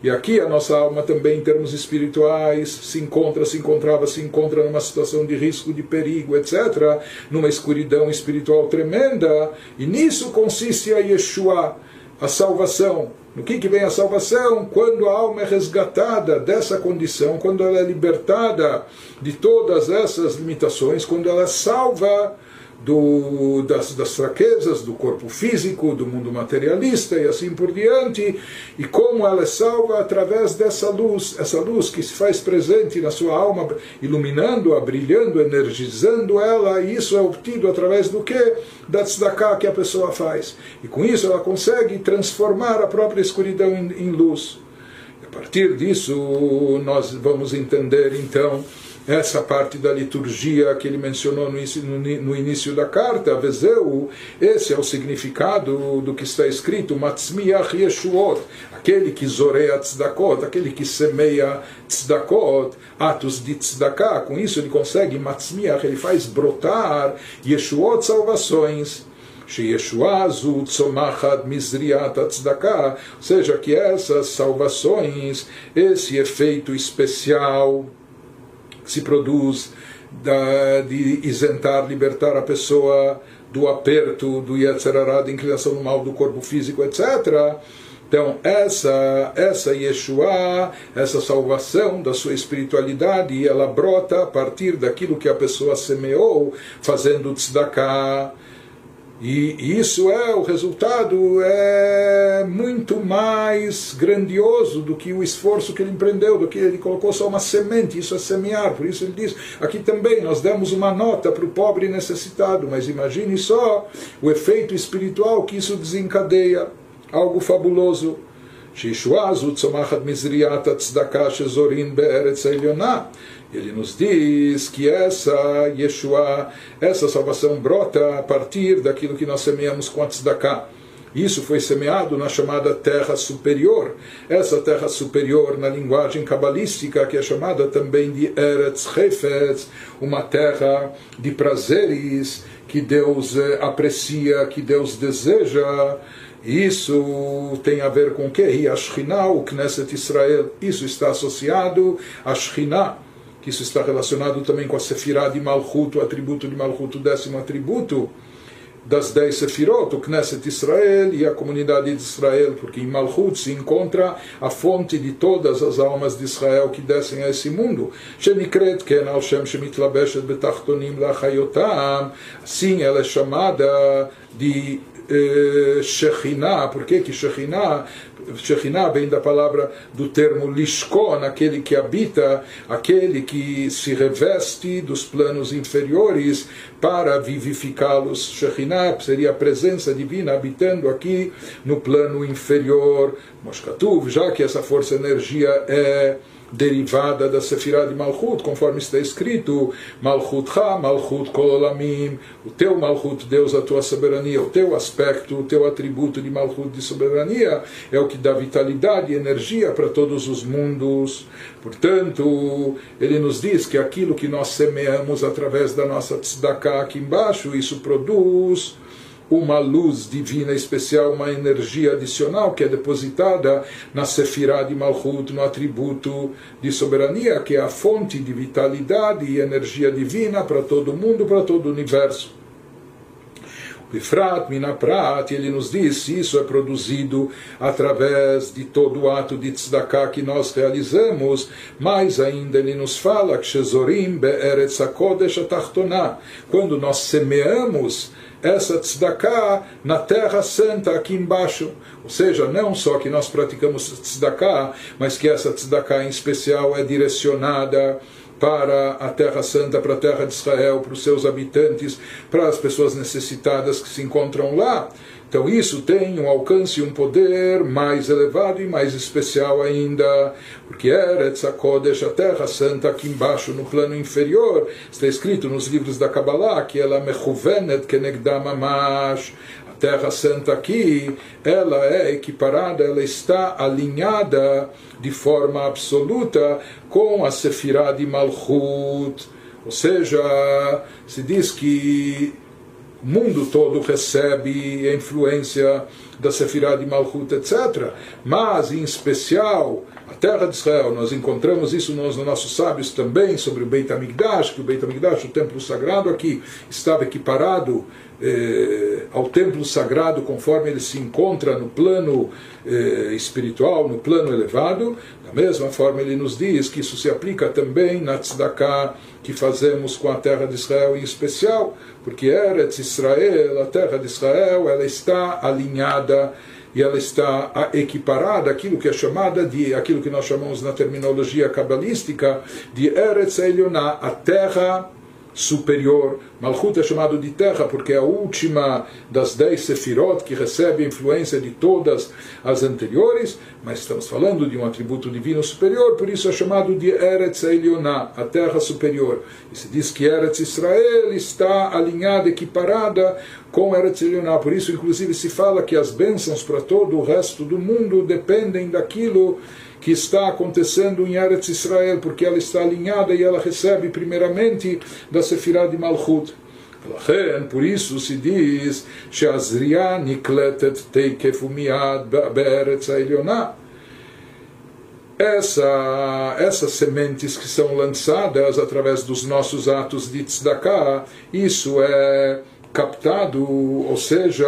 E aqui a nossa alma também, em termos espirituais, se encontra, se encontrava, se encontra numa situação de risco, de perigo, etc., numa escuridão espiritual tremenda, e nisso consiste a Yeshua, a salvação. No que, que vem a salvação? Quando a alma é resgatada dessa condição, quando ela é libertada de todas essas limitações, quando ela é salva do, das, das fraquezas do corpo físico, do mundo materialista e assim por diante, e como ela é salva através dessa luz, essa luz que se faz presente na sua alma, iluminando-a, brilhando, energizando ela, e isso é obtido através do que? Da tzedakah que a pessoa faz. E com isso ela consegue transformar a própria escuridão em, em luz. E a partir disso, nós vamos entender então essa parte da liturgia que ele mencionou no início da carta, Vezeu, esse é o significado do que está escrito, Matzmiach Yeshuot, aquele que zoreia tzedakot, aquele que semeia tzedakot, atos de Tzedakah, com isso ele consegue, Matzmiach, ele faz brotar Yeshuot, salvações. Sheyeshua azu tzomachat mizriat tzedakah, ou seja, que essas salvações, esse efeito especial se produz da, de isentar, libertar a pessoa do aperto, do Yetzerará, da inclinação no mal do corpo físico, etc. Então, essa, essa Yeshua, essa salvação da sua espiritualidade, ela brota a partir daquilo que a pessoa semeou, fazendo tzedakah. E isso é, o resultado é muito mais grandioso do que o esforço que ele empreendeu, do que ele colocou só uma semente, isso é semear. Por isso ele diz, aqui também nós demos uma nota para o pobre necessitado, mas imagine só o efeito espiritual que isso desencadeia, algo fabuloso. Ele nos diz que essa Yeshua, essa salvação brota a partir daquilo que nós semeamos com a tzedakah. Isso foi semeado na chamada terra superior. Essa terra superior, na linguagem cabalística, que é chamada também de Eretz Hefetz, uma terra de prazeres que Deus eh, aprecia, que Deus deseja. Isso tem a ver com o que? E o Knesset Israel. Isso está associado a Shekhinah que isso está relacionado também com a Sefirah de Malchut, o atributo de Malchut, o décimo atributo das dez Sefirot, o Knesset Israel e a comunidade de Israel, porque em Malchut se encontra a fonte de todas as almas de Israel que descem a esse mundo. Assim ela é chamada de eh, Shekhinah. Por que que Shekhinah? Shekhinah vem da palavra do termo Lishkon, aquele que habita, aquele que se reveste dos planos inferiores para vivificá-los. Shekhinah seria a presença divina habitando aqui no plano inferior. Moshkatuv, já que essa força energia é derivada da Sefirah de Malchut, conforme está escrito, Malchut Ha, Malchut Kololamim, o teu Malchut, Deus, a tua soberania, o teu aspecto, o teu atributo de Malchut de soberania é o que dá vitalidade e energia para todos os mundos. Portanto, ele nos diz que aquilo que nós semeamos através da nossa tzedakah aqui embaixo, isso produz uma luz divina especial, uma energia adicional que é depositada na Sefirah de Malchut, no atributo de soberania, que é a fonte de vitalidade e energia divina para todo mundo, para todo o universo. Bifrat, Minaprat, ele nos diz isso é produzido através de todo o ato de tzedakah que nós realizamos, mais ainda ele nos fala quando nós semeamos essa tzedakah na terra santa aqui embaixo. Ou seja, não só que nós praticamos tzedakah, mas que essa tzedakah em especial é direcionada para a Terra Santa, para a Terra de Israel, para os seus habitantes, para as pessoas necessitadas que se encontram lá. Então isso tem um alcance e um poder mais elevado e mais especial ainda, porque Eretz HaKodesh, a Terra Santa, aqui embaixo, no plano inferior, está escrito nos livros da Kabbalah que ela mechuvenet kenegdam amash, Terra Santa aqui, ela é equiparada, ela está alinhada de forma absoluta com a Sefirah de Malchut, ou seja, se diz que o mundo todo recebe a influência da Sefirah de Malchut, etc. Mas, em especial, a terra de Israel, nós encontramos isso nos nossos sábios também, sobre o Beit HaMikdash, que o Beit HaMikdash, o templo sagrado aqui, estava equiparado eh, ao templo sagrado conforme ele se encontra no plano eh, espiritual, no plano elevado. Da mesma forma, ele nos diz que isso se aplica também na tzedakah que fazemos com a terra de Israel em especial, porque Eretz Israel, a terra de Israel, ela está alinhada e ela está equiparada aquilo que é chamada de aquilo que nós chamamos na terminologia cabalística de Eretz Elionah, a terra superior. Malchut é chamado de terra porque é a última das dez sefirot que recebe a influência de todas as anteriores, mas estamos falando de um atributo divino superior, por isso é chamado de Eretz Elionah, a terra superior. E se diz que Eretz Israel está alinhada, equiparada com Eretz Elionah, por isso inclusive se fala que as bênçãos para todo o resto do mundo dependem daquilo que está acontecendo em Eretz Israel, porque ela está alinhada e ela recebe primeiramente da Sefirá de Malchut. Por isso se diz essa, essas sementes que são lançadas através dos nossos atos de tzedakah, isso é captado, ou seja,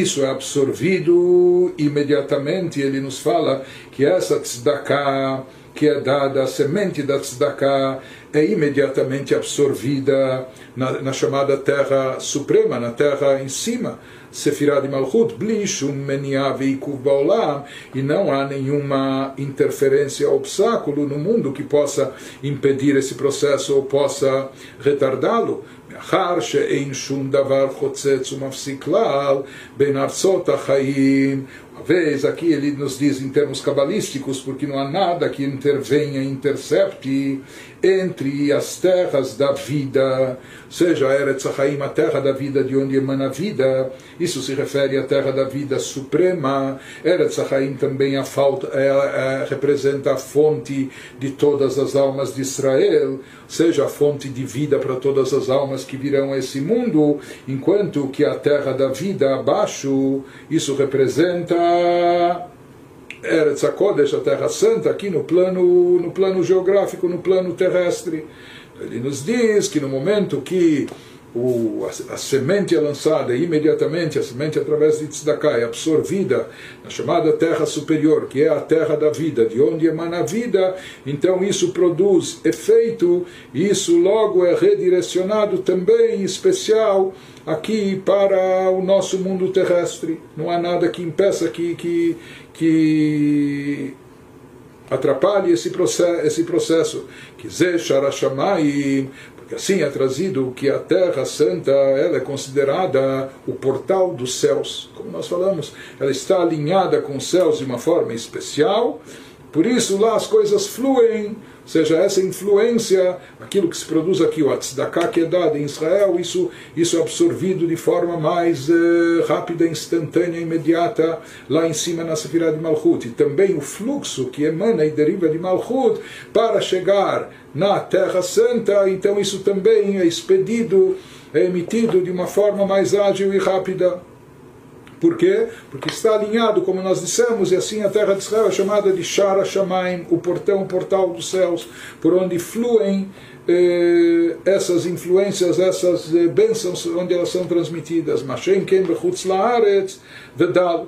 isso é absorvido imediatamente. Ele nos fala que essa tzedakah que é dada, a semente da tzedakah, é imediatamente absorvida na, na, chamada terra suprema, na terra em cima, Sefirah de Malchut, Blishum Meniah Veikuv Baolam, e não há nenhuma interferência, obstáculo no mundo que possa impedir esse processo ou possa retardá-lo. מאחר שאין שום דבר חוצץ ומפסיק כלל בין ארצות החיים vez aqui ele nos diz em termos cabalísticos, porque não há nada que intervenha, intercepte entre as terras da vida, seja a Eretz Haim, a terra da vida de onde emana a vida, isso se refere à terra da vida suprema. Eretz Haim também a falta, é, é, representa a fonte de todas as almas de Israel, seja a fonte de vida para todas as almas que virão a esse mundo, enquanto que a terra da vida abaixo, isso representa Eretz HaKodesh, a Terra Santa, aqui no plano, no plano geográfico, no plano terrestre. Ele nos diz que no momento que o, a, a, semente é lançada e imediatamente a semente através de Tzedakah é absorvida na chamada terra superior, que é a terra da vida, de onde emana a vida, então isso produz efeito e isso logo é redirecionado também em especial aqui para o nosso mundo terrestre. Não há nada que impeça que, que, que atrapalhe esse processo, esse processo. Que assim é trazido que a Terra Santa ela é considerada o portal dos céus. Como nós falamos, ela está alinhada com os céus de uma forma especial. Por isso lá as coisas fluem seja, essa influência, aquilo que se produz aqui, o tzedakah que é dado em Israel, isso, isso é absorvido de forma mais eh, rápida, instantânea, imediata, lá em cima na Sefirah de Malchut. E também o fluxo que emana e deriva de Malchut para chegar na Terra Santa, então isso também é expedido, é emitido de uma forma mais ágil e rápida. Por quê? Porque está alinhado, como nós dissemos, e assim a terra de Israel é chamada de Shara Shamaim, o portão, o portal dos céus, por onde fluem eh, essas influências, essas eh, bênçãos, onde elas são transmitidas. Mashem Ken Bechutz Laaretz Vedal.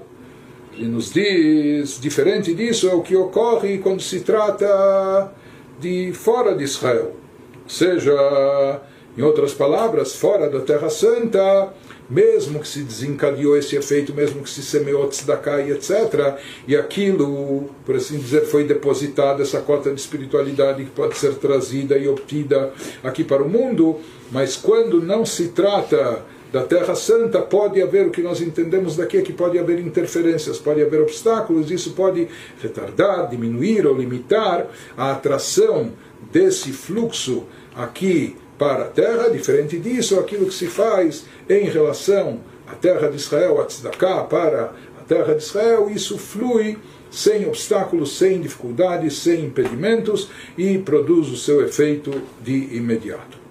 Ele nos diz, diferente disso, é o que ocorre quando se trata de fora de Israel. Ou seja, em outras palavras, fora da Terra Santa, mesmo que se desencadeou esse efeito, mesmo que se semeou tzedakah e etc., e aquilo, por assim dizer, foi depositada, essa cota de espiritualidade que pode ser trazida e obtida aqui para o mundo, mas quando não se trata da Terra Santa, pode haver o que nós entendemos daqui é que pode haver interferências, pode haver obstáculos, isso pode retardar, diminuir ou limitar a atração desse fluxo aqui para a terra, diferente disso, aquilo que se faz em relação à terra de Israel, a Tzedakah, para a terra de Israel, isso flui sem obstáculos, sem dificuldades, sem impedimentos e produz o seu efeito de imediato.